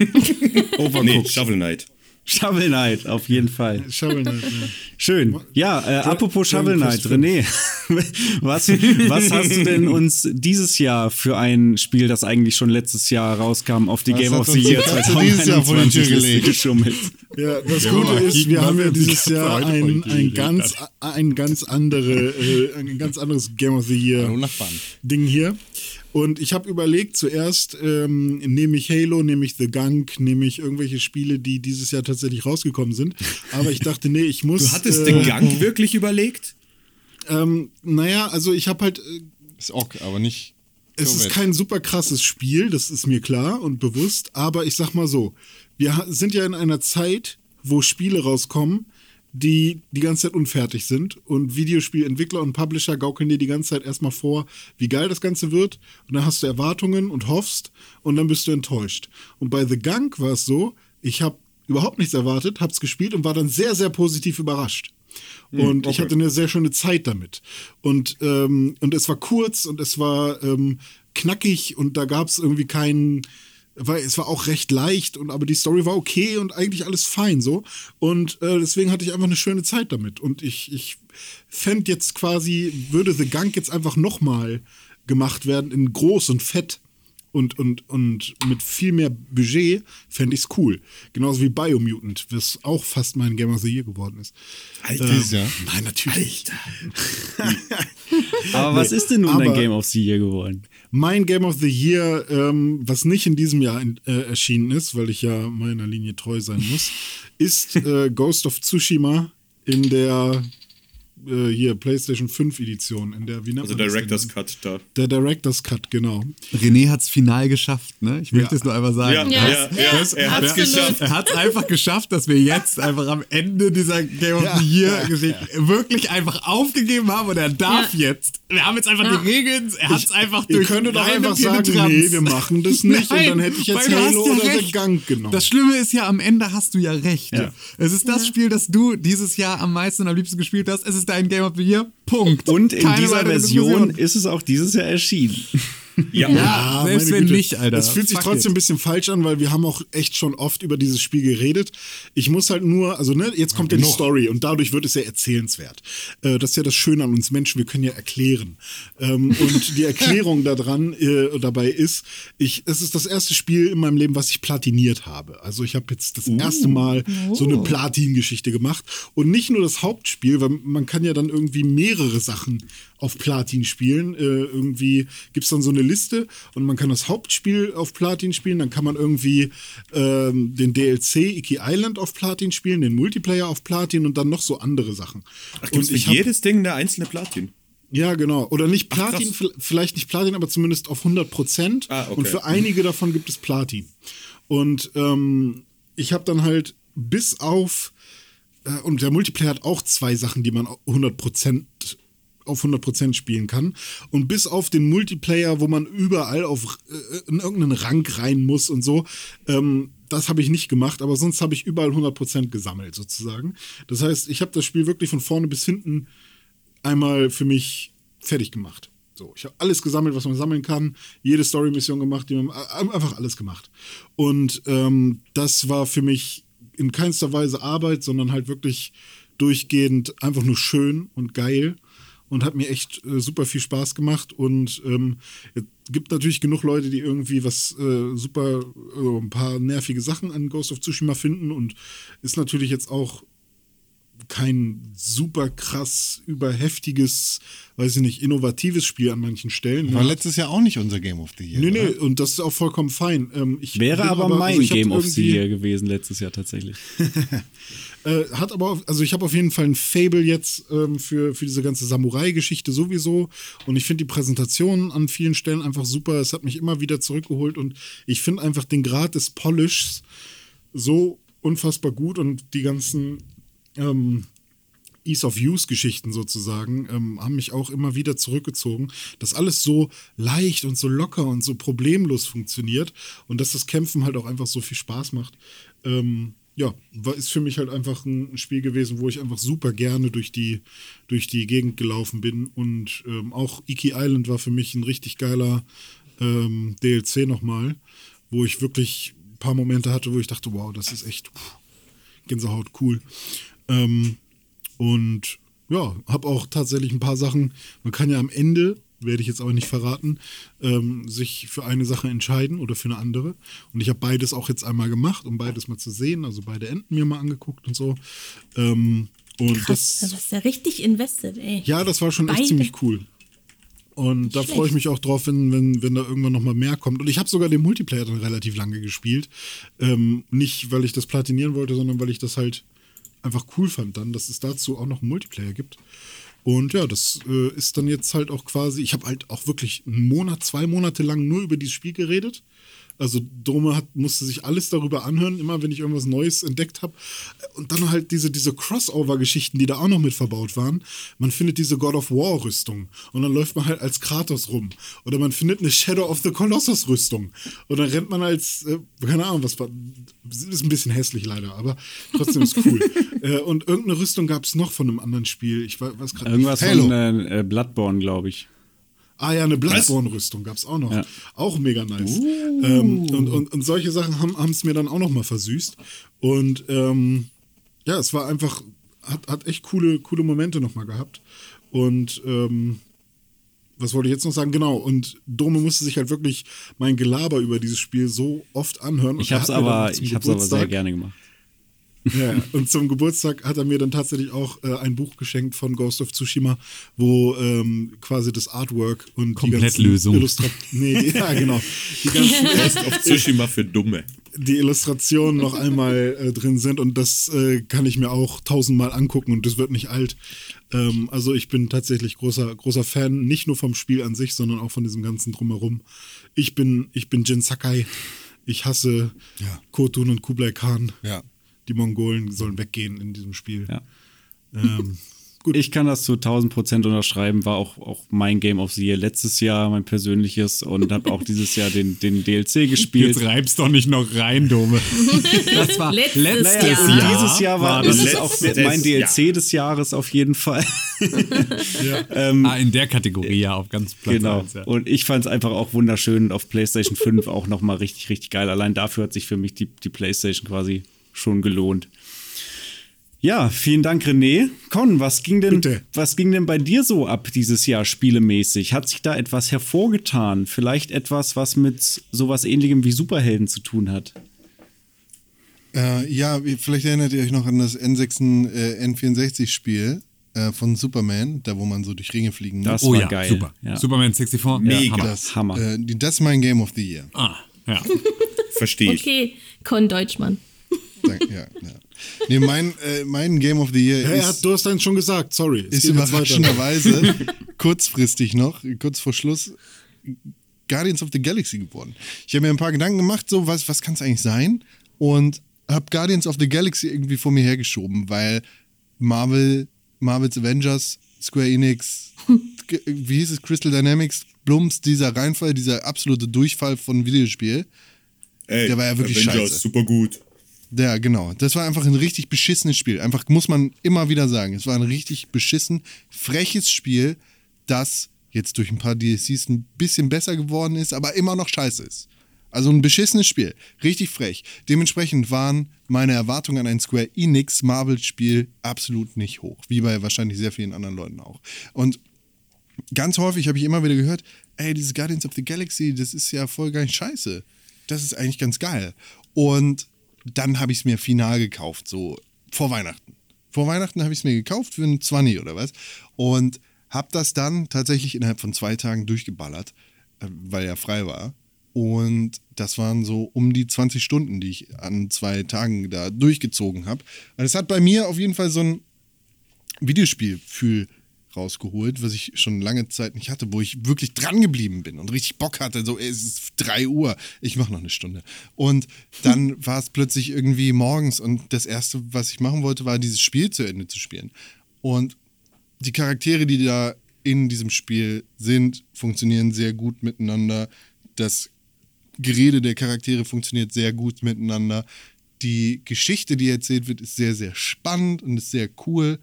Nee, Shovel Knight.
Shovel Knight, auf jeden Fall.
Shovel Knight, ja.
Schön. Ja, äh, apropos Shovel Knight, René, was, was hast du denn uns dieses Jahr für ein Spiel, das eigentlich schon letztes Jahr rauskam, auf die
Was
Game of the Year
was hast du dieses Jahr vor die Tür
2021 Liste
gelegt?
geschummelt?
Ja, das
Ja,
Gute ist, wir haben ja
die
dieses Jahr ein, ein, ganz, ein ganz andere, äh, ein ganz anderes Game of the Year. Ding hier. Und ich habe überlegt, zuerst ähm, nehme ich Halo, nehme ich The Gunk, nehme ich irgendwelche Spiele, die dieses Jahr tatsächlich rausgekommen sind. Aber ich dachte, nee, ich muss.
Du hattest
äh,
den Gang wirklich überlegt?
Ähm, naja, also ich habe halt äh,
Ist ok, aber nicht.
Es ist kein super krasses Spiel, das ist mir klar und bewusst, aber ich sag mal so, wir sind ja in einer Zeit, wo Spiele rauskommen, die die ganze Zeit unfertig sind und Videospielentwickler und Publisher gaukeln dir die ganze Zeit erstmal vor, wie geil das Ganze wird und dann hast du Erwartungen und hoffst und dann bist du enttäuscht. Und bei The Gunk war es so, ich habe überhaupt nichts erwartet, hab's gespielt und war dann sehr, sehr positiv überrascht. Und ich hatte eine sehr schöne Zeit damit. Und, ähm, und es war kurz und es war ähm, knackig und da gab es irgendwie keinen. Weil es war auch recht leicht und aber die Story war okay und eigentlich alles fein so. Und äh, deswegen hatte ich einfach eine schöne Zeit damit. Und ich, ich fände jetzt quasi, würde The Gunk jetzt einfach nochmal gemacht werden in groß und fett und, und, und mit viel mehr Budget, fände ich es cool. Genauso wie Biomutant, was auch fast mein Game of the Year geworden ist.
Alter.
Dieses Jahr.
Nein, natürlich.
Aber was ist denn nun dein
aber-
Game of the Year geworden?
Mein Game of the Year, ähm, was nicht in diesem Jahr in, äh, erschienen ist, weil ich ja meiner Linie treu sein muss, ist äh, Ghost of Tsushima in der äh, hier PlayStation 5 Edition, in der wie nennt
Also Director's? Cut da.
Der Director's Cut, genau.
René hat's final geschafft, ne? Ich möchte
Ja.
es nur einmal sagen.
Ja,
Ja,
ja, er hat's geschafft.
Er hat es einfach geschafft, dass wir jetzt einfach am Ende dieser Game of the Year Geschichte wirklich einfach aufgegeben haben und er darf
Ja.
jetzt. Wir haben jetzt einfach
Ja.
die Regeln, er hat es einfach
Ihr
durch
könntet doch einfach sagen,
Penetranz.
nee, wir machen das nicht und dann hätte ich jetzt Halo
ja
oder
recht.
The Gunk genommen.
Das Schlimme ist ja, am Ende hast du ja recht.
Ja.
Es ist das Spiel, das du dieses Jahr am meisten und am liebsten gespielt hast. Es ist dein Game of the Year. Punkt.
Und in
Keine
dieser Version
Diskussion.
ist es auch dieses Jahr erschienen.
Ja.
Ja, selbst
meine
wenn
Güte.
nicht, Alter.
Es fühlt sich
Fuck
trotzdem
it.
ein bisschen falsch an, weil wir haben auch echt schon oft über dieses Spiel geredet. Ich muss halt nur, also ne, jetzt kommt ja, die
genug.
Story und dadurch wird es ja erzählenswert. Äh, das ist ja das Schöne an uns Menschen, wir können ja erklären. Ähm, und die Erklärung daran äh, dabei ist, ich, es ist das erste Spiel in meinem Leben, was ich platiniert habe. Also ich habe jetzt das erste Mal so eine Platin-Geschichte gemacht und nicht nur das Hauptspiel, weil man kann ja dann irgendwie mehrere Sachen auf Platin spielen. Äh, irgendwie gibt es dann so eine Liste und man kann das Hauptspiel auf Platin spielen, dann kann man irgendwie ähm, den DLC Iki Island auf Platin spielen, den Multiplayer auf Platin und dann noch so andere Sachen.
Ach, gibt's
und
für
hab-
jedes Ding eine einzelne Platin?
ja, genau. Oder nicht
Ach,
Platin, vi- vielleicht nicht Platin, aber zumindest auf 100 Prozent.
Ah, okay.
Und für einige davon gibt es Platin. Und ähm, ich habe dann halt bis auf, äh, und der Multiplayer hat auch zwei Sachen, die man 100 Prozent auf 100% spielen kann. Und bis auf den Multiplayer, wo man überall auf äh, in irgendeinen Rang rein muss und so, ähm, das habe ich nicht gemacht, aber sonst habe ich überall 100% gesammelt sozusagen. Das heißt, ich habe das Spiel wirklich von vorne bis hinten einmal für mich fertig gemacht. So, ich habe alles gesammelt, was man sammeln kann, jede Story-Mission gemacht, die man, einfach alles gemacht. Und ähm, das war für mich in keinster Weise Arbeit, sondern halt wirklich durchgehend einfach nur schön und geil und hat mir echt äh, super viel Spaß gemacht. Und ähm, es gibt natürlich genug Leute, die irgendwie was äh, super, äh, ein paar nervige Sachen an Ghost of Tsushima finden und ist natürlich jetzt auch kein super krass überheftiges, weiß ich nicht, innovatives Spiel an manchen Stellen.
War letztes Jahr auch nicht unser Game of the Year.
Nee, nee,
oder?
und das ist auch vollkommen fein. Ähm, ich
Wäre aber, mein
also ich hab
Game of the Year gewesen letztes Jahr tatsächlich.
Äh, hat aber, auf, also ich habe auf jeden Fall ein Fable jetzt ähm, für, für diese ganze Samurai-Geschichte sowieso. Und ich finde die Präsentation an vielen Stellen einfach super. Es hat mich immer wieder zurückgeholt und ich finde einfach den Grad des Polishs so unfassbar gut und die ganzen ähm, Ease of Use-Geschichten sozusagen ähm, haben mich auch immer wieder zurückgezogen, dass alles so leicht und so locker und so problemlos funktioniert und dass das Kämpfen halt auch einfach so viel Spaß macht. Ähm, ja, war, ist für mich halt einfach ein Spiel gewesen, wo ich einfach super gerne durch die, durch die Gegend gelaufen bin. Und ähm, auch Iki Island war für mich ein richtig geiler ähm, DLC nochmal, wo ich wirklich ein paar Momente hatte, wo ich dachte, wow, das ist echt pff, Gänsehaut cool. Ähm, und ja, habe auch tatsächlich ein paar Sachen, man kann ja am Ende, werde ich jetzt aber nicht verraten, ähm, sich für eine Sache entscheiden oder für eine andere. Und ich habe beides auch jetzt einmal gemacht, um beides mal zu sehen, also beide Enden mir mal angeguckt und so. Ähm, und
Krass,
das,
das ist ja richtig invested, ey.
ja, das war schon echt
Beide.
ziemlich cool. Und da freue ich mich auch drauf, wenn, wenn, wenn da irgendwann noch mal mehr kommt. Und ich habe sogar den Multiplayer dann relativ lange gespielt. Ähm, nicht, weil ich das platinieren wollte, sondern weil ich das halt einfach cool fand dann, dass es dazu auch noch einen Multiplayer gibt. Und ja, das äh, ist dann jetzt halt auch quasi, ich habe halt auch wirklich einen Monat, zwei Monate lang nur über dieses Spiel geredet. Also Dome hat, musste sich alles darüber anhören, immer wenn ich irgendwas Neues entdeckt habe. Und dann halt diese, diese Crossover-Geschichten, die da auch noch mit verbaut waren. Man findet diese God of War-Rüstung und dann läuft man halt als Kratos rum. Oder man findet eine Shadow of the Colossus-Rüstung. Und dann rennt man als, äh, keine Ahnung, was war. Ist ein bisschen hässlich leider, aber trotzdem ist cool. äh, und irgendeine Rüstung gab es noch von einem anderen Spiel. Ich weiß, gerade
Irgendwas
Halo.
von äh, Bloodborne, glaube ich.
Ah ja, eine Bloodborne-Rüstung gab es auch noch.
Ja.
Auch mega nice. Ähm, und, und, und solche Sachen haben es mir dann auch noch mal versüßt. Und ähm, ja, es war einfach, hat, hat echt coole, coole Momente noch mal gehabt. Und ähm, was wollte ich jetzt noch sagen? Genau, und Dome musste sich halt wirklich mein Gelaber über dieses Spiel so oft anhören.
Ich habe es aber, ich hab's aber sehr gerne gemacht.
Ja, und zum Geburtstag hat er mir dann tatsächlich auch äh, ein Buch geschenkt von Ghost of Tsushima, wo ähm, quasi das Artwork und
Komplettlösung.
die ganzen Illustra nee, die, ja genau, die ganzen
Best of Tsushima für Dumme.
die Illustrationen noch einmal äh, drin sind und das äh, kann ich mir auch tausendmal angucken und das wird nicht alt. Ähm, also ich bin tatsächlich großer großer Fan, nicht nur vom Spiel an sich, sondern auch von diesem ganzen drumherum. Ich bin ich bin Jin Sakai. Ich hasse
Ja.
Kotun und Kublai Khan.
Ja.
Die Mongolen sollen weggehen in diesem Spiel.
Ja.
Ähm,
Ich kann das zu 1000 Prozent unterschreiben, war auch, auch mein Game of the Year letztes Jahr, mein persönliches und habe auch dieses Jahr den, den DLC gespielt.
Jetzt reibst doch nicht noch rein, Dome. Das war
Letztes
letztes,
Jahr.
Und
Jahr.
dieses Jahr war,
war
das ist auch mein DLC
Jahr.
des Jahres auf jeden Fall.
ah, in der Kategorie ja auf ganz Platz
genau.
eins, ja.
Und ich fand es einfach auch wunderschön und auf PlayStation 5 auch nochmal richtig, richtig geil. Allein dafür hat sich für mich die, die PlayStation quasi schon gelohnt. Ja, vielen Dank, René. Con, was ging denn,
Bitte.
was ging denn bei dir so ab dieses Jahr spielemäßig? Hat sich da etwas hervorgetan? Vielleicht etwas, was mit sowas ähnlichem wie Superhelden zu tun hat?
Äh, ja, vielleicht erinnert ihr euch noch an das N6, äh, N64-Spiel äh, von Superman, da wo man so durch Ringe fliegen muss.
Das
Oh
war
ja,
geil.
super.
Ja.
Superman 64.
Mega.
Hammer.
das,
Hammer.
Äh, das ist mein Game of the Year.
Ah, ja.
Verstehe ich.
Okay, Con Deutschmann.
Dank, ja, ja. Nee, mein, äh, mein Game of the Year
ja,
ist,
hat, du hast einen schon gesagt, sorry. Es
ist überraschenderweise kurzfristig noch, kurz vor Schluss, Guardians of the Galaxy geworden. Ich habe mir ein paar Gedanken gemacht, so was, was kann es eigentlich sein? Und habe Guardians of the Galaxy irgendwie vor mir hergeschoben, weil Marvel, Marvels Avengers Square Enix, wie hieß es, Crystal Dynamics, Blums, dieser Reinfall, dieser absolute Durchfall von Videospiel.
Ey,
Der war ja wirklich
Avengers,
scheiße.
super gut.
Ja, genau. Das war einfach ein richtig beschissenes Spiel. Einfach muss man immer wieder sagen. Es war ein richtig beschissen, freches Spiel, das jetzt durch ein paar DLCs ein bisschen besser geworden ist, aber immer noch scheiße ist. Also ein beschissenes Spiel. Richtig frech. Dementsprechend waren meine Erwartungen an ein Square Enix Marvel-Spiel absolut nicht hoch. Wie bei wahrscheinlich sehr vielen anderen Leuten auch. Und ganz häufig habe ich immer wieder gehört, ey, dieses Guardians of the Galaxy, das ist ja voll gar nicht scheiße. Das ist eigentlich ganz geil. Und dann habe ich es mir final gekauft, so vor Weihnachten. Vor Weihnachten habe ich es mir gekauft für einen 20 oder was. Und habe das dann tatsächlich innerhalb von zwei Tagen durchgeballert, äh, weil er frei war. Und das waren so um die 20 Stunden, die ich an zwei Tagen da durchgezogen habe. Und es hat bei mir auf jeden Fall so ein Videospielgefühl rausgeholt, was ich schon lange Zeit nicht hatte, wo ich wirklich dran geblieben bin und richtig Bock hatte. So, ey, es ist 3 Uhr, ich mache noch eine Stunde. Und dann war es plötzlich irgendwie morgens und das Erste, was ich machen wollte, war dieses Spiel zu Ende zu spielen. Und die Charaktere, die da in diesem Spiel sind, funktionieren sehr gut miteinander. Das Gerede der Charaktere funktioniert sehr gut miteinander. Die Geschichte, die erzählt wird, ist sehr, sehr spannend und ist sehr cool.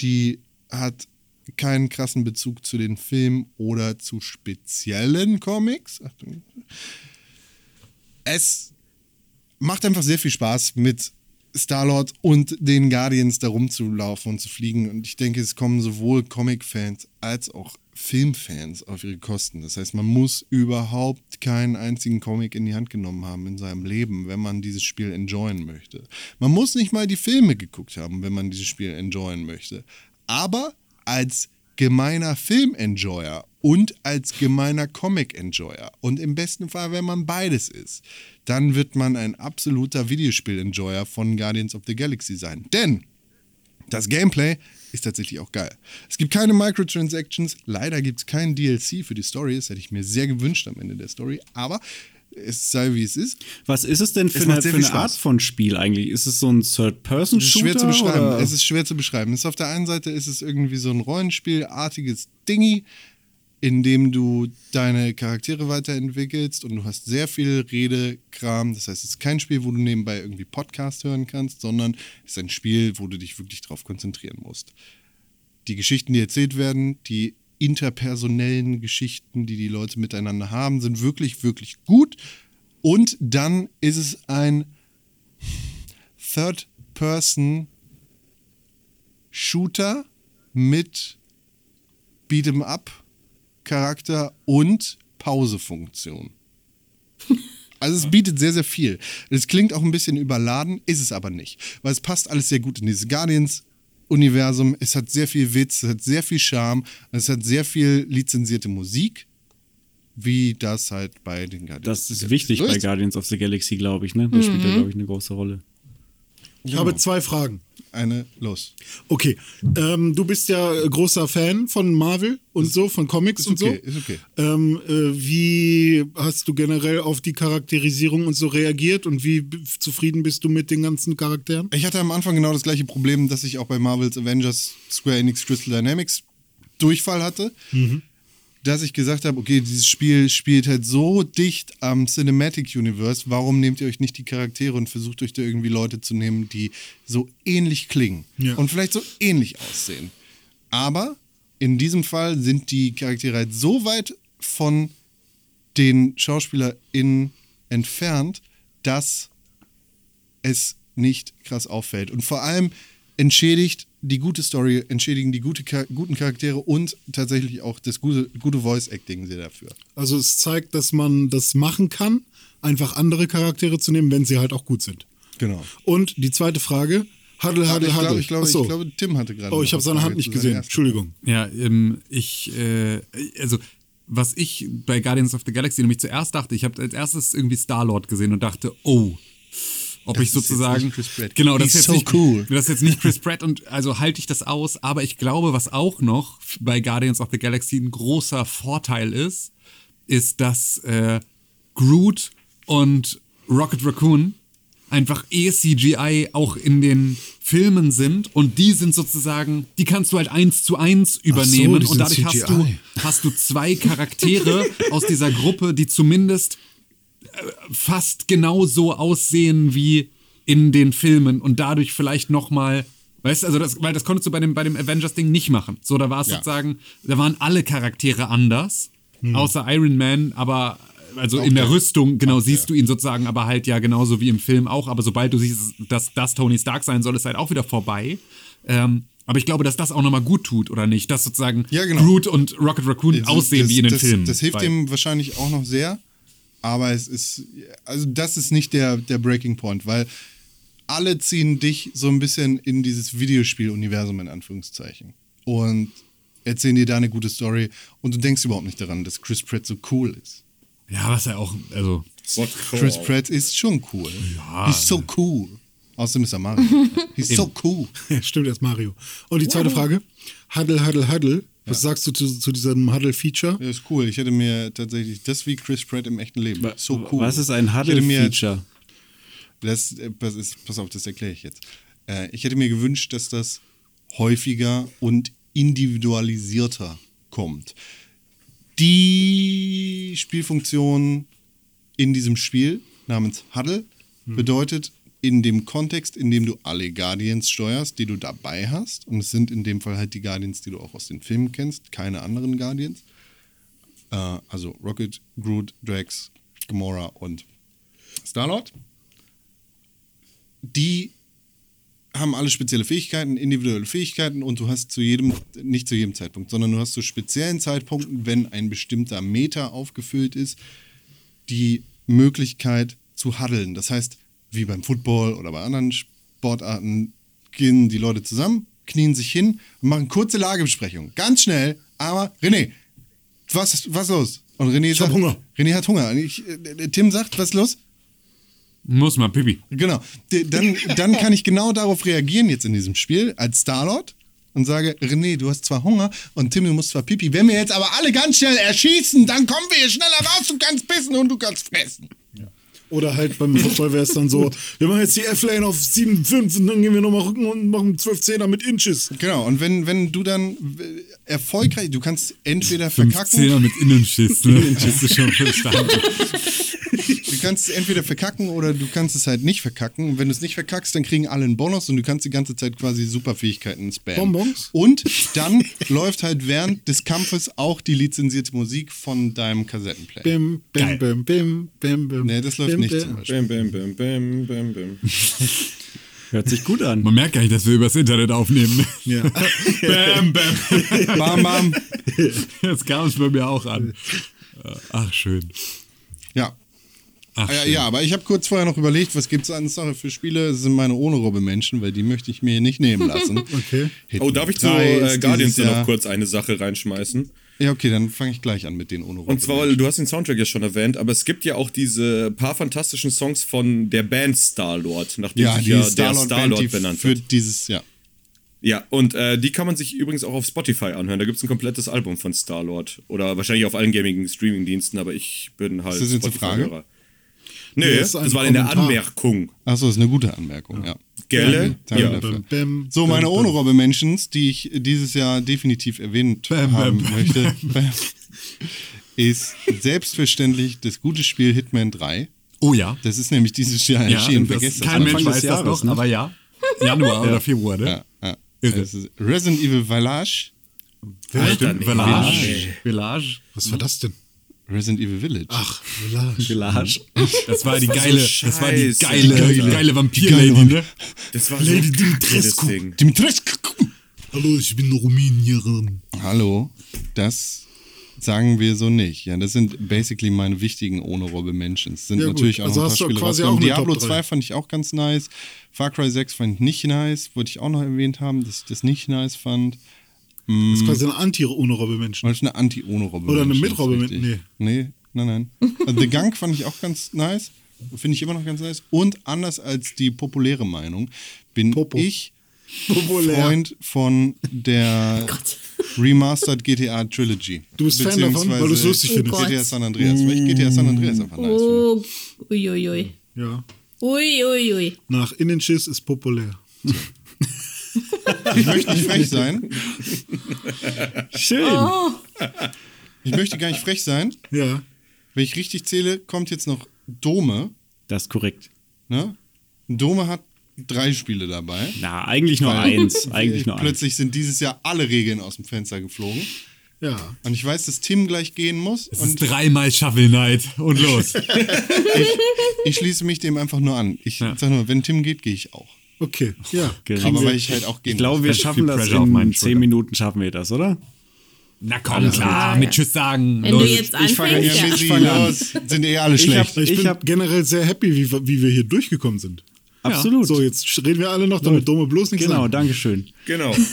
Die hat keinen krassen Bezug zu den Filmen oder zu speziellen Comics. Achtung. Es macht einfach sehr viel Spaß mit Star-Lord und den Guardians da rumzulaufen und zu fliegen. Und ich denke, es kommen sowohl Comic-Fans als auch Filmfans auf ihre Kosten. Das heißt, man muss überhaupt keinen einzigen Comic in die Hand genommen haben in seinem Leben, wenn man dieses Spiel enjoyen möchte. Man muss nicht mal die Filme geguckt haben, wenn man dieses Spiel enjoyen möchte. Aber als gemeiner Film-Enjoyer und als gemeiner Comic-Enjoyer und im besten Fall, wenn man beides ist, dann wird man ein absoluter Videospiel-Enjoyer von Guardians of the Galaxy sein. Denn das Gameplay ist tatsächlich auch geil. Es gibt keine Microtransactions, leider gibt es keinen DLC für die Story, das hätte ich mir sehr gewünscht am Ende der Story, aber es sei wie es ist.
Was ist es denn für
Es
eine, für eine Art von Spiel eigentlich? Ist es so ein
Es ist
Third-Person-Shooter?
schwer zu beschreiben.
oder?
Es ist schwer zu beschreiben. Es ist auf der einen Seite ist es irgendwie so ein Rollenspielartiges Dingi, in dem du deine Charaktere weiterentwickelst und du hast sehr viel Redekram. Das heißt, es ist kein Spiel, wo du nebenbei irgendwie Podcast hören kannst, sondern es ist ein Spiel, wo du dich wirklich drauf konzentrieren musst. Die Geschichten, die erzählt werden, die interpersonellen Geschichten, die die Leute miteinander haben, sind wirklich, wirklich gut. Und dann ist es ein Third-Person-Shooter mit Beat'em-up-Charakter und Pausefunktion. Also es bietet sehr, sehr viel. Es klingt auch ein bisschen überladen, ist es aber nicht. Weil es passt alles sehr gut in dieses Guardians-Universum. Es hat sehr viel Witz, es hat sehr viel Charme, es hat sehr viel lizenzierte Musik, wie das halt bei den Guardians.
Das
of the
ist
Galaxy
wichtig
so
bei
ist.
Guardians of the Galaxy, glaube ich. Ne? Das spielt da, glaube ich, eine große Rolle.
Ich habe zwei Fragen.
Eine, los.
Okay, ähm, du bist ja großer Fan von Marvel und so, von Comics
Ist
und
okay,
so.
ist okay.
Ähm, äh, wie hast du generell auf die Charakterisierung und so reagiert und wie zufrieden bist du mit den ganzen Charakteren?
Ich hatte am Anfang genau das gleiche Problem, das ich auch bei Marvel's Avengers Square Enix Crystal Dynamics Durchfall hatte. Dass ich gesagt habe, okay, dieses Spiel spielt halt so dicht am Cinematic Universe, warum nehmt ihr euch nicht die Charaktere und versucht euch da irgendwie Leute zu nehmen, die so ähnlich klingen
Ja.
und vielleicht so ähnlich aussehen. Aber in diesem Fall sind die Charaktere halt so weit von den SchauspielerInnen entfernt, dass es nicht krass auffällt. Und vor allem entschädigt die gute Story, entschädigen die gute, guten Charaktere und tatsächlich auch das gute, gute Voice-Acting sehr dafür.
Also es zeigt, dass man das machen kann, einfach andere Charaktere zu nehmen, wenn sie halt auch gut sind.
Genau.
Und die zweite Frage, Huddle, Huddle,
ich,
Huddle.
glaube, ich, glaube,
Ach so.
ich glaube, Tim hatte gerade.
oh, ich habe
eine
seine Hand nicht gesehen. Entschuldigung.
Ja, ähm, ich, äh, also was ich bei Guardians of the Galaxy nämlich zuerst dachte, ich habe als erstes irgendwie Star-Lord gesehen und dachte, oh, ob
Das
ich
ist jetzt
sozusagen
nicht Chris Pratt.
genau das
He's
ist jetzt
so
nicht,
cool.
das ist jetzt nicht Chris Pratt und also halte ich das aus, aber ich glaube, was auch noch bei Guardians of the Galaxy ein großer Vorteil ist, ist, dass äh, Groot und Rocket Raccoon einfach eh CGI auch in den Filmen sind und die sind sozusagen, die kannst du halt eins zu eins übernehmen
die
und
sind
dadurch hast du,
CGI.
hast du zwei Charaktere aus dieser Gruppe, die zumindest fast genauso aussehen wie in den Filmen und dadurch vielleicht noch mal Weißt du, also das, weil das konntest du bei dem, bei dem Avengers-Ding nicht machen. So, da war es
Ja.
sozusagen, da waren alle Charaktere anders,
Hm.
außer Iron Man, aber also in der Rüstung, genau, siehst du ihn sozusagen, aber halt ja genauso wie im Film auch. Aber sobald du siehst, dass das Tony Stark sein soll, ist halt auch wieder vorbei. Ähm, aber ich glaube, dass das auch nochmal gut tut, oder nicht? Dass sozusagen
Ja, genau.
Groot und Rocket Raccoon
Das-
aussehen
das,
wie in den
das,
Filmen.
Das hilft ihm wahrscheinlich auch noch sehr, aber es ist, also das ist nicht der, der Breaking Point, weil alle ziehen dich so ein bisschen in dieses Videospiel-Universum in Anführungszeichen und erzählen dir da eine gute Story und du denkst überhaupt nicht daran, dass Chris Pratt so cool ist.
Ja, was ja auch, also.
What
Chris? Pratt ist schon cool. He's so cool. Außerdem ist er Mario. He's so cool.
Ja, stimmt, erst Mario. Und die zweite Frage: Huddle, Huddle, Huddle. Was sagst du zu, zu diesem Huddle-Feature?
Ja, ist cool. Ich hätte mir tatsächlich das wie Chris Pratt im echten Leben. So cool.
Was ist ein Huddle-Feature?
Das, äh, das ist, pass auf, das erkläre ich jetzt. Äh, ich hätte mir gewünscht, dass das häufiger und individualisierter kommt. Die Spielfunktion in diesem Spiel namens Huddle bedeutet, in dem Kontext, in dem du alle Guardians steuerst, die du dabei hast, und es sind in dem Fall halt die Guardians, die du auch aus den Filmen kennst, keine anderen Guardians, äh, also Rocket, Groot, Drax, Gamora und Star-Lord, die haben alle spezielle Fähigkeiten, individuelle Fähigkeiten und du hast zu jedem, nicht zu jedem Zeitpunkt, sondern du hast zu speziellen Zeitpunkten, wenn ein bestimmter Meter aufgefüllt ist, die Möglichkeit zu huddeln. Das heißt, wie beim Football oder bei anderen Sportarten gehen die Leute zusammen, knien sich hin und machen kurze Lagebesprechungen. Ganz schnell, aber René, was, was los? Und René
hab
sagt,
Hunger.
René hat Hunger. Und Ich, äh, Tim sagt, was ist los?
Muss mal, Pipi.
Genau. D- Dann, dann kann ich genau darauf reagieren jetzt in diesem Spiel als Starlord und sage, René, du hast zwar Hunger und Tim, du musst zwar pipi. Wenn wir jetzt aber alle ganz schnell erschießen, dann kommen wir hier schneller raus, du kannst pissen und du kannst fressen.
Oder halt beim Fußball wäre es dann so: Wir machen jetzt die F-Lane auf 7,5 und dann gehen wir nochmal Rücken und machen 12 Zehner mit Inches.
Genau, und wenn, wenn du dann erfolgreich, du kannst entweder
15er
verkacken,
mit Innenschiss, ne? Hast du schon verstanden.
du kannst es entweder verkacken oder du kannst es halt nicht verkacken. Und wenn du es nicht verkackst, dann kriegen alle einen Bonus und du kannst die ganze Zeit quasi Superfähigkeiten spammen.
Bonbons?
Und dann läuft halt während des Kampfes auch die lizenzierte Musik von deinem Kassettenplayer.
Bim, bim, bim, bim, bim, bim.
Nee, das läuft
bim,
nicht
bim.
zum Beispiel.
Bam, bam, bam, bam, bam, bam.
Hört sich gut an.
Man merkt gar nicht, dass wir übers Internet aufnehmen.
Ja.
bam, bam.
Bam, bam.
Jetzt kam es bei mir auch an. Ach, schön.
Ja.
Ach,
Ja, ja, aber ich habe kurz vorher noch überlegt, was gibt es an Sache für Spiele? Das sind meine ohne Robbe Menschen, weil die möchte ich mir nicht nehmen lassen.
Okay.
Hitman
Oh, darf ich zu
3
äh, Guardians noch kurz eine Sache reinschmeißen?
Ja, okay, dann fange ich gleich an mit den ohne Robbe.
Und zwar, weil du hast den Soundtrack ja schon erwähnt, aber es gibt ja auch diese paar fantastischen Songs von der Band Star-Lord, nachdem
ja,
sich
die
ja der
Star-Lord Band,
Star-Lord
die
benannt
für
wird.
dieses, ja.
Ja, und äh, die kann man sich übrigens auch auf Spotify anhören. Da gibt es ein komplettes Album von Star-Lord. Oder wahrscheinlich auf allen gängigen Streaming-Diensten, aber ich bin halt
Ist das jetzt eine Frage?
Spotify-Hörer. Nee,
Nee,
das,
das
war in der. Anmerkung.
Achso, ist eine gute Anmerkung, ja.
Gelle?
Danke
Ja.
dafür.
Bim, bim,
So,
bim,
meine
bim.
ohne Robbe Mentions, die ich dieses Jahr definitiv erwähnt haben möchte, ist selbstverständlich das gute Spiel Hitman 3.
Oh ja.
Das ist nämlich dieses Jahr
ja
erschienen.
das kein. Mensch weiß das noch,
ne?
aber ja. Januar oder Februar, ne?
Ja, ja.
Irre.
Das ist Resident Evil Village.
Village. Village.
Was war das denn?
Resident Evil Village.
Ach, Village.
Gelage.
Das war die
so
geile, das war die geile,
Geile.
geile Vampir-Lady, ne?
Das war
Lady Dimitrescu.
das.
Dimitrescu.
Hallo, ich bin Rumänierin.
Hallo, das sagen wir so nicht. Ja, das sind basically meine wichtigen ohne Robbe Menschen. Es sind
Ja,
natürlich auch
Also
noch ein
hast
paar
du
Spiele
quasi
rausgekommen.
auch
Diablo
Top 3.
2 fand ich auch ganz nice. Far Cry 6 fand ich nicht nice. Wollte ich auch noch erwähnt haben, dass ich das nicht nice fand.
Das ist quasi eine Anti-Ohne-Robbe-Menschen.
Weil es eine Anti-ohne-Robbe
Oder eine mit-Robbe
ist,
mit-
richtig. Nee, nein, nein. Also The Gunk fand ich auch ganz nice. Finde ich immer noch ganz nice. Und anders als die populäre Meinung bin
Popo.
ich
Populär.
Freund von der Remastered GTA Trilogy.
Du bist Fan davon, weil du es lustig
Oh
findest.
GTA San Andreas. Weil ich GTA San Andreas einfach nice finde.
Oh, uiuiui.
Ja.
Ui, ui, ui.
Nach Innenschiss ist populär.
Ich möchte nicht frech sein.
Schön.
Oh,
Ich möchte gar nicht frech sein.
Ja.
Wenn ich richtig zähle, kommt jetzt noch Dome.
Das ist korrekt.
Ne? Dome hat drei Spiele dabei.
Na, eigentlich nur eins. Eigentlich nur eins.
Plötzlich sind dieses Jahr alle Regeln aus dem Fenster geflogen.
Ja.
Und ich weiß, dass Tim gleich gehen muss.
Es
Und
ist dreimal Shovel Knight und los.
ich schließe mich dem einfach nur an. Ich
Ja.
sag nur, wenn Tim geht, gehe ich auch.
Okay. Ja.
Kriegen
Aber weil ich halt auch gehen
ich glaube, wir schaffen das in zehn
Schultern.
Minuten schaffen wir das, oder?
Na komm, klar, mit Tschüss sagen.
wenn
los.
du jetzt
ich fange
anfängst,
ja
ja.
mit-
Busy,
fang an.
los, sind eh alle
Ich
schlecht.
hab-
Ich,
Ich
bin
hab-
generell sehr happy, wie, wir- wie wir hier durchgekommen sind.
Absolut.
So, jetzt reden wir alle noch, damit Dome bloß nicht
Genau,
sagen.
danke schön.
Genau.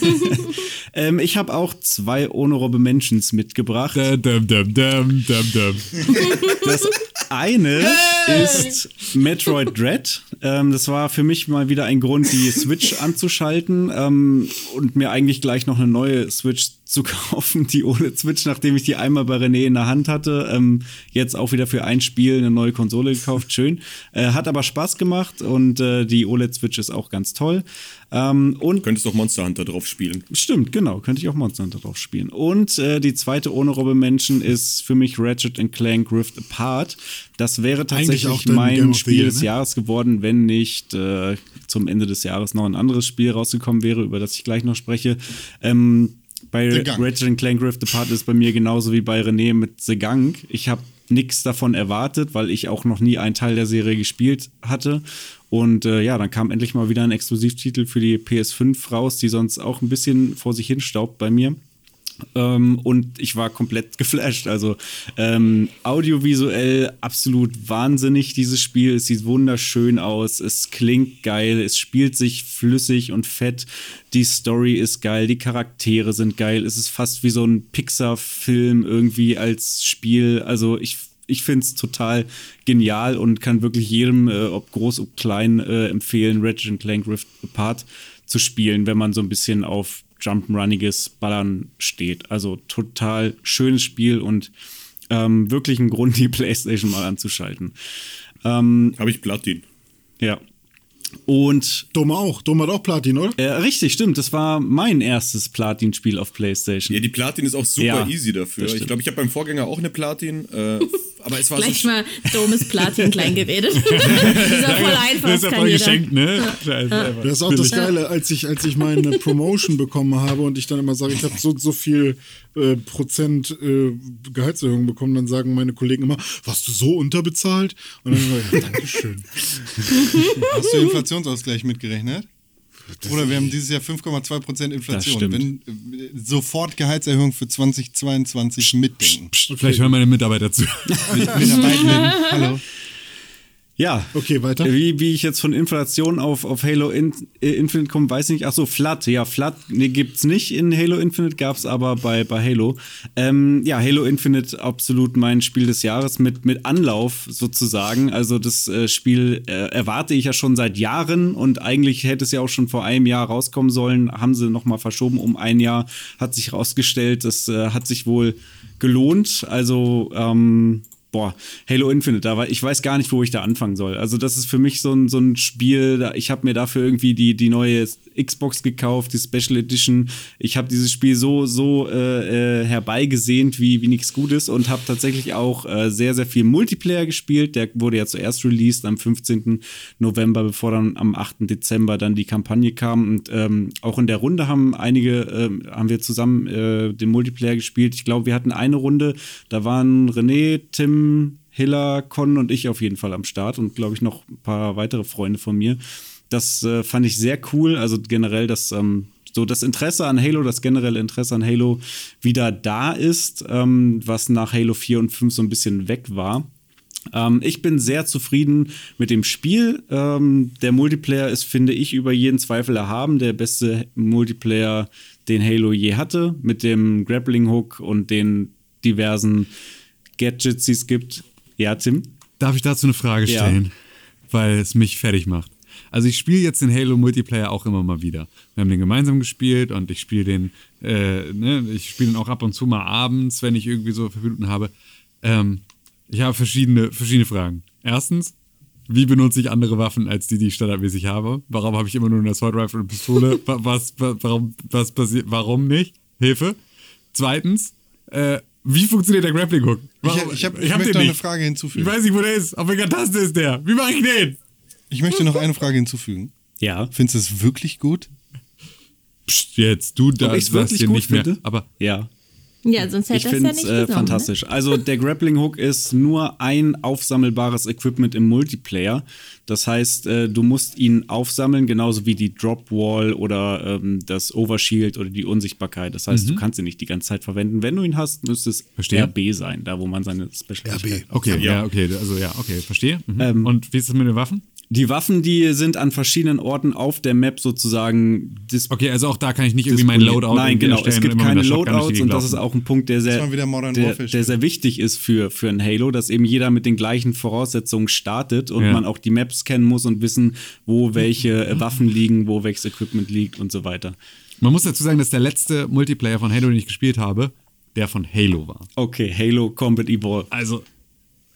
Ähm, ich habe auch zwei Honorable Mentions mitgebracht.
Dum, dum, dum, dum, dum, dum.
Das eine ist Metroid Dread. Ähm, das war für mich mal wieder ein Grund, die Switch anzuschalten ähm, und mir eigentlich gleich noch eine neue Switch zu kaufen, die OLED-Switch, nachdem ich die einmal bei René in der Hand hatte. Ähm, jetzt auch wieder für ein Spiel eine neue Konsole gekauft. Schön. Äh, hat aber Spaß gemacht und äh, die OLED-Switch ist auch ganz toll. Ähm, und
Könntest doch Monster Hunter drauf spielen.
Stimmt, genau. Könnte ich auch Monster Hunter drauf spielen. Und äh, die zweite Honorable Mention ist für mich Ratchet Clank Rift Apart. Das wäre tatsächlich
auch
mein Spiel
Year,
des
ne?
Jahres geworden, wenn nicht äh, zum Ende des Jahres noch ein anderes Spiel rausgekommen wäre, über das ich gleich noch spreche. Ähm, bei. Ratchet Clank Rift Apart ist bei mir genauso wie bei René mit The Gunk. Ich habe nichts davon erwartet, weil ich auch noch nie einen Teil der Serie gespielt hatte. Und äh, ja, dann kam endlich mal wieder ein Exklusivtitel für die PS5 raus, die sonst auch ein bisschen vor sich hin staubt bei mir. Ähm, und ich war komplett geflasht. Also ähm, audiovisuell absolut wahnsinnig, dieses Spiel. Es sieht wunderschön aus, es klingt geil, es spielt sich flüssig und fett. Die Story ist geil, die Charaktere sind geil. Es ist fast wie so ein Pixar-Film irgendwie als Spiel. Also ich ich finde es total genial und kann wirklich jedem, äh, ob groß, ob klein, äh, empfehlen, Ratchet Clank Rift Apart zu spielen, wenn man so ein bisschen auf Jump'n'Runniges Ballern steht. Also total schönes Spiel und ähm, wirklich ein Grund, die Playstation mal anzuschalten. Ähm,
Habe ich Platin.
ja. Und
Dome auch. Dome hat auch Platin, oder?
äh, richtig, stimmt, das war mein erstes Platin-Spiel auf Playstation.
Ja, die Platin ist auch super
Ja,
easy dafür. Ich glaube, ich habe beim Vorgänger auch eine Platin, äh, aber es war
Gleich
so.
mal Domes Platin klein geredet. Dieser voll einfach,
Das ist ja voll geschenkt, ne? Scheiße.
Das ist auch das. Geile, als ich, als ich meine Promotion bekommen habe und ich dann immer sage, ich habe so, so viel äh, Prozent äh, Gehaltserhöhung bekommen, dann sagen meine Kollegen immer, warst du so unterbezahlt? Und dann immer, ja, Dankeschön.
Hast du Inflationsausgleich mitgerechnet? Oder wir haben dieses Jahr 5,2% Inflation. Wenn äh, sofort Gehaltserhöhung für 2022 mitdenken.
Vielleicht hören meine Mitarbeiter zu.
Mitarbeitenden, hallo.
Ja.
Okay, weiter.
Wie, wie ich jetzt von Inflation auf, auf Halo In äh, Infinite komme, weiß ich nicht. Ach so, Flood. Ja, Flood nee, gibt's nicht in Halo Infinite, gab's aber bei, bei Halo. Ähm, ja, Halo Infinite absolut mein Spiel des Jahres mit, mit Anlauf sozusagen. Also das äh, Spiel äh, erwarte ich ja schon seit Jahren und eigentlich hätte es ja auch schon vor einem Jahr rauskommen sollen. Haben sie nochmal verschoben um ein Jahr. Hat sich rausgestellt, das äh, hat sich wohl gelohnt. Also, ähm, boah, Halo Infinite, da war, ich weiß gar nicht, wo ich da anfangen soll. Also das ist für mich so ein, so ein Spiel, ich habe mir dafür irgendwie die, die neue Xbox gekauft, die Special Edition. Ich habe dieses Spiel so, so äh, äh, herbeigesehnt, wie, wie nichts Gutes und habe tatsächlich auch äh, sehr, sehr viel Multiplayer gespielt. Der wurde ja zuerst released am 15. November, bevor dann am 8. Dezember dann die Kampagne kam. Und ähm, auch in der Runde haben einige, ähm, haben wir zusammen äh, den Multiplayer gespielt. Ich glaube, wir hatten eine Runde, da waren René, Tim, Hiller, Con und ich auf jeden Fall am Start und glaube ich noch ein paar weitere Freunde von mir. Das äh, fand ich sehr cool. Also generell, dass ähm, so das Interesse an Halo, das generelle Interesse an Halo wieder da ist, ähm, was nach Halo 4 und 5 so ein bisschen weg war. Ähm, ich bin sehr zufrieden mit dem Spiel. Ähm, der Multiplayer ist, finde ich, über jeden Zweifel erhaben. Der beste Multiplayer, den Halo je hatte, mit dem Grappling Hook und den diversen Gadgets, die es gibt. Ja, Tim?
Darf ich dazu eine Frage
Ja.
stellen? Weil es mich fertig macht. Also ich spiele jetzt den Halo Multiplayer auch immer mal wieder. Wir haben den gemeinsam gespielt und ich spiele den, äh, ne, ich spiele den auch ab und zu mal abends, wenn ich irgendwie so fünf Minuten habe. Ähm, ich habe verschiedene, verschiedene Fragen. Erstens, wie benutze ich andere Waffen als die, die ich standardmäßig habe? Warum habe ich immer nur eine Assault Rifle und Pistole? Wa- Was, wa- warum, was passiert? Warum nicht? Hilfe. Zweitens, äh, wie funktioniert der Grappling Hook? Warum?
ich, hab, ich,
hab
möchte eine
nicht.
Frage hinzufügen.
Ich weiß nicht, wo der ist. Auf welcher Taste ist der? Wie mache ich den?
Ich möchte noch eine Frage hinzufügen.
Ja.
Findest du es wirklich gut?
Psst, jetzt, du da
ich's
sagst
wirklich
dir
gut
nicht mehr.
finde?
Aber
Hm.
Ja.
Ja, sonst hätte
Ich
es ja
finde
nicht
es äh,
genommen,
fantastisch. Also der Grappling Hook ist nur ein aufsammelbares Equipment im Multiplayer. Das heißt, äh, du musst ihn aufsammeln, genauso wie die Drop Wall oder ähm, das Overshield oder die Unsichtbarkeit. Das heißt, du kannst ihn nicht die ganze Zeit verwenden. Wenn du ihn hast, müsste es
Verstehe.
RB sein, da wo man seine Special
RB.
okay, ja. okay, also ja, okay, verstehe. Mhm. Und wie ist das mit den Waffen?
Die Waffen, die sind an verschiedenen Orten auf der Map sozusagen
Okay, also auch da kann ich nicht irgendwie mein. Loadout
Nein, genau. Es gibt keine Loadouts und das ist auch ein Punkt, der sehr, der, der sehr wichtig ist für, für ein Halo, dass eben jeder mit den gleichen Voraussetzungen startet und
Ja.
man auch die Maps kennen muss und wissen, wo welche Waffen liegen, wo welches Equipment liegt und so weiter.
Man muss dazu sagen, dass der letzte Multiplayer von Halo, den ich gespielt habe, der von Halo war.
Okay, Halo Combat Evolved.
Also,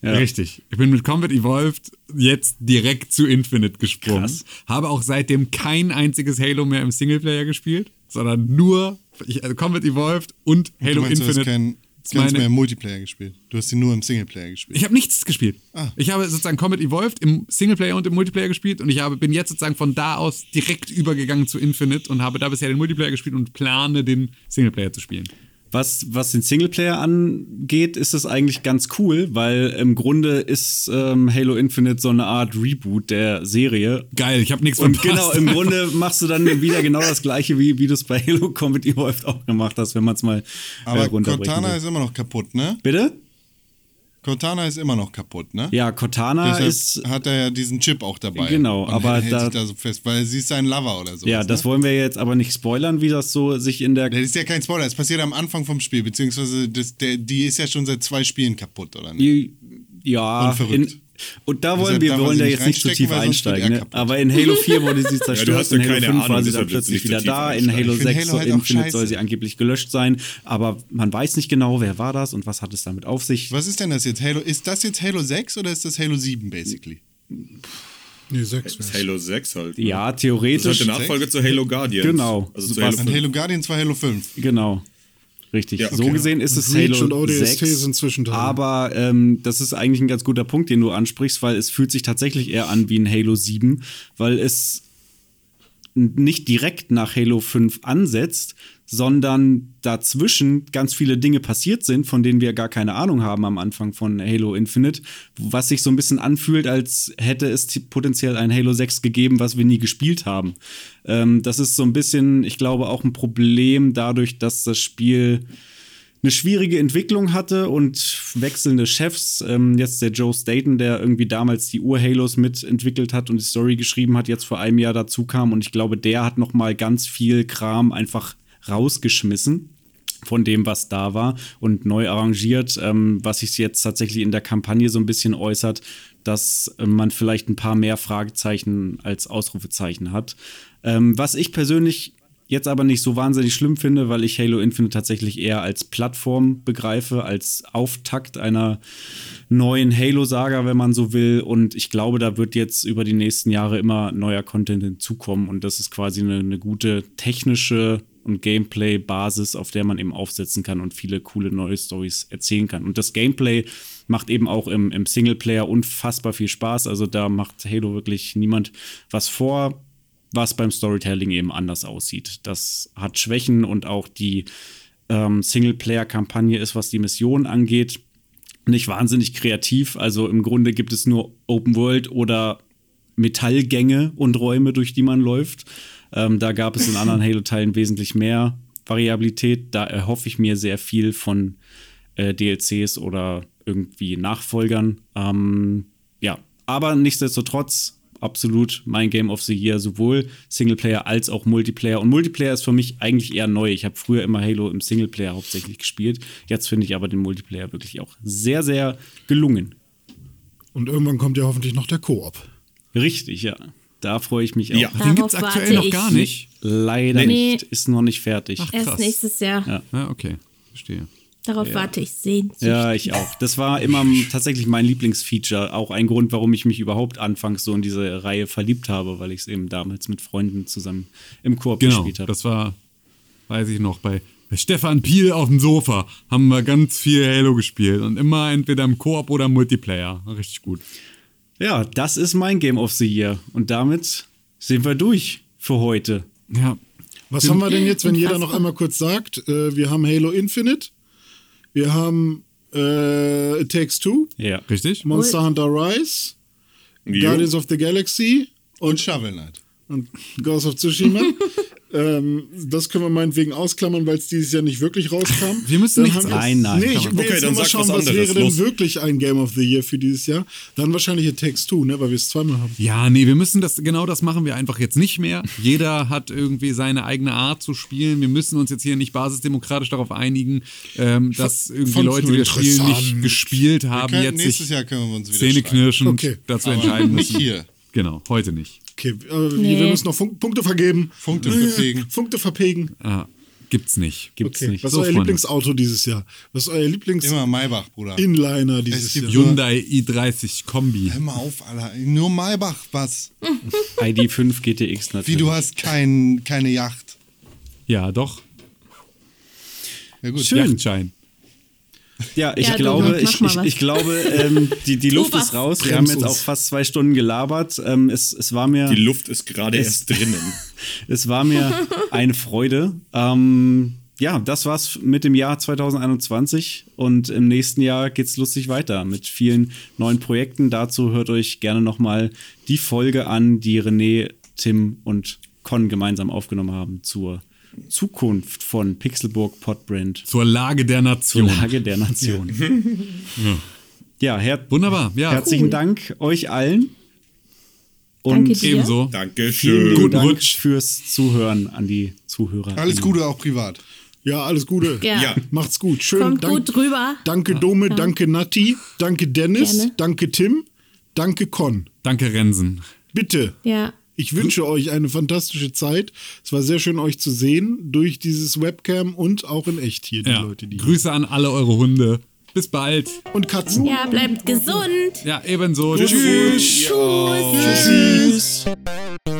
Ja.
richtig. Ich bin mit Combat Evolved jetzt direkt zu Infinite gesprungen.
Krass.
Habe auch seitdem kein einziges Halo mehr im Singleplayer gespielt, sondern nur ich, also Combat Evolved und
Du
Halo
meinst, du hast
Infinite.
kein,
meine-
mehr im Multiplayer gespielt. Du hast ihn nur im Singleplayer gespielt.
Ich habe nichts gespielt.
Ah.
Ich habe sozusagen Combat Evolved im Singleplayer und im Multiplayer gespielt und ich habe, bin jetzt sozusagen von da aus direkt übergegangen zu Infinite und habe da bisher den Multiplayer gespielt und plane den Singleplayer zu spielen.
Was, was den Singleplayer angeht, ist es eigentlich ganz cool, weil im Grunde ist ähm, Halo Infinite so eine Art Reboot der Serie.
Geil, ich habe nichts
Und
verpasst.
genau, im Grunde machst du dann wieder genau das gleiche, wie, wie du es bei Halo Combat Evolved auch gemacht hast, wenn man es mal äh,
Aber Cortana
will.
ist immer noch kaputt, ne?
Bitte?
Cortana ist immer noch kaputt, ne?
Ja, Cortana
Deshalb
ist.
hat er ja diesen Chip auch dabei.
Genau, aber
hält
da-
sich da so fest, weil sie ist sein Lover oder so.
Ja, das wollen wir jetzt aber nicht spoilern, wie das so sich in der.
Das ist ja kein Spoiler, es passiert am Anfang vom Spiel, beziehungsweise das, der, die ist ja schon seit zwei Spielen kaputt, oder nicht?
Ja,
Und verrückt.
in, und da wollen wir, wir wollen
nicht
jetzt nicht zu
reinstecken,
tief einsteigen. Ne? Aber in Halo 4 wurde sie zerstört,
hast ja
in Halo
keine
5
Ahnung,
war sie dann plötzlich wieder da, in. Halo
Ich find
6
Halo
soll
halt
Infinite soll sie angeblich gelöscht sein, aber man weiß nicht genau, wer war das und was hat es damit auf sich.
Was ist denn das jetzt? Halo, ist das jetzt Halo 6 oder ist das Halo 7 basically?
Nee, sechs
Das ist
wär's.
Halo 6 halt. ne?
Ja,
Das ist
theoretisch.
halt der Nachfolger zu Halo Guardians.
Genau.
Also zu Halo
Und
5.
Halo Guardians war Halo 5.
Genau. Richtig.
Ja,
So
okay.
gesehen ist
Und
es
Reach
Halo
und ODST
6.
sind Zwischenteile.
Aber ähm, das ist eigentlich ein ganz guter Punkt, den du ansprichst, weil es fühlt sich tatsächlich eher an wie ein Halo 7, weil es nicht direkt nach Halo 5 ansetzt, sondern dazwischen ganz viele Dinge passiert sind, von denen wir gar keine Ahnung haben am Anfang von Halo Infinite, was sich so ein bisschen anfühlt, als hätte es potenziell ein Halo 6 gegeben, was wir nie gespielt haben. Ähm, das ist so ein bisschen, ich glaube, auch ein Problem dadurch, dass das Spiel eine schwierige Entwicklung hatte und wechselnde Chefs. Ähm, jetzt der Joe Staten, der irgendwie damals die Ur-Halos mitentwickelt hat und die Story geschrieben hat, jetzt vor einem Jahr dazu kam. Und ich glaube, der hat noch mal ganz viel Kram einfach rausgeschmissen von dem, was da war und neu arrangiert, ähm, was sich jetzt tatsächlich in der Kampagne so ein bisschen äußert, dass äh, man vielleicht ein paar mehr Fragezeichen als Ausrufezeichen hat. Ähm, was ich persönlich jetzt aber nicht so wahnsinnig schlimm finde, weil ich Halo Infinite tatsächlich eher als Plattform begreife, als Auftakt einer neuen Halo-Saga, wenn man so will. Und ich glaube, da wird jetzt über die nächsten Jahre immer neuer Content hinzukommen. Und das ist quasi eine, eine gute technische und Gameplay-Basis, auf der man eben aufsetzen kann und viele coole neue Stories erzählen kann. Und das Gameplay macht eben auch im, im Singleplayer unfassbar viel Spaß. Also da macht Halo wirklich niemand was vor was beim Storytelling eben anders aussieht. Das hat Schwächen und auch die ähm, Singleplayer-Kampagne ist, was die Mission angeht, nicht wahnsinnig kreativ. Also im Grunde gibt es nur Open World oder Metallgänge und Räume, durch die man läuft. Ähm, da gab es in anderen Halo-Teilen wesentlich mehr Variabilität. Da erhoffe ich mir sehr viel von äh, DLCs oder irgendwie Nachfolgern. Ähm, ja, aber nichtsdestotrotz absolut mein Game of the Year, sowohl Singleplayer als auch Multiplayer. Und Multiplayer ist für mich eigentlich eher neu. Ich habe früher immer Halo im Singleplayer hauptsächlich gespielt. Jetzt finde ich aber den Multiplayer wirklich auch sehr, sehr gelungen.
Und irgendwann kommt ja hoffentlich noch der Koop.
Richtig, ja. Da freue ich mich auch.
Ja.
Den gibt's
Darauf
aktuell noch gar
ich.
nicht.
Leider
Nee.
nicht. Ist noch nicht fertig.
Ach,
Erst nächstes Jahr.
Ja.
Ja, okay. Verstehe.
Darauf warte ich sehnsüchtig.
Ja, ich auch. Das war immer tatsächlich mein Lieblingsfeature. Auch ein Grund, warum ich mich überhaupt anfangs so in diese Reihe verliebt habe, weil ich es eben damals mit Freunden zusammen im Koop
Genau,
gespielt habe.
das war, weiß ich noch, bei, bei Stefan Piel auf dem Sofa haben wir ganz viel Halo gespielt und immer entweder im Koop oder im Multiplayer. Richtig gut.
Ja, das ist mein Game of the Year. Und damit sind wir durch für heute.
Ja,
Was haben wir denn jetzt, wenn jeder noch einmal kurz sagt? Äh, wir haben Halo Infinite, wir haben äh, It Takes Two,
Ja.
richtig?
Monster Hunter Rise. Guardians of the Galaxy
Und Shovel Knight.
und Ghost of Tsushima. ähm, das können wir meinetwegen ausklammern, weil es dieses Jahr nicht wirklich rauskam.
Wir müssen
Dann
nichts
nein,
Nee, ich will
Okay,
jetzt
dann
mal
sag
schauen,
was
was wäre denn
los.
wirklich ein Game of the Year für dieses Jahr. Dann wahrscheinlich It Takes Two, ne, weil wir es zweimal haben.
Ja, nee, wir müssen das, genau das machen wir einfach jetzt nicht mehr. Jeder hat irgendwie seine eigene Art zu spielen. Wir müssen uns jetzt hier nicht basisdemokratisch darauf einigen, ähm, dass irgendwie Leute, die das Spiel nicht gespielt haben,
können,
jetzt
nächstes
sich
Jahr können wir uns wieder
zähneknirschend
Okay.
dazu
Aber
entscheiden
nicht
müssen.
hier.
Genau, heute nicht.
Okay, äh,
Nee.
wir müssen noch Fun Punkte vergeben.
Punkte verpegen.
Punkte verpegen.
Ah, gibt's nicht.
Gibt's
Okay.
nicht.
Was ist
So,
euer
Freunde.
Lieblingsauto dieses Jahr? Was ist euer
Immer Maybach, Bruder.
Lieblings-Inliner dieses
Es gibt
Jahr?
Hyundai i30 Kombi.
Hör mal auf, Alter. Nur Maybach, was?
ID5 GTX
Wie,
natürlich.
du hast kein, keine Yacht.
Ja, doch.
Ja gut.
Schön.
Yachtschein.
Ja, ich
Ja,
glaube,
mach
ich, ich, ich glaube, ähm, die, die Luft ist raus. Wir haben jetzt auch fast zwei Stunden gelabert. Ähm, es, es war mir.
Die Luft ist gerade
Es-
erst drinnen.
Es war mir eine Freude. Ähm, ja, das war's mit dem Jahr 2021 und im nächsten Jahr geht's lustig weiter mit vielen neuen Projekten. Dazu hört euch gerne nochmal die Folge an, die René, Tim und Con gemeinsam aufgenommen haben zur Zukunft von Pixelburg Podbrand
Zur Lage der
zur
Nation.
Lage der Nation. Ja, her
Wunderbar, ja.
herzlichen Dank euch allen. Und
Danke dir.
Ebenso.
vielen
Dankeschön.
Guten
Dank
Rutsch.
fürs Zuhören an die Zuhörer.
Alles Gute auch privat.
Ja, alles Gute.
Ja.
Ja.
Macht's gut. Schön.
Kommt
Dank-
gut drüber.
Danke Dome, danke Natti, danke Dennis,
Gerne.
danke Tim, danke Con.
Danke, Rensen.
Bitte.
Ja.
Ich wünsche euch eine fantastische Zeit. Es war sehr schön, euch zu sehen durch dieses Webcam und auch in echt hier, die
Ja.
Leute, die
Grüße an alle eure Hunde. Bis bald.
Und Katzen.
Ja, bleibt gesund.
Ja, ebenso.
Tschüss.
Tschüss.
Tschüssi.